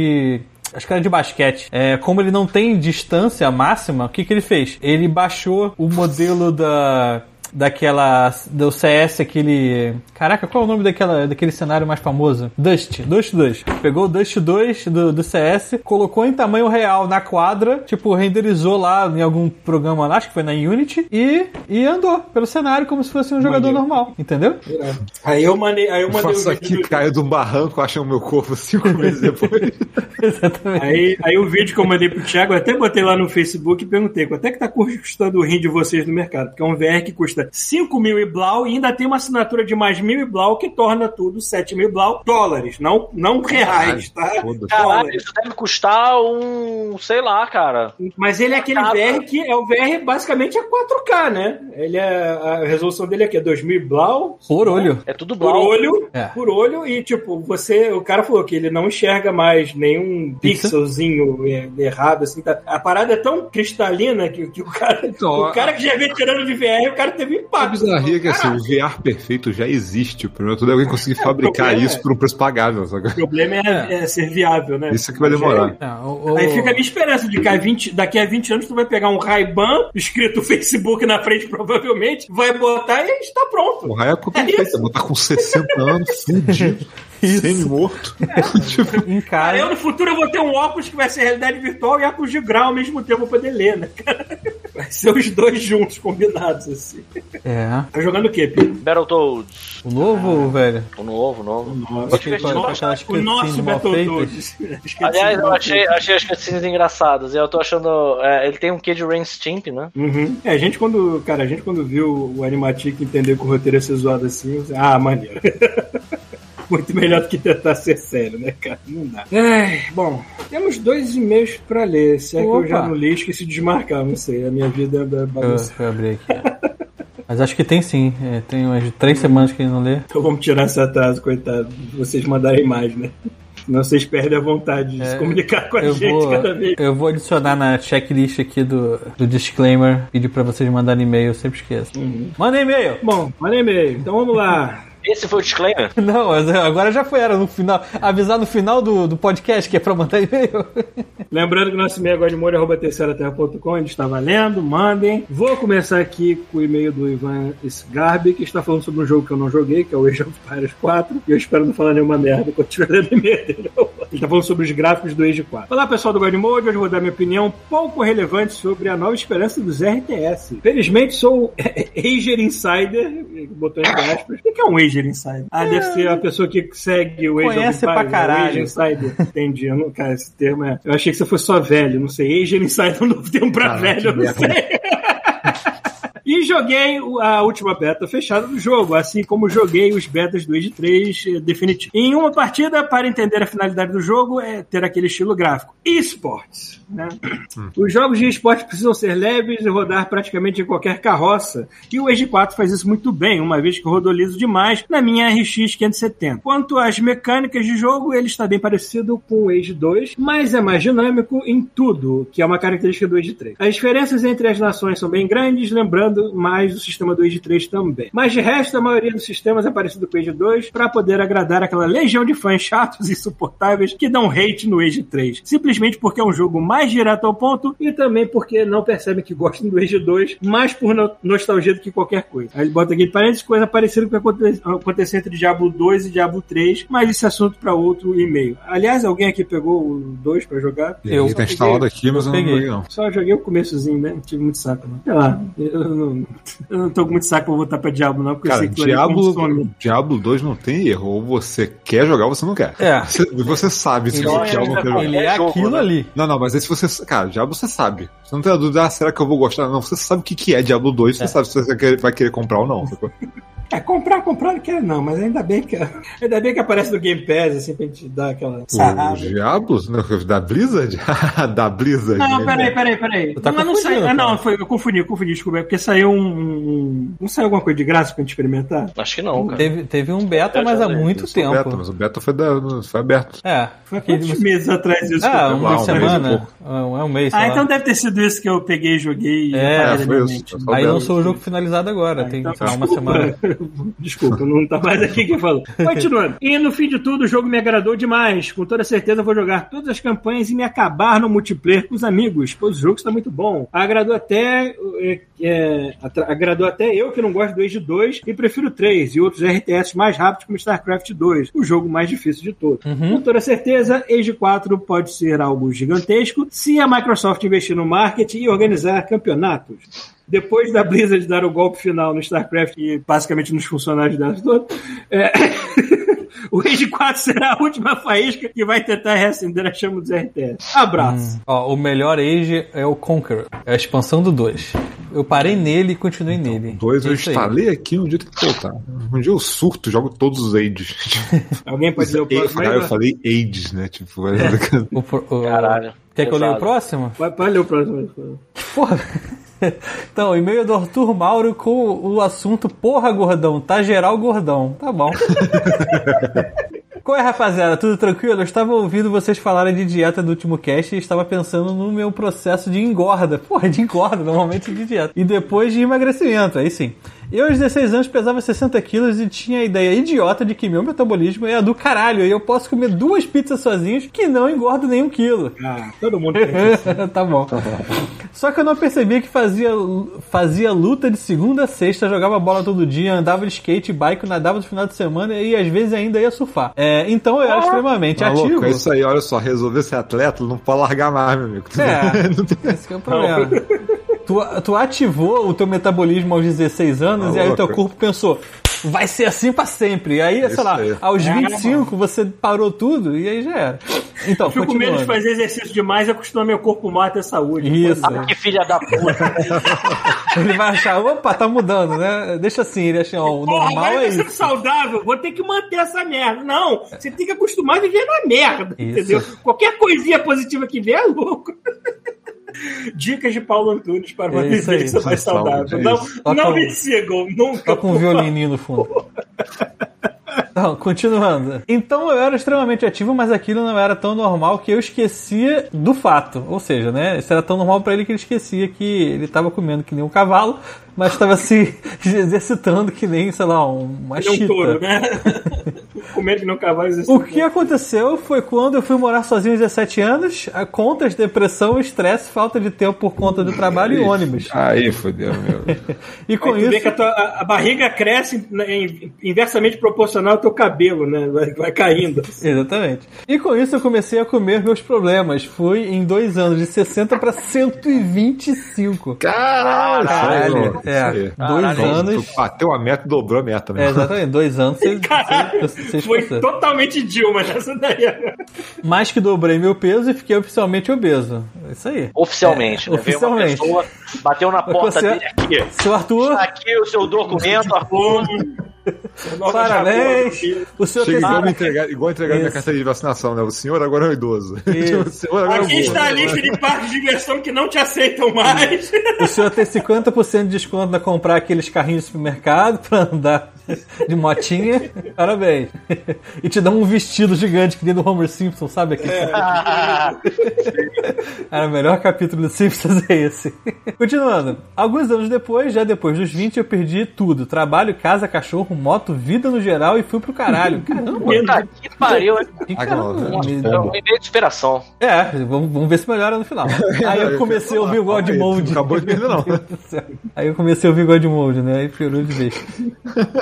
Acho que era de basquete. É, como ele não tem distância máxima, o que, que ele fez? Ele baixou o modelo da. Daquela. Do CS, aquele. Caraca, qual é o nome daquela, daquele cenário mais famoso? Dust. Dust 2. Pegou o Dust 2 do, do CS, colocou em tamanho real na quadra, tipo, renderizou lá em algum programa lá, acho que foi na Unity, e, e andou pelo cenário como se fosse um jogador Maneiro. normal, entendeu? Aí eu mandei, aí eu mandei faço um aqui, vídeo. caiu de um barranco, acham o meu corpo cinco meses depois. Exatamente. Aí, aí o vídeo que eu mandei pro Thiago, eu até botei lá no Facebook e perguntei quanto é que tá custando o rim de vocês no mercado. Porque é um VR que custa 5 mil e blau e ainda tem uma assinatura de mais mil e blau que torna tudo 7 mil e blau dólares, não, não reais, tá? Caralho, Dólares. isso deve custar um. sei lá, cara. Mas ele é aquele. VR que é o VR basicamente é 4K, né? Ele é, a resolução dele aqui é 2000 e blau. Por olho. É tudo Por blau. olho, É. por olho, e tipo, você, o cara falou que ele não enxerga mais nenhum Pixel? pixelzinho é, errado, assim, tá? A parada é tão cristalina que, que o cara, Então, o cara que já vem tirando de VR, o cara teve A impacto. bizarria é que assim, o VR perfeito já existe. O problema tudo é alguém conseguir fabricar isso é- por um preço pagável. Sabe? O problema é, é ser viável, né? Isso que vai demorar. É, o- o- Aí fica a minha esperança de que daqui a 20, daqui a 20 anos tu vai pegar um Ray-Ban escrito Facebook na frente, provavelmente, vai botar e está pronto. O Raia é É perfeito. isso. Botar com 60 anos, fudido, Isso. semi-morto. tipo, em Cara, casa. eu no futuro eu vou ter um óculos que vai ser realidade virtual e óculos de grau ao mesmo tempo pra poder ler, né? cara? Vai ser os dois juntos, combinados, assim. É. Tá jogando o quê, Pedro? Battletoads. O novo ou o velho? O novo, o novo. Com- com aquelas o nosso Battletoads. Aliás, eu achei, achei as cutscenes engraçadas. Eu tô achando. é, ele tem um quê de Rain Stimp, né? Uhum. É, a gente quando, cara, a gente quando viu o Animatic entender que o roteiro ia ser zoado assim, eu ah, maneiro. Muito melhor do que tentar ser sério, né, cara? Não dá. Ai, bom, temos dois e-mails pra ler. Se é que eu Opa. já não li, esqueci de desmarcar, não sei. A minha vida é Eu, bagunça. eu abri aqui. Mas acho que tem sim. É, tem umas três semanas que ele não lê. Então vamos tirar esse atraso, coitado. Vocês mandarem mais, né? Senão vocês perdem a vontade de se É, comunicar com a Eu gente vou, cada vez. eu vou adicionar na checklist aqui do, do disclaimer, pedir pra vocês mandarem e-mail, eu sempre esqueço. Manda e-mail! Bom, manda e-mail. Então vamos lá. Esse foi o disclaimer? Não, agora já foi, era no final. Avisar no final do, do podcast que é pra mandar e-mail. Lembrando que nosso e-mail é godmore.terceiraterra.com, ele está valendo, mandem. Vou começar aqui com o e-mail do Ivan Sgarbi, que está falando sobre um jogo que eu não joguei, que é o Age of Empires 4, e eu espero não falar nenhuma merda quando estiver lendo o e-mail dele. Ele está falando sobre os gráficos do Age 4. Olá pessoal do Godmode, hoje eu vou dar minha opinião pouco relevante sobre a nova esperança dos RTS. Felizmente sou Ager Insider, botou entre aspas. O que é um Ager Insider? Ah, deve ser a pessoa que segue o Age Conhece of pra Empires, né? caralho. Age Insider. Entendi. Eu não, cara, esse termo é. Eu achei que você fosse só velho, não sei. Age Insider é um novo termo pra Caraca, velho, eu não sei. E joguei a última beta fechada do jogo, assim como joguei os betas do Age 3 eh, definitivo. Em uma partida, para entender a finalidade do jogo, é ter aquele estilo gráfico. Esports. Né? Os jogos de esporte precisam ser leves e rodar praticamente em qualquer carroça. E o Age 4 faz isso muito bem, uma vez que rodou liso demais na minha RX 570. Quanto às mecânicas de jogo, ele está bem parecido com o Age 2, mas é mais dinâmico em tudo, que é uma característica do Age 3. As diferenças entre as nações são bem grandes, lembrando mais o sistema do Age 3 também. Mas de resto, a maioria dos sistemas é parecido com o Age 2 para poder agradar aquela legião de fãs chatos e insuportáveis que dão hate no Age 3. Simplesmente porque é um jogo mais direto ao ponto e também porque não percebem que gostam do Age 2 mais por no- nostalgia do que qualquer coisa. Aí ele bota aqui parênteses coisa parecida com o que aconte- aconteceu entre Diablo 2 e Diablo 3, mas esse assunto para outro e-mail. Aliás, alguém aqui pegou o 2 para jogar? Eu Ele tá instalado aqui, mas eu não peguei. joguei não. Só joguei o começozinho, né? Não tive muito saco, não. Sei lá, eu não, eu não tô com muito saco pra voltar pra Diablo, não, porque Cara, eu sei que Diablo. Diablo 2 não tem erro. Ou você quer jogar ou você não quer. É. Você, você sabe se quer ou não quer jogar. ele é É jogo, aquilo né? ali. Não, não, mas aí se você. Cara, Diablo você sabe. Você não tem a dúvida, ah, será que eu vou gostar? Não, você sabe o que, que é Diablo 2, você sabe se você vai querer comprar ou não. É, comprar, comprar não quero não, mas ainda bem que ainda bem que aparece no Game Pass, assim, pra gente dar aquela sarrada. Diablos? Não, Da Blizzard? da Blizzard. Não, né? peraí, peraí, peraí. Tá mas não saiu. Ah, não, foi, eu confundi, eu confundi, desculpa. É porque saiu um, um- Não saiu alguma coisa de graça pra gente experimentar? Acho que não, cara. Teve, teve um beta, Eu mas há muito tempo. Beta, mas o beta foi, da, foi aberto. É. Foi há quantos você- meses atrás isso? Ah, uma lá, um mês semana. pouco. É um mês, Ah, lá. então deve ter sido isso que eu peguei e joguei. É, foi isso. Aí lançou o jogo finalizado agora, tem Então, uma semana. Desculpa, não tá mais aqui quem falou. Continuando. E no fim de tudo, o jogo me agradou demais. Com toda certeza vou jogar todas as campanhas e me acabar no multiplayer com os amigos, pois o jogo está muito bom. Agradou até. é, é, agradou até eu que não gosto do Age 2 e prefiro 3 e outros RTS mais rápidos como StarCraft 2, o jogo mais difícil de todos. Com toda certeza, Age 4 pode ser algo gigantesco se a Microsoft investir no marketing e organizar campeonatos. Depois da Blizzard dar o golpe final no StarCraft e basicamente nos funcionários dela todos, é, o Age 4 será a última faísca que vai tentar reacender a chama dos RTS. Abraço. Ó, o melhor Age é o Conqueror, é a expansão do 2. Eu parei nele e continuei nele. Dois eu É isso aí. instalei aqui um dia tem que voltar. Um dia eu surto, jogo todos os ages. Alguém pode dizer o próximo Cara, eu aí? falei ages, né? Tipo, O pro- o- Caralho. Quer que eu leia o próximo? Vai, pode ler o próximo. Porra. Então, e-mail do Arthur Mauro com o assunto Porra, gordão, tá geral gordão. Tá bom. Qual é, rapaziada? Tudo tranquilo? Eu estava ouvindo vocês falarem de dieta do último cast e estava pensando no meu processo de engorda. Porra, de engorda, normalmente de dieta. E depois de emagrecimento, aí sim. Eu, aos 16 anos, pesava 60 quilos e tinha a ideia idiota de que meu metabolismo é a do caralho e eu posso comer duas pizzas sozinhos que não engordo nenhum quilo. Ah, todo mundo tem. tá bom. Só que eu não percebia que fazia, fazia luta de segunda a sexta, jogava bola todo dia, andava de skate, bike, nadava no final de semana e às vezes ainda ia surfar. É, então eu era extremamente Tá ativo. louco, é isso aí, olha só, resolver ser atleta, não pode largar mais, meu amigo. É, Não tem- esse que é o problema. Tu, tu ativou o teu metabolismo aos 16 anos Tá e aí o teu corpo pensou, vai ser assim pra sempre. E aí, sei Isso lá, aí. aos É, 25 você parou tudo e aí já era. Então, Fico com medo de fazer exercício demais e acostumar meu corpo mal a ter saúde. Isso. Ah, que filha da puta. Ele vai achar, opa, tá mudando, né? Deixa assim, ele acha, ó, o Porra, normal é eu tô sendo isso. saudável, vou ter que manter essa merda. Não, você tem que acostumar a viver na merda, Isso. entendeu? Qualquer coisinha positiva que vier é louco. Dicas de Paulo Antunes para uma É vivência mais saudável. é Não, não me sigam, nunca. Com um violininho no fundo. Então, continuando. Então eu era extremamente ativo, mas aquilo não era tão normal que eu esquecia do fato. Ou seja, né? Isso era tão normal pra ele que ele esquecia que ele estava comendo que nem um cavalo, mas estava se exercitando que nem, sei lá, uma Ele é um chita. touro, né? Comendo que não cavalo existe. O que aconteceu foi quando eu fui morar sozinho aos 17 anos, a contas, depressão, estresse, falta de tempo por conta do trabalho e ônibus. Aí, fodeu, meu. E com Aí vê isso. que a, tua- a- a barriga cresce né, em- inversamente proporcional ao teu cabelo, né? Vai, vai caindo. Exatamente. E com isso eu comecei a comer meus problemas. Fui em dois anos de 60 para 125. Caralho! Caralho, é. Dois Caralho, anos. Tu bateu a meta e dobrou a meta, É, exatamente, dois anos vocês, Caralho, foi totalmente Dilma nessa daí. Mais que dobrei meu peso e fiquei oficialmente obeso. É Isso aí. Oficialmente, É, né? Oficialmente. pessoa, bateu na porta Você- dele aqui. Seu Arthur, Tá aqui o seu documento, Arthur. parabéns. O senhor Chega igual, me entregar, igual entregar minha Isso. carteira de vacinação, né? O senhor agora é um idoso. Agora é um Aqui idoso. está a lista de parques de diversão que não te aceitam mais. O senhor tem 50% de desconto na comprar aqueles carrinhos de supermercado pra andar de motinha. Parabéns. E te dá um vestido gigante que nem do Homer Simpson, sabe? Aquele Era o melhor capítulo do Simpsons é esse. Continuando. Alguns anos depois, já depois dos 20, eu perdi tudo. Trabalho, casa, cachorro, moto, vida no geral e fui pro caralho. Caramba. Puta que pariu. hein? que caramba. não, Me- É um e-mail de inspiração. É, vamos, vamos ver se melhora no final. Aí eu comecei a ouvir o God Mode. acabou de perder, não. Aí eu comecei a ouvir God Mode, né? Aí piorou de vez.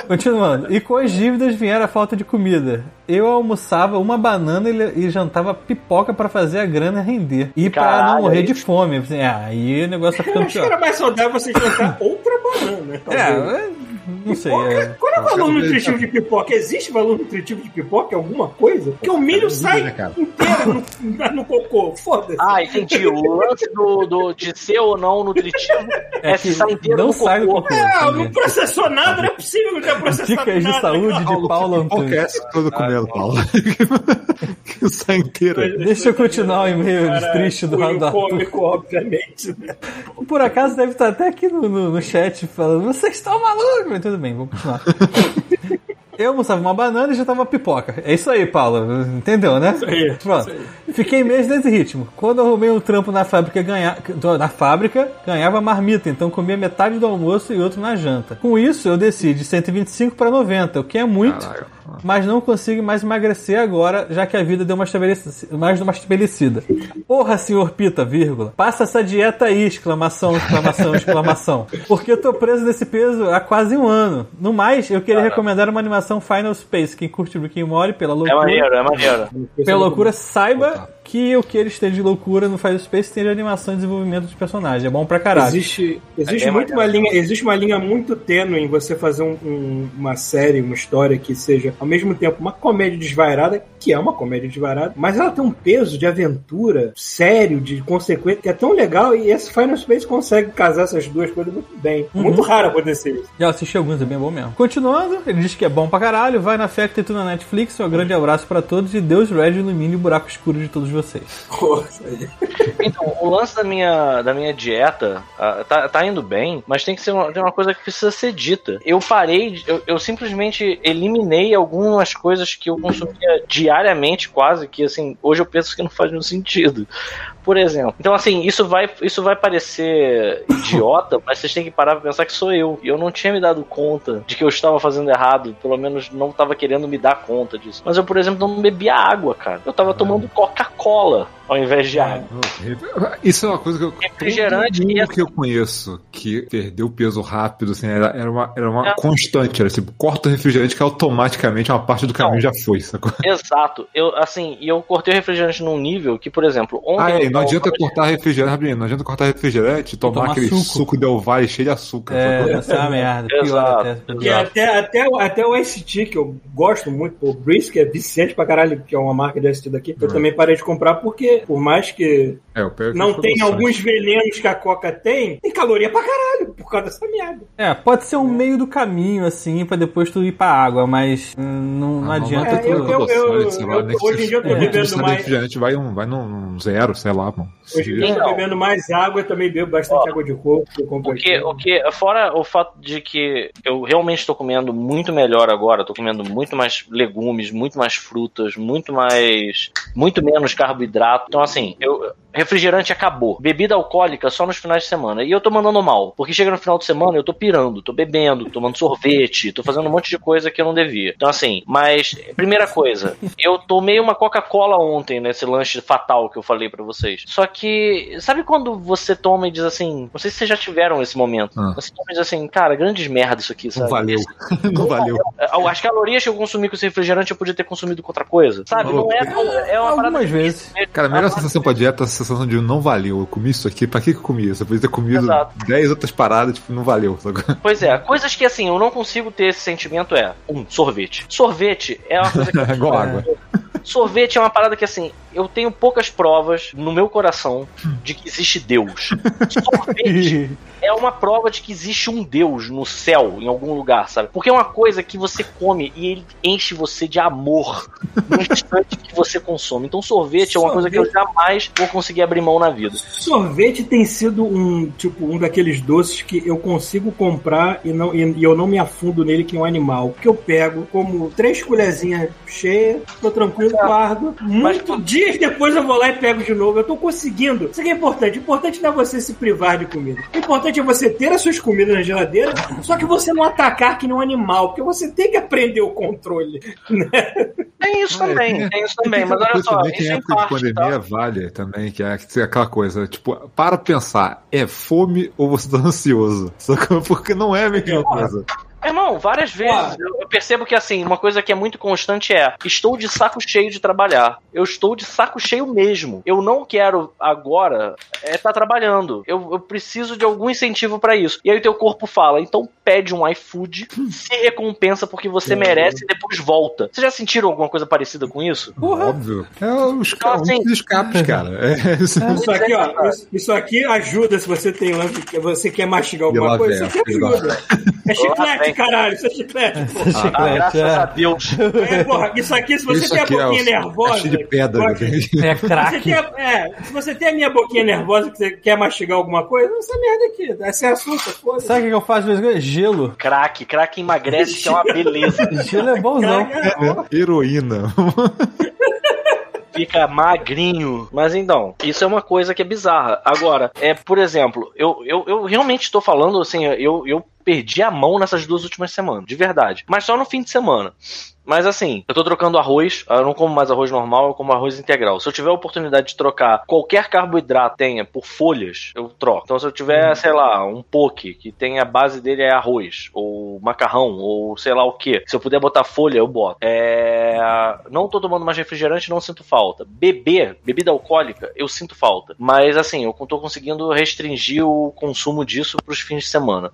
Continuando. E com as dívidas vieram a falta de comida. Eu almoçava uma banana e jantava pipoca pra fazer a grana render. E pra Caralho, não morrer aí- de fome. Assim, ah, aí o negócio tá Eu ficando acho que pior. era mais saudável você jantar outra banana. talvez. É, é, não sei. É. Qual é o valor nutritivo de pipoca? Existe valor nutritivo de pipoca? Alguma coisa? Porque o milho sai né, inteiro no, no cocô. Foda-se. Ah, entendi. O lance do, do, de ser ou não nutritivo é, É se que sai inteiro não no sai cocô. cocô. É, não processou nada, não é possível não ter processado Dicas de nada. saúde de Paulo Qual que é Antunes. essa toda comendo, Paulo? que sai inteira. Deixa eu continuar o e-mail triste do do Arthur. cômico, obviamente. né? Por acaso deve estar até aqui no, no, no chat falando, vocês estão malucos! Mas tudo bem, vamos continuar. Eu almoçava uma banana e já tava pipoca. É isso aí, Paulo. Entendeu, né? aí, Pronto. Fiquei meses nesse ritmo. Quando eu arrumei um trampo na fábrica, ganha... na fábrica, ganhava marmita, então comia metade do almoço e outro na janta. Com isso, eu desci de 125 para 90, o que é muito, Caralho. mas não consigo mais emagrecer agora, já que a vida deu uma estabelecida, mais uma estabelecida. Porra, senhor Pita, vírgula. Passa essa dieta aí, exclamação, exclamação, exclamação. Porque eu tô preso nesse peso há quase um ano. No mais, eu queria recomendar uma animação Final Space. Quem curte Rick and Morty, pela É loucura... maneiro, é maneiro. Pela loucura, saiba que o que eles têm de loucura no Final Space tem de animação e desenvolvimento de personagem. É bom pra caralho. Existe, existe É, muito uma linha, existe uma linha muito tênue em você fazer um- um- uma série, uma história que seja ao mesmo tempo uma comédia desvairada, que é uma comédia desvairada, mas ela tem um peso de aventura sério, de consequência, que é tão legal e esse Final Space consegue casar essas duas coisas muito bem. Uhum. Muito raro acontecer isso. Já assisti alguns, é bem bom mesmo. Continuando, ele diz que é bom pra caralho, vai na fé que tem tudo na Netflix. Um grande abraço pra todos e Deus Red ilumine o buraco escuro de todos vocês. Então, o lance da minha, da minha dieta ah, tá, tá indo bem, mas tem que ser uma, tem uma coisa que precisa ser dita. Eu parei, eu, eu simplesmente eliminei algumas coisas que eu consumia diariamente, quase, que assim, hoje eu penso que não faz nenhum sentido. Por exemplo. Então, assim, isso vai, isso vai parecer idiota, mas vocês têm que parar pra pensar que sou eu. E eu não tinha me dado conta de que eu estava fazendo errado, pelo menos não estava querendo me dar conta disso. Mas eu, por exemplo, não bebia água, cara. Eu tava tomando Coca-Cola ao invés de água. Isso é uma coisa que eu. Refrigerante todo mundo que eu conheço que perdeu peso rápido, assim, era, era uma, era uma É. constante. Era tipo, corta o refrigerante que automaticamente uma parte do caminho já foi, sacou? Exato. Eu, assim, e eu cortei o refrigerante num nível que, por exemplo, ontem. Ah, é, Não adianta cortar refrigerante, rapidinho, não adianta cortar refrigerante e tomar tomar aquele suco. suco, Del Valle cheio de açúcar. É, essa é uma merda. Exato. até. Até, até, o- até o ST, que eu gosto muito, o que é viciante pra caralho, que é uma marca de ST daqui, eu também parei de comprar porque, por mais que É, eu pego não promoção. alguns venenos que a Coca tem, tem caloria pra caralho, por causa dessa merda. É, pode ser um meio do caminho, assim, pra depois tu ir pra água, mas não, não Ah, adianta É, tu. eu- eu- eu- que hoje em dia eu tô bebendo mais- refrigerante vai, um, vai num zero, sei lá, mano. Hoje em dia eu tô Então. bebendo mais água, eu também bebo bastante água de coco. Eu compro O que, fora o fato de que eu realmente estou comendo muito melhor agora, estou comendo muito mais legumes, muito mais frutas, muito mais. muito menos carboidrato. Então, assim, eu. Refrigerante acabou. Bebida alcoólica só nos finais de semana. E eu tô mandando mal. Porque chega no final de semana eu tô pirando, tô bebendo, tomando sorvete, tô fazendo um monte de coisa que eu não devia. Então, assim, mas, primeira coisa, eu tomei uma Coca-Cola ontem nesse lanche fatal que eu falei pra vocês. Só que, sabe quando você toma e diz assim, não sei se vocês já tiveram esse momento. Ah. Você toma e diz assim, cara, grandes merda isso aqui, sabe? Não valeu. não valeu. As calorias que eu consumi com esse refrigerante eu podia ter consumido com outra coisa. Sabe? Não é, é uma parada. Algumas vezes. Cara, a melhor sensação pra dieta é sensação de não valeu. Eu comi isso aqui, pra que que eu comi isso? Eu podia ter comido Exato. 10 outras paradas, tipo, não valeu. Pois é, coisas que assim, eu não consigo ter esse sentimento é. Um, sorvete. Sorvete é uma coisa que. Igual água. Sorvete é uma parada que assim, eu tenho poucas provas no meu coração de que existe Deus. Sorvete é uma prova de que existe um Deus no céu, em algum lugar, sabe? Porque é uma coisa que você come e ele enche você de amor no instante que você consome. Então sorvete é uma coisa que eu jamais vou conseguir abrir mão na vida. Sorvete tem sido um tipo um daqueles doces que eu consigo comprar e, não, e, e eu não me afundo nele que é um animal. Que eu pego, como três colherzinhas cheias, tô tranquilo, guardo. Muito dias depois eu vou lá e pego de novo. Eu tô conseguindo. Isso aqui é importante. O importante não é você se privar de comida. O importante é você ter as suas comidas na geladeira, só que você não atacar que nem um animal, porque você tem que aprender o controle. Né? Tem isso É, também, tem isso também, tem mas olha só, também que isso em em época de parte, pandemia tá? vale também, que é que é aquela coisa, tipo, para pensar, é fome ou você tá ansioso? Sacou? Porque não é a mesma coisa. Irmão, várias vezes eu eu percebo que assim, uma coisa que é muito constante é: estou de saco cheio de trabalhar. Eu estou de saco cheio mesmo. Eu não quero agora é estar trabalhando. Eu, eu preciso de algum incentivo pra isso. E aí o teu corpo fala: então pede um iFood, se recompensa porque você merece e depois volta. Vocês já sentiram alguma coisa parecida com isso? Óbvio. É os, Então, assim- os escapes, cara. É, isso. Isso aqui, ó, isso, isso aqui ajuda se você tem você quer mastigar alguma coisa. Isso aqui ajuda. É Lá chiclete, caralho, isso é chiclete, porra. Ah, Chiclete, graças é. a Deus. É, porra, isso aqui, se você Isso tem a é, boquinha nervosa. é de pedra. né? É Você craque. tem a- é, se você tem a minha boquinha nervosa que você quer mastigar alguma coisa, essa merda aqui. Essa é açúcar, foda Sabe o que eu faço? Gelo. Crack, crack emagrece, que é uma beleza. Gelo é bonzão. Heroína. fica magrinho. Mas então, isso é uma coisa que é bizarra. Agora, é, por exemplo, eu, eu, eu realmente estou falando assim, eu, eu perdi a mão nessas duas últimas semanas, de verdade. Mas só no fim de semana. Mas assim, eu tô trocando arroz, eu não como mais arroz normal, eu como arroz integral. Se eu tiver a oportunidade de trocar qualquer carboidrato tenha por folhas, eu troco. Então se eu tiver, sei lá, um poke que tem a base dele é arroz, ou macarrão, ou sei lá o que. Se eu puder botar folha, eu boto. É... Não tô tomando mais refrigerante, não sinto falta. Beber, bebida alcoólica, eu sinto falta. Mas assim, eu tô conseguindo restringir o consumo disso pros fins de semana.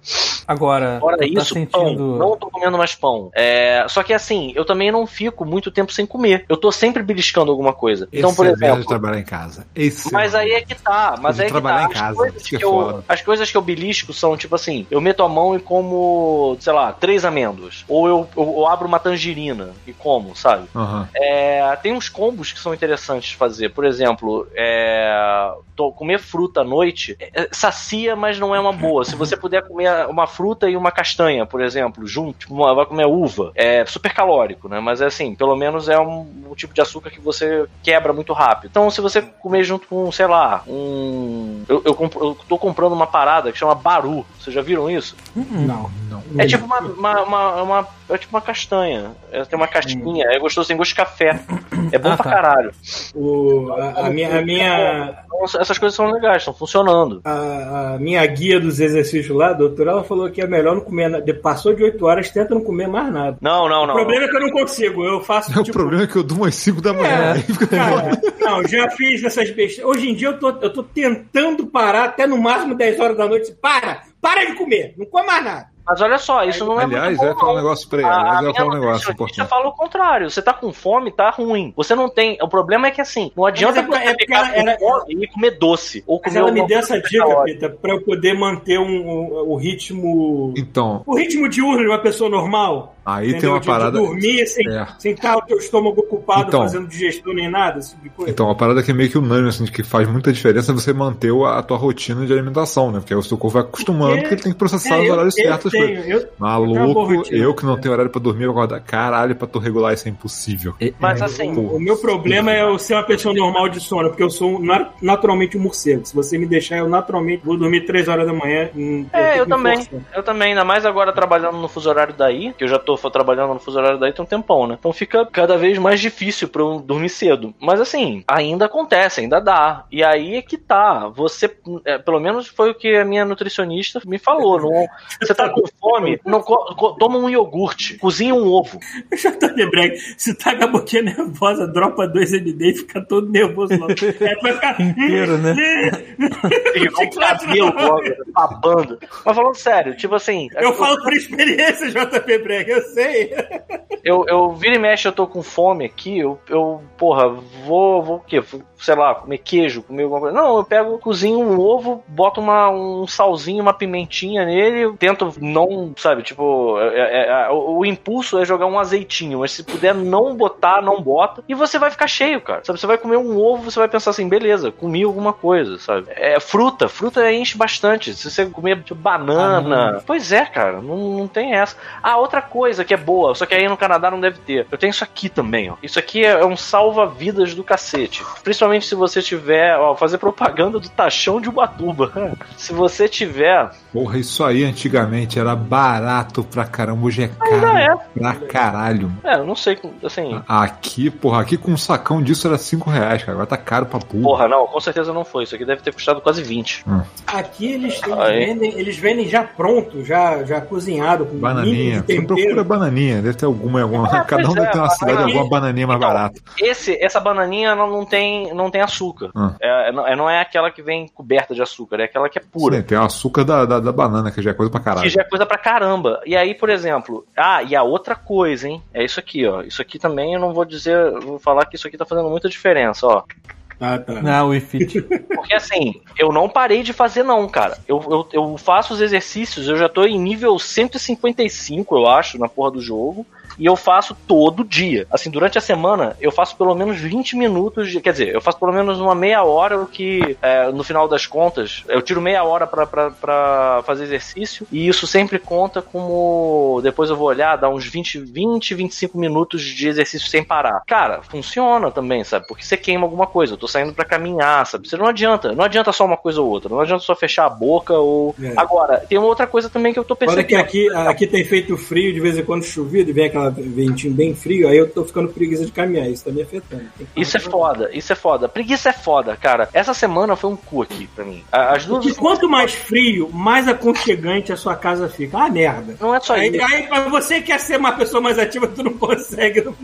Agora, Fora tu tá isso, pão. sentindo. Não tô comendo mais pão. É, Só que assim, eu também não fico muito tempo sem comer. Eu tô sempre beliscando alguma coisa. Então, Esse por merda de exemplo. trabalhar em casa. Esse Mas é aí é que tá, mas aí é que trabalhar tá. em As, casa, coisas que é que eu, as coisas que eu belisco são tipo assim: eu meto a mão e como, sei lá, três amêndoas. Ou eu, eu, eu abro uma tangerina e como, sabe? Aham. É, tem uns combos que são interessantes de fazer. Por exemplo, é, to- comer fruta à noite é, é, sacia, mas não é uma boa. Se você puder comer uma fruta e uma castanha, por exemplo, junto, tipo, vai comer uva, é super calórico, né? Mas é assim, pelo menos é um, um tipo de açúcar que você quebra muito rápido. Então, se você comer junto com, sei lá, um. Eu, eu, compro- eu tô comprando uma parada que chama Baru. Vocês já viram isso? Não. Não. É tipo uma, uma, uma, uma- é tipo uma castanha. É, tem uma casquinha, é gostoso, tem gosto de café. É bom Ah, pra tá. caralho. O, a, a minha, a, minha, Então, essas coisas são legais, estão funcionando. a, a minha guia dos exercícios lá, a doutora, ela falou que é melhor não comer nada. Passou de 8 horas, tenta não comer mais nada. Não, não, O não. problema é que eu não consigo. Eu faço. É, o tipo, problema é que eu durmo às 5 da manhã. É, Aí fica- cara, não, já fiz essas besteiras. Hoje em dia eu tô, eu tô tentando parar até no máximo 10 horas da noite. Para! Para de comer! Não come mais nada. Mas olha só, isso não é Aliás, muito eu bom, ia falar um negócio pra ele. A- a Aliás, eu ia minha falar um negócio importante. fala o contrário. Você tá com fome, tá ruim. Você não tem. O problema é que assim, não adianta Mas é você é ficar com fome e comer doce. Ou Mas comer ela me deu essa dica. Pita, pra eu poder manter um, um- o ritmo. Então, O ritmo diurno de uma pessoa normal. aí tem entendeu? uma De- parada. De dormir sem, É. sem estar o teu estômago ocupado Então. fazendo digestão nem nada, esse tipo de coisa. Então, a parada que é meio que unânime, assim, de que faz muita diferença é você manter o- a tua rotina de alimentação, né? Porque aí o seu corpo vai acostumando, Porque- porque ele tem que processar É, os horários eu certos. Tenho, eu- Maluco, rotina. eu que não tenho horário pra dormir, eu acordar. Caralho, pra tu regular isso é impossível. Mas assim, O meu problema é eu ser uma pessoa normal de sono, porque eu sou na- naturalmente um morcego. Se você me deixar, eu naturalmente vou dormir 3 horas da manhã. É, eu me também. forçar. Eu também, ainda mais agora trabalhando no fuso horário daí, que eu já tô trabalhando no fuso horário daí tem um tempão, né? Então fica cada vez mais difícil pra eu dormir cedo. Mas assim, ainda acontece, ainda dá. E aí é que tá. Você, é, pelo menos foi o que a minha nutricionista me falou. Não, você tá com fome, não co- co- toma um iogurte, cozinha um ovo. Breg, se tá com a boquinha nervosa, dropa 2 MD e fica todo nervoso logo. É, vai ficar. Inteiro, né? E com o cabelo babando. Mas falando sério, tipo assim. Eu falo por experiência, JP Breg, eu sei. Eu, eu vira e mexe, eu tô com fome aqui, eu, eu porra, vou, vou o quê? Sei lá, comer queijo, comer alguma coisa. Não, eu pego, cozinho um ovo, boto uma, um salzinho, uma pimentinha nele, tento não, sabe, tipo, é- é- é- o, o impulso é jogar um azeitinho, mas se puder não botar, não bota, e você vai ficar cheio, cara. Sabe, você vai comer um ovo, você vai pensar assim, beleza, comi alguma coisa, sabe? É fruta, fruta enche bastante. Se você comer tipo, banana. Banana. Pois é, cara, não, não tem essa. Ah, outra coisa que é boa, só que aí no Canadá não deve ter. Eu tenho isso aqui também, ó. Isso aqui é, é um salva-vidas do cacete. Principalmente se você tiver, ó, fazer propaganda do Tachão de Ubatuba. se você tiver. Porra, isso aí antigamente era barato pra caramba, hoje é caro é. pra caralho. É, eu não sei, assim. Aqui, porra, aqui com um sacão disso era 5 reais, cara. Agora tá caro pra porra. Porra, não, com certeza não foi. Isso aqui deve ter custado quase 20. Aqui eles, vendem, eles vendem já pronto, já, já cozinhado, com Bananinha. Você de procura bananinha, deve ter alguma em alguma. Ah, Cada um deve é, ter uma cidade bananinha. alguma bananinha mais Então, barata. Esse, essa bananinha não, não tem, não tem açúcar. Ah. É, não, é- não é aquela que vem coberta de açúcar, é aquela que é pura. Sim, tem o açúcar da, da, da banana, que já é coisa pra caralho. Que já é coisa pra caramba. E aí, por exemplo, ah, e a outra coisa, hein? É isso aqui, ó. Isso aqui também eu não vou dizer, vou falar que isso aqui tá fazendo muita diferença, ó. Ah, tá. Ah, o Ifit. Porque assim, eu não parei de fazer, não, cara. Eu, eu, eu faço os exercícios, eu já tô em nível 155, eu acho, na porra do jogo. E eu faço todo dia. Assim, durante a semana, eu faço pelo menos 20 minutos de. Quer dizer, eu faço pelo menos uma meia hora, o que, é, no final das contas, eu tiro meia hora pra fazer exercício. E isso sempre conta como. Depois eu vou olhar, dá uns 20, 20, 25 minutos de exercício sem parar. Cara, funciona também, sabe? Porque você queima alguma coisa. Eu tô saindo pra caminhar, sabe? Você não adianta. Não adianta só uma coisa ou outra. Não adianta só fechar a boca ou. É. Agora, tem uma outra coisa também que eu tô Olha percebendo. que aqui, aqui tem feito frio, de vez em quando chovido, e vem aquela ventinho bem frio, aí eu tô ficando preguiça de caminhar, isso tá me afetando. Isso é foda, isso é foda. Preguiça é foda, cara. Essa semana foi um cu aqui pra mim. As duas. Porque quanto mais frio, mais aconchegante a sua casa fica. Ah, merda. Não é só Aí, isso. aí, pra você que quer ser uma pessoa mais ativa, tu não consegue. Não.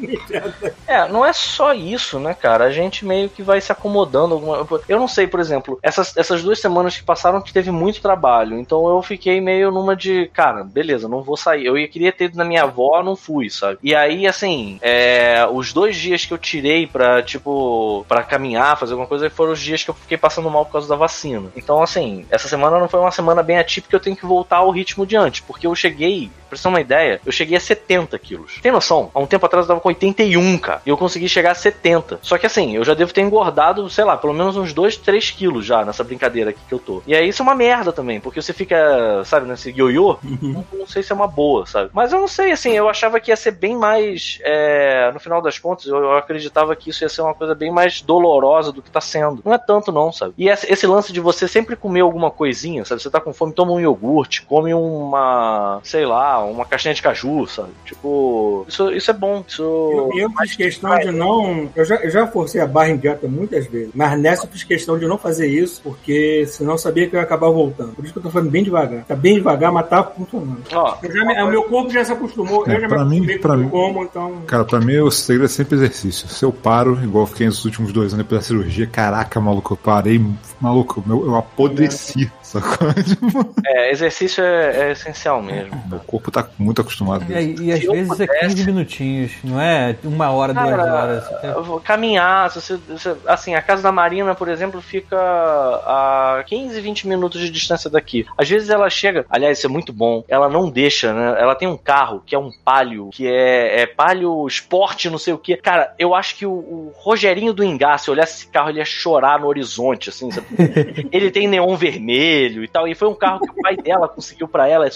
É, não é só isso, né, cara? A gente meio que vai se acomodando. Alguma... Eu não sei, por exemplo, essas, essas duas semanas que passaram que teve muito trabalho. Então eu fiquei meio numa de, cara, beleza, não vou sair. Eu ia- queria ter ido na minha avó, não fui, sabe? E aí, assim, é, os dois dias que eu tirei pra, tipo, pra caminhar, fazer alguma coisa, foram os dias que eu fiquei passando mal por causa da vacina. Então, assim, essa semana não foi uma semana bem atípica, eu tenho que voltar ao ritmo de antes. Porque eu cheguei Pra você ter uma ideia, eu cheguei a 70 quilos. Tem noção? Há um tempo atrás eu tava com 81, cara. E eu consegui chegar a 70. Só que assim, eu já devo ter engordado, sei lá, pelo menos uns 2, 3 quilos já nessa brincadeira aqui que eu tô. E aí isso é uma merda também, porque você fica, sabe, nesse ioiô. Não, não sei se é uma boa, sabe? Mas eu não sei, assim, eu achava que ia ser bem mais. é, no final das contas, eu, eu acreditava que isso ia ser uma coisa bem mais dolorosa do que tá sendo. Não é tanto, não, sabe? E esse, esse lance de você sempre comer alguma coisinha, sabe? Você tá com fome, toma um iogurte, come uma, sei lá, uma caixinha de caju, sabe? Tipo, isso, isso é bom. Isso. Eu, eu fiz questão de não. Eu já, eu já forcei a barra em dieta muitas vezes, mas nessa eu fiz questão de não fazer isso, porque senão eu sabia que eu ia acabar voltando. Por isso que eu tô falando bem devagar. Tá bem devagar, mas tá funcionando. Ó, Eu já o meu corpo já se acostumou, É, eu já pra me mim- pra mim- como, então. Cara, pra mim o segredo é sempre exercício. Se eu paro, igual eu fiquei nos últimos dois anos depois da cirurgia, caraca, maluco, eu parei, maluco, meu, eu apodreci, sacou? Tipo, é, exercício é, é essencial mesmo. meu corpo tá muito acostumado com E, isso. e às Se eu vezes é pudesse- 15 minutinhos, não é uma hora, duas horas. Cara, eu vou caminhar, se você, você- assim, a casa da Marina, por exemplo, fica a 15, 20 minutos de distância daqui. Às vezes ela chega, aliás, isso é muito bom, ela não deixa, né? Ela tem um carro que é um palio, que é, é palio esporte, não sei o que. Cara, eu acho que o, o Rogerinho do Engá, se olhasse esse carro, ele ia chorar no horizonte, assim, sabe? ele tem neon vermelho e tal, e foi um carro que o pai dela conseguiu pra ela. É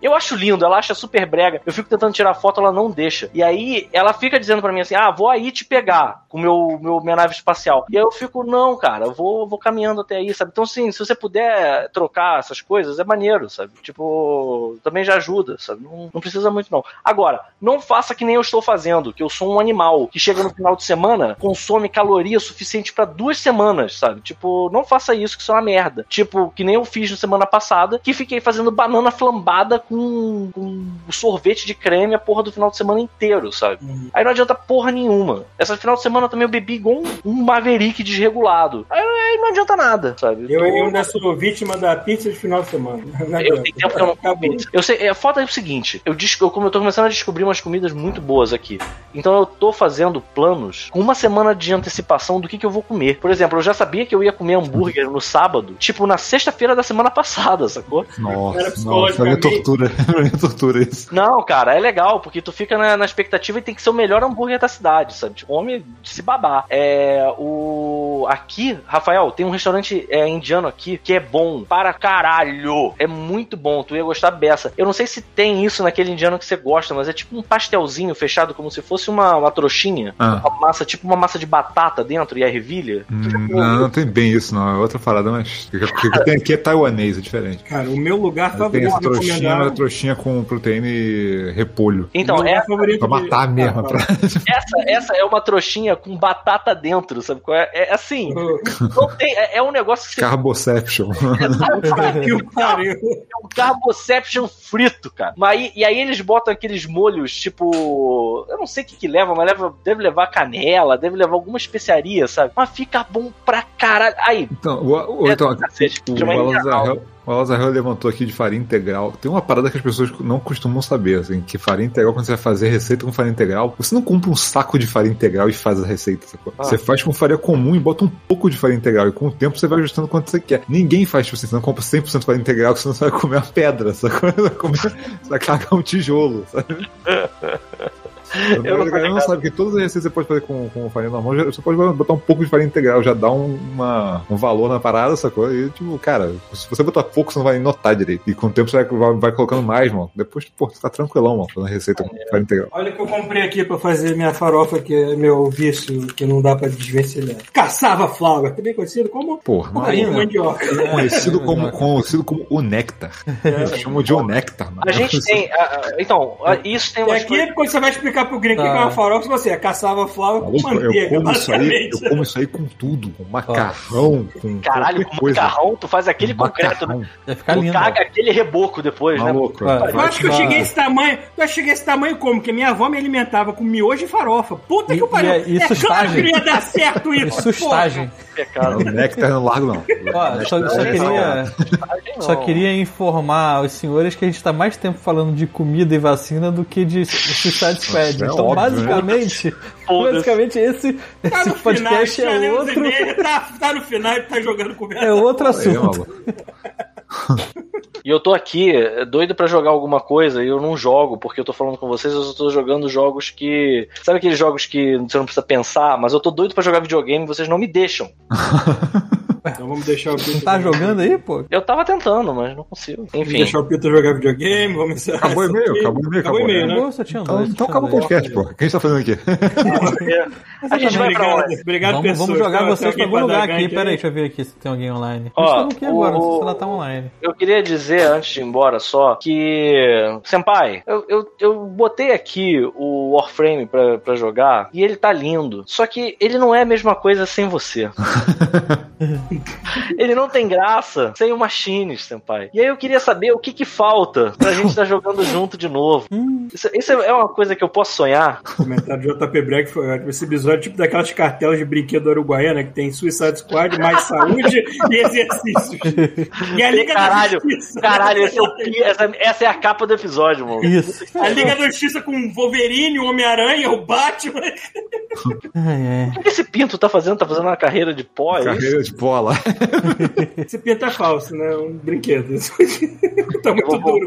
Eu acho lindo, ela acha super brega. Eu fico tentando tirar foto, ela não deixa. E aí ela fica dizendo pra mim assim: ah, vou aí te pegar com meu, meu, minha nave espacial. E aí eu fico, não, cara, vou, vou caminhando até aí, sabe? Então, assim, se você puder trocar essas coisas, é maneiro, sabe? Tipo, também já ajuda, sabe? Não, não precisa muito, não. Agora, não faça que nem eu estou fazendo, que eu sou um animal que chega no final de semana, consome caloria suficiente pra duas semanas, sabe? Tipo, não faça isso, que isso é uma merda. Tipo, que nem eu fiz na semana passada, que fiquei fazendo banana flambada com, com sorvete de creme a porra do final de semana inteiro, sabe? Aí não adianta porra nenhuma. Essa final de semana também eu bebi igual um, um maverick desregulado. Aí, aí não adianta nada, sabe? Eu, Tô- eu ainda sou vítima da pizza de final de semana. Eu tenho tempo que eu não como pizza. Eu sei, é, foda é o seguinte, eu, eu, como eu tô começando a descobrir umas comidas muito boas aqui. Então eu tô fazendo planos com uma semana de antecipação do que, que eu vou comer. Por exemplo, eu já sabia que eu ia comer hambúrguer no sábado, tipo na sexta-feira da semana passada, sacou? Era Nossa, nossa, pra mim. tortura. Mim é tortura isso. Não, cara, é legal, porque tu fica na, na expectativa e tem que ser o melhor hambúrguer da cidade, sabe? Tipo, come de se babar. É. O. Aqui, Rafael, tem um restaurante é, indiano aqui que é bom para caralho. É muito bom, tu ia gostar beça. Eu não sei se tem isso naquele indiano que você gosta, mas é tipo um pastelzinho fechado, como se fosse uma, uma trouxinha. Ah. Uma massa, tipo uma massa de batata dentro e a ervilha. Hum, Não, não tem bem isso, não. É outra parada, mas. O que tem aqui é taiwanês, é diferente. Cara, o meu lugar Tem favorito essa de trouxinha, a trouxinha com proteína e repolho. Então, é, Pra de- matar mesmo. Pra... essa, essa é uma trouxinha com batata dentro, sabe? qual É, é assim, não tem, é, é um negócio que você Carboception. Que o pariu. é um carboception frito, cara. Mas e aí eles botam aqueles molhos, tipo. Eu não sei o que, que leva, mas leva, deve levar canela, deve levar alguma especiaria, sabe? Mas fica bom pra caralho. Aí, Então, o, o, É então, cacete, o. Arrel- o Wallace Arrel levantou aqui de farinha integral. Tem uma parada que as pessoas não costumam saber, assim, que farinha integral, quando você vai fazer receita com farinha integral, você não compra um saco de farinha integral e faz a receita, sacou? Ah. Você faz com farinha comum e bota um pouco de farinha integral, e com o tempo você vai ajustando quanto você quer. Ninguém faz, tipo assim, você não compra 100% farinha integral, senão você vai comer uma pedra, sacou? Você vai, comer, você vai cagar um tijolo, sabe? Eu não a galera não sabe que todas as receitas você pode fazer com, com farinha normal, já- você pode botar um pouco de farinha integral, já dá um, uma, um valor na parada, sacou? E, tipo, cara, se você botar pouco, você não vai notar direito. E com o tempo você vai, vai, colocando mais, mano. Depois, pô, você tá tranquilão, mano, fazendo receita com farinha integral. Olha o que eu comprei aqui pra fazer minha farofa, que é meu vício, que não dá pra desvencilhar. Caçava flower, também conhecido como Porra, farinha mano. mandioca. Conhecido como, conhecido como o néctar. Eles chamam de o néctar, mano. a gente tem. a- a- então, a- isso tem E umas aqui, coisas. quando você vai explicar pro gringo o que Tá. é uma farofa, você é caçava flower com Maluco, eu manteiga, como isso aí, eu como isso aí com tudo, com macarrão, com Caralho, com coisa. macarrão, tu faz aquele concreto, né? macarrão. Vai ficar Tu lindo. caga aquele reboco depois, né? Maluco. Vai. Eu acho que eu cheguei a esse tamanho. Eu acho que cheguei a esse tamanho como? Porque minha avó me alimentava com miojo e farofa. Puta E- que pariu. e é- e é claro sustagem. que não dar certo E isso. sustagem. Não, néctar não largo, não. Ó, só, só queria, só queria informar os senhores que a gente tá mais tempo falando de comida e vacina do que de Suicide Squad. É Então, óbvio, basicamente, Foda-se. basicamente esse, Tá esse no final, podcast tinha é outro, tá, tá no final e tá jogando conversa. é outro assunto. E eu tô aqui é, doido pra jogar alguma coisa e eu não jogo, porque eu tô falando com vocês, eu tô jogando jogos que. Sabe aqueles jogos que você não precisa pensar, mas eu tô doido pra jogar videogame e vocês não me deixam. Então vamos deixar o. Não tá jogando aí, pô? Eu tava tentando, mas não consigo. Vamos Enfim. deixar o Peter jogar videogame, vamos encerrar. Acabou o e-mail, acabou o e-mail, Acabou o acabou, e-mail, né? Acabou, só tinha Então, dois. então acaba o podcast, pô. O que a gente tá fazendo aqui? A gente vai pra Obrigado, onde? obrigado Vamos, pessoas. vamos jogar vocês pra algum lugar aqui. Pera aí, deixa eu ver aqui se tem alguém online. Ó, Estamos aqui agora, não sei se ela tá online. Eu queria dizer, antes de ir embora, só que. Senpai, eu, eu, eu botei aqui o Warframe pra, pra jogar e ele tá lindo. Só que ele não é a mesma coisa sem você. ele não tem graça sem o Machines, Senpai. E aí eu queria saber o que que falta pra gente estar jogando junto de novo. Isso, isso é uma coisa que eu posso sonhar. Comentário do JP Breck foi ótimo. Esse episódio é tipo daquelas cartelas de brinquedo uruguaiana que tem Suicide Squad, mais saúde e exercícios. E a Liga Caralho, da Justiça. caralho, esse é o essa, essa é a capa do episódio, mano. Isso. A Liga da Justiça com o Wolverine, o Homem-Aranha, o Batman. Ai, ai. O que esse pinto tá fazendo? Tá fazendo uma carreira de pó? é isso? Carreira de bola. Esse pinto é falso, né? Um brinquedo. tá Eu muito vou duro.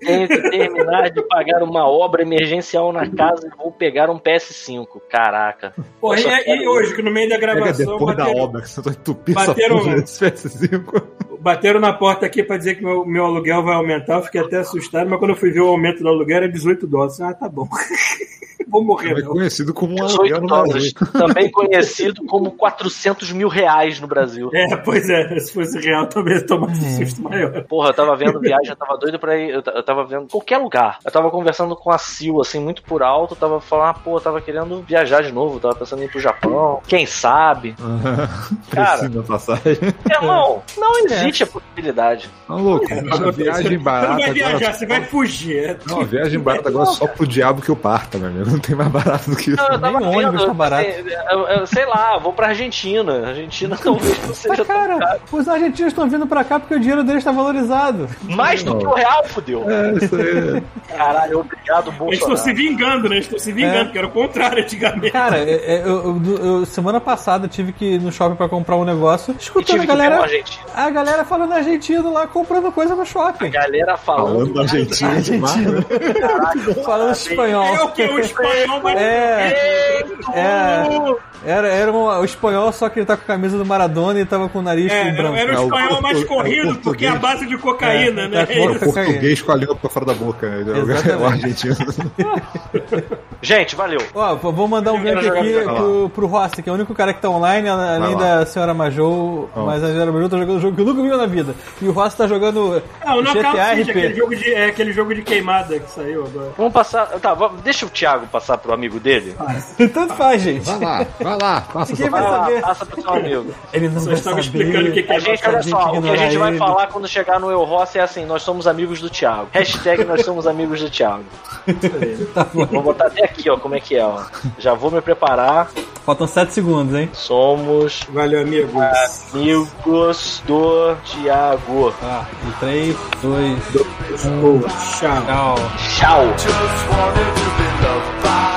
Tenho que terminar de pagar uma obra emergencial na casa e vou pegar um PS5. Caraca. Pô, e, e hoje, que no meio da Pega gravação depois da bateram, obra, que você entupir essa bateram- porra desse PS5. bateram na porta aqui pra dizer que meu, meu aluguel vai aumentar. Eu fiquei até assustado, mas quando eu fui ver o aumento do aluguel era 18 dólares. Ah, tá bom. Vou morrer, É não. conhecido como um 18 aluguel no dólares. Brasil. Também conhecido como 400 mil reais no Brasil. É, pois é, se fosse real, talvez tomasse um susto maior. Porra, eu tava vendo viagem, eu tava doido pra ir. Eu eu tava vendo qualquer lugar. Eu tava conversando com a Sil, assim, muito por alto. Eu tava falando, ah, pô, eu tava querendo viajar de novo. eu Tava pensando em ir pro Japão. Quem sabe? Cara. Precisa da passagem. Irmão, não existe a possibilidade. Tá louco, uma viagem Você não barata vai viajar, agora. você vai fugir. É Não, viagem barata agora só pro diabo que eu parta, meu amigo. Não tem mais barato do que isso. Não, eu tava Nem o ônibus vendo, tá barato. eu- eu- sei lá, vou pra Argentina. Argentina talvez não seja Mas, tão caro. cara, os argentinos estão vindo pra cá porque o dinheiro deles tá valorizado. Mais do que o real, fudeu. É, isso aí. Caralho, obrigado, Eles estão se Bolsonaro. vingando, né? Eles estão se vingando, É. que era o contrário antigamente. Cara, é- é, eu, eu- eu- semana passada eu tive que ir no shopping pra comprar um negócio, escutando a galera. argentino. A galera falando argentino lá, comprando coisa no shopping. Galera falando. Falando demais. né? Falando espanhol. É o que? O espanhol, mas. É, é, era, era um, o espanhol, só que ele tá com a camisa do Maradona e tava com o nariz É, branco. era É o o espanhol mais é o corrido, porque é a base de cocaína, É, né? é, É É o português com a língua pra fora da boca. né? É É o argentino. Gente, valeu. Ó, vou mandar um gank jogar aqui pro, pro Rossi, que é o único cara que tá online, além da senhora Majou, Ó. mas a senhora Majou tá jogando um jogo que eu nunca vi na vida. E o Rossi tá jogando Ah, o Knockout GTA City, aquele RP. jogo, de, é aquele jogo de queimada que saiu agora. Vamos passar. Tá, vamos- deixa o Thiago passar pro amigo dele. Tanto faz, gente. Vai lá, vai lá. Passa Ninguém vai lá, saber. passa pro seu amigo. Ele não Só vai estava saber. explicando o que que é A gente, olha só, o que a gente vai falar quando chegar no Eu Rossi é assim: nós somos amigos do Thiago. Hashtag nós somos amigos do Thiago. Tá bom. Vou botar até aqui, ó, como é que é, ó. Já vou me preparar. Faltam 7 segundos, hein? Somos Valeu, amigos. amigos do Thiago. Tá, em 3, 2, Tchau. tchau. Tchau. Just wanted to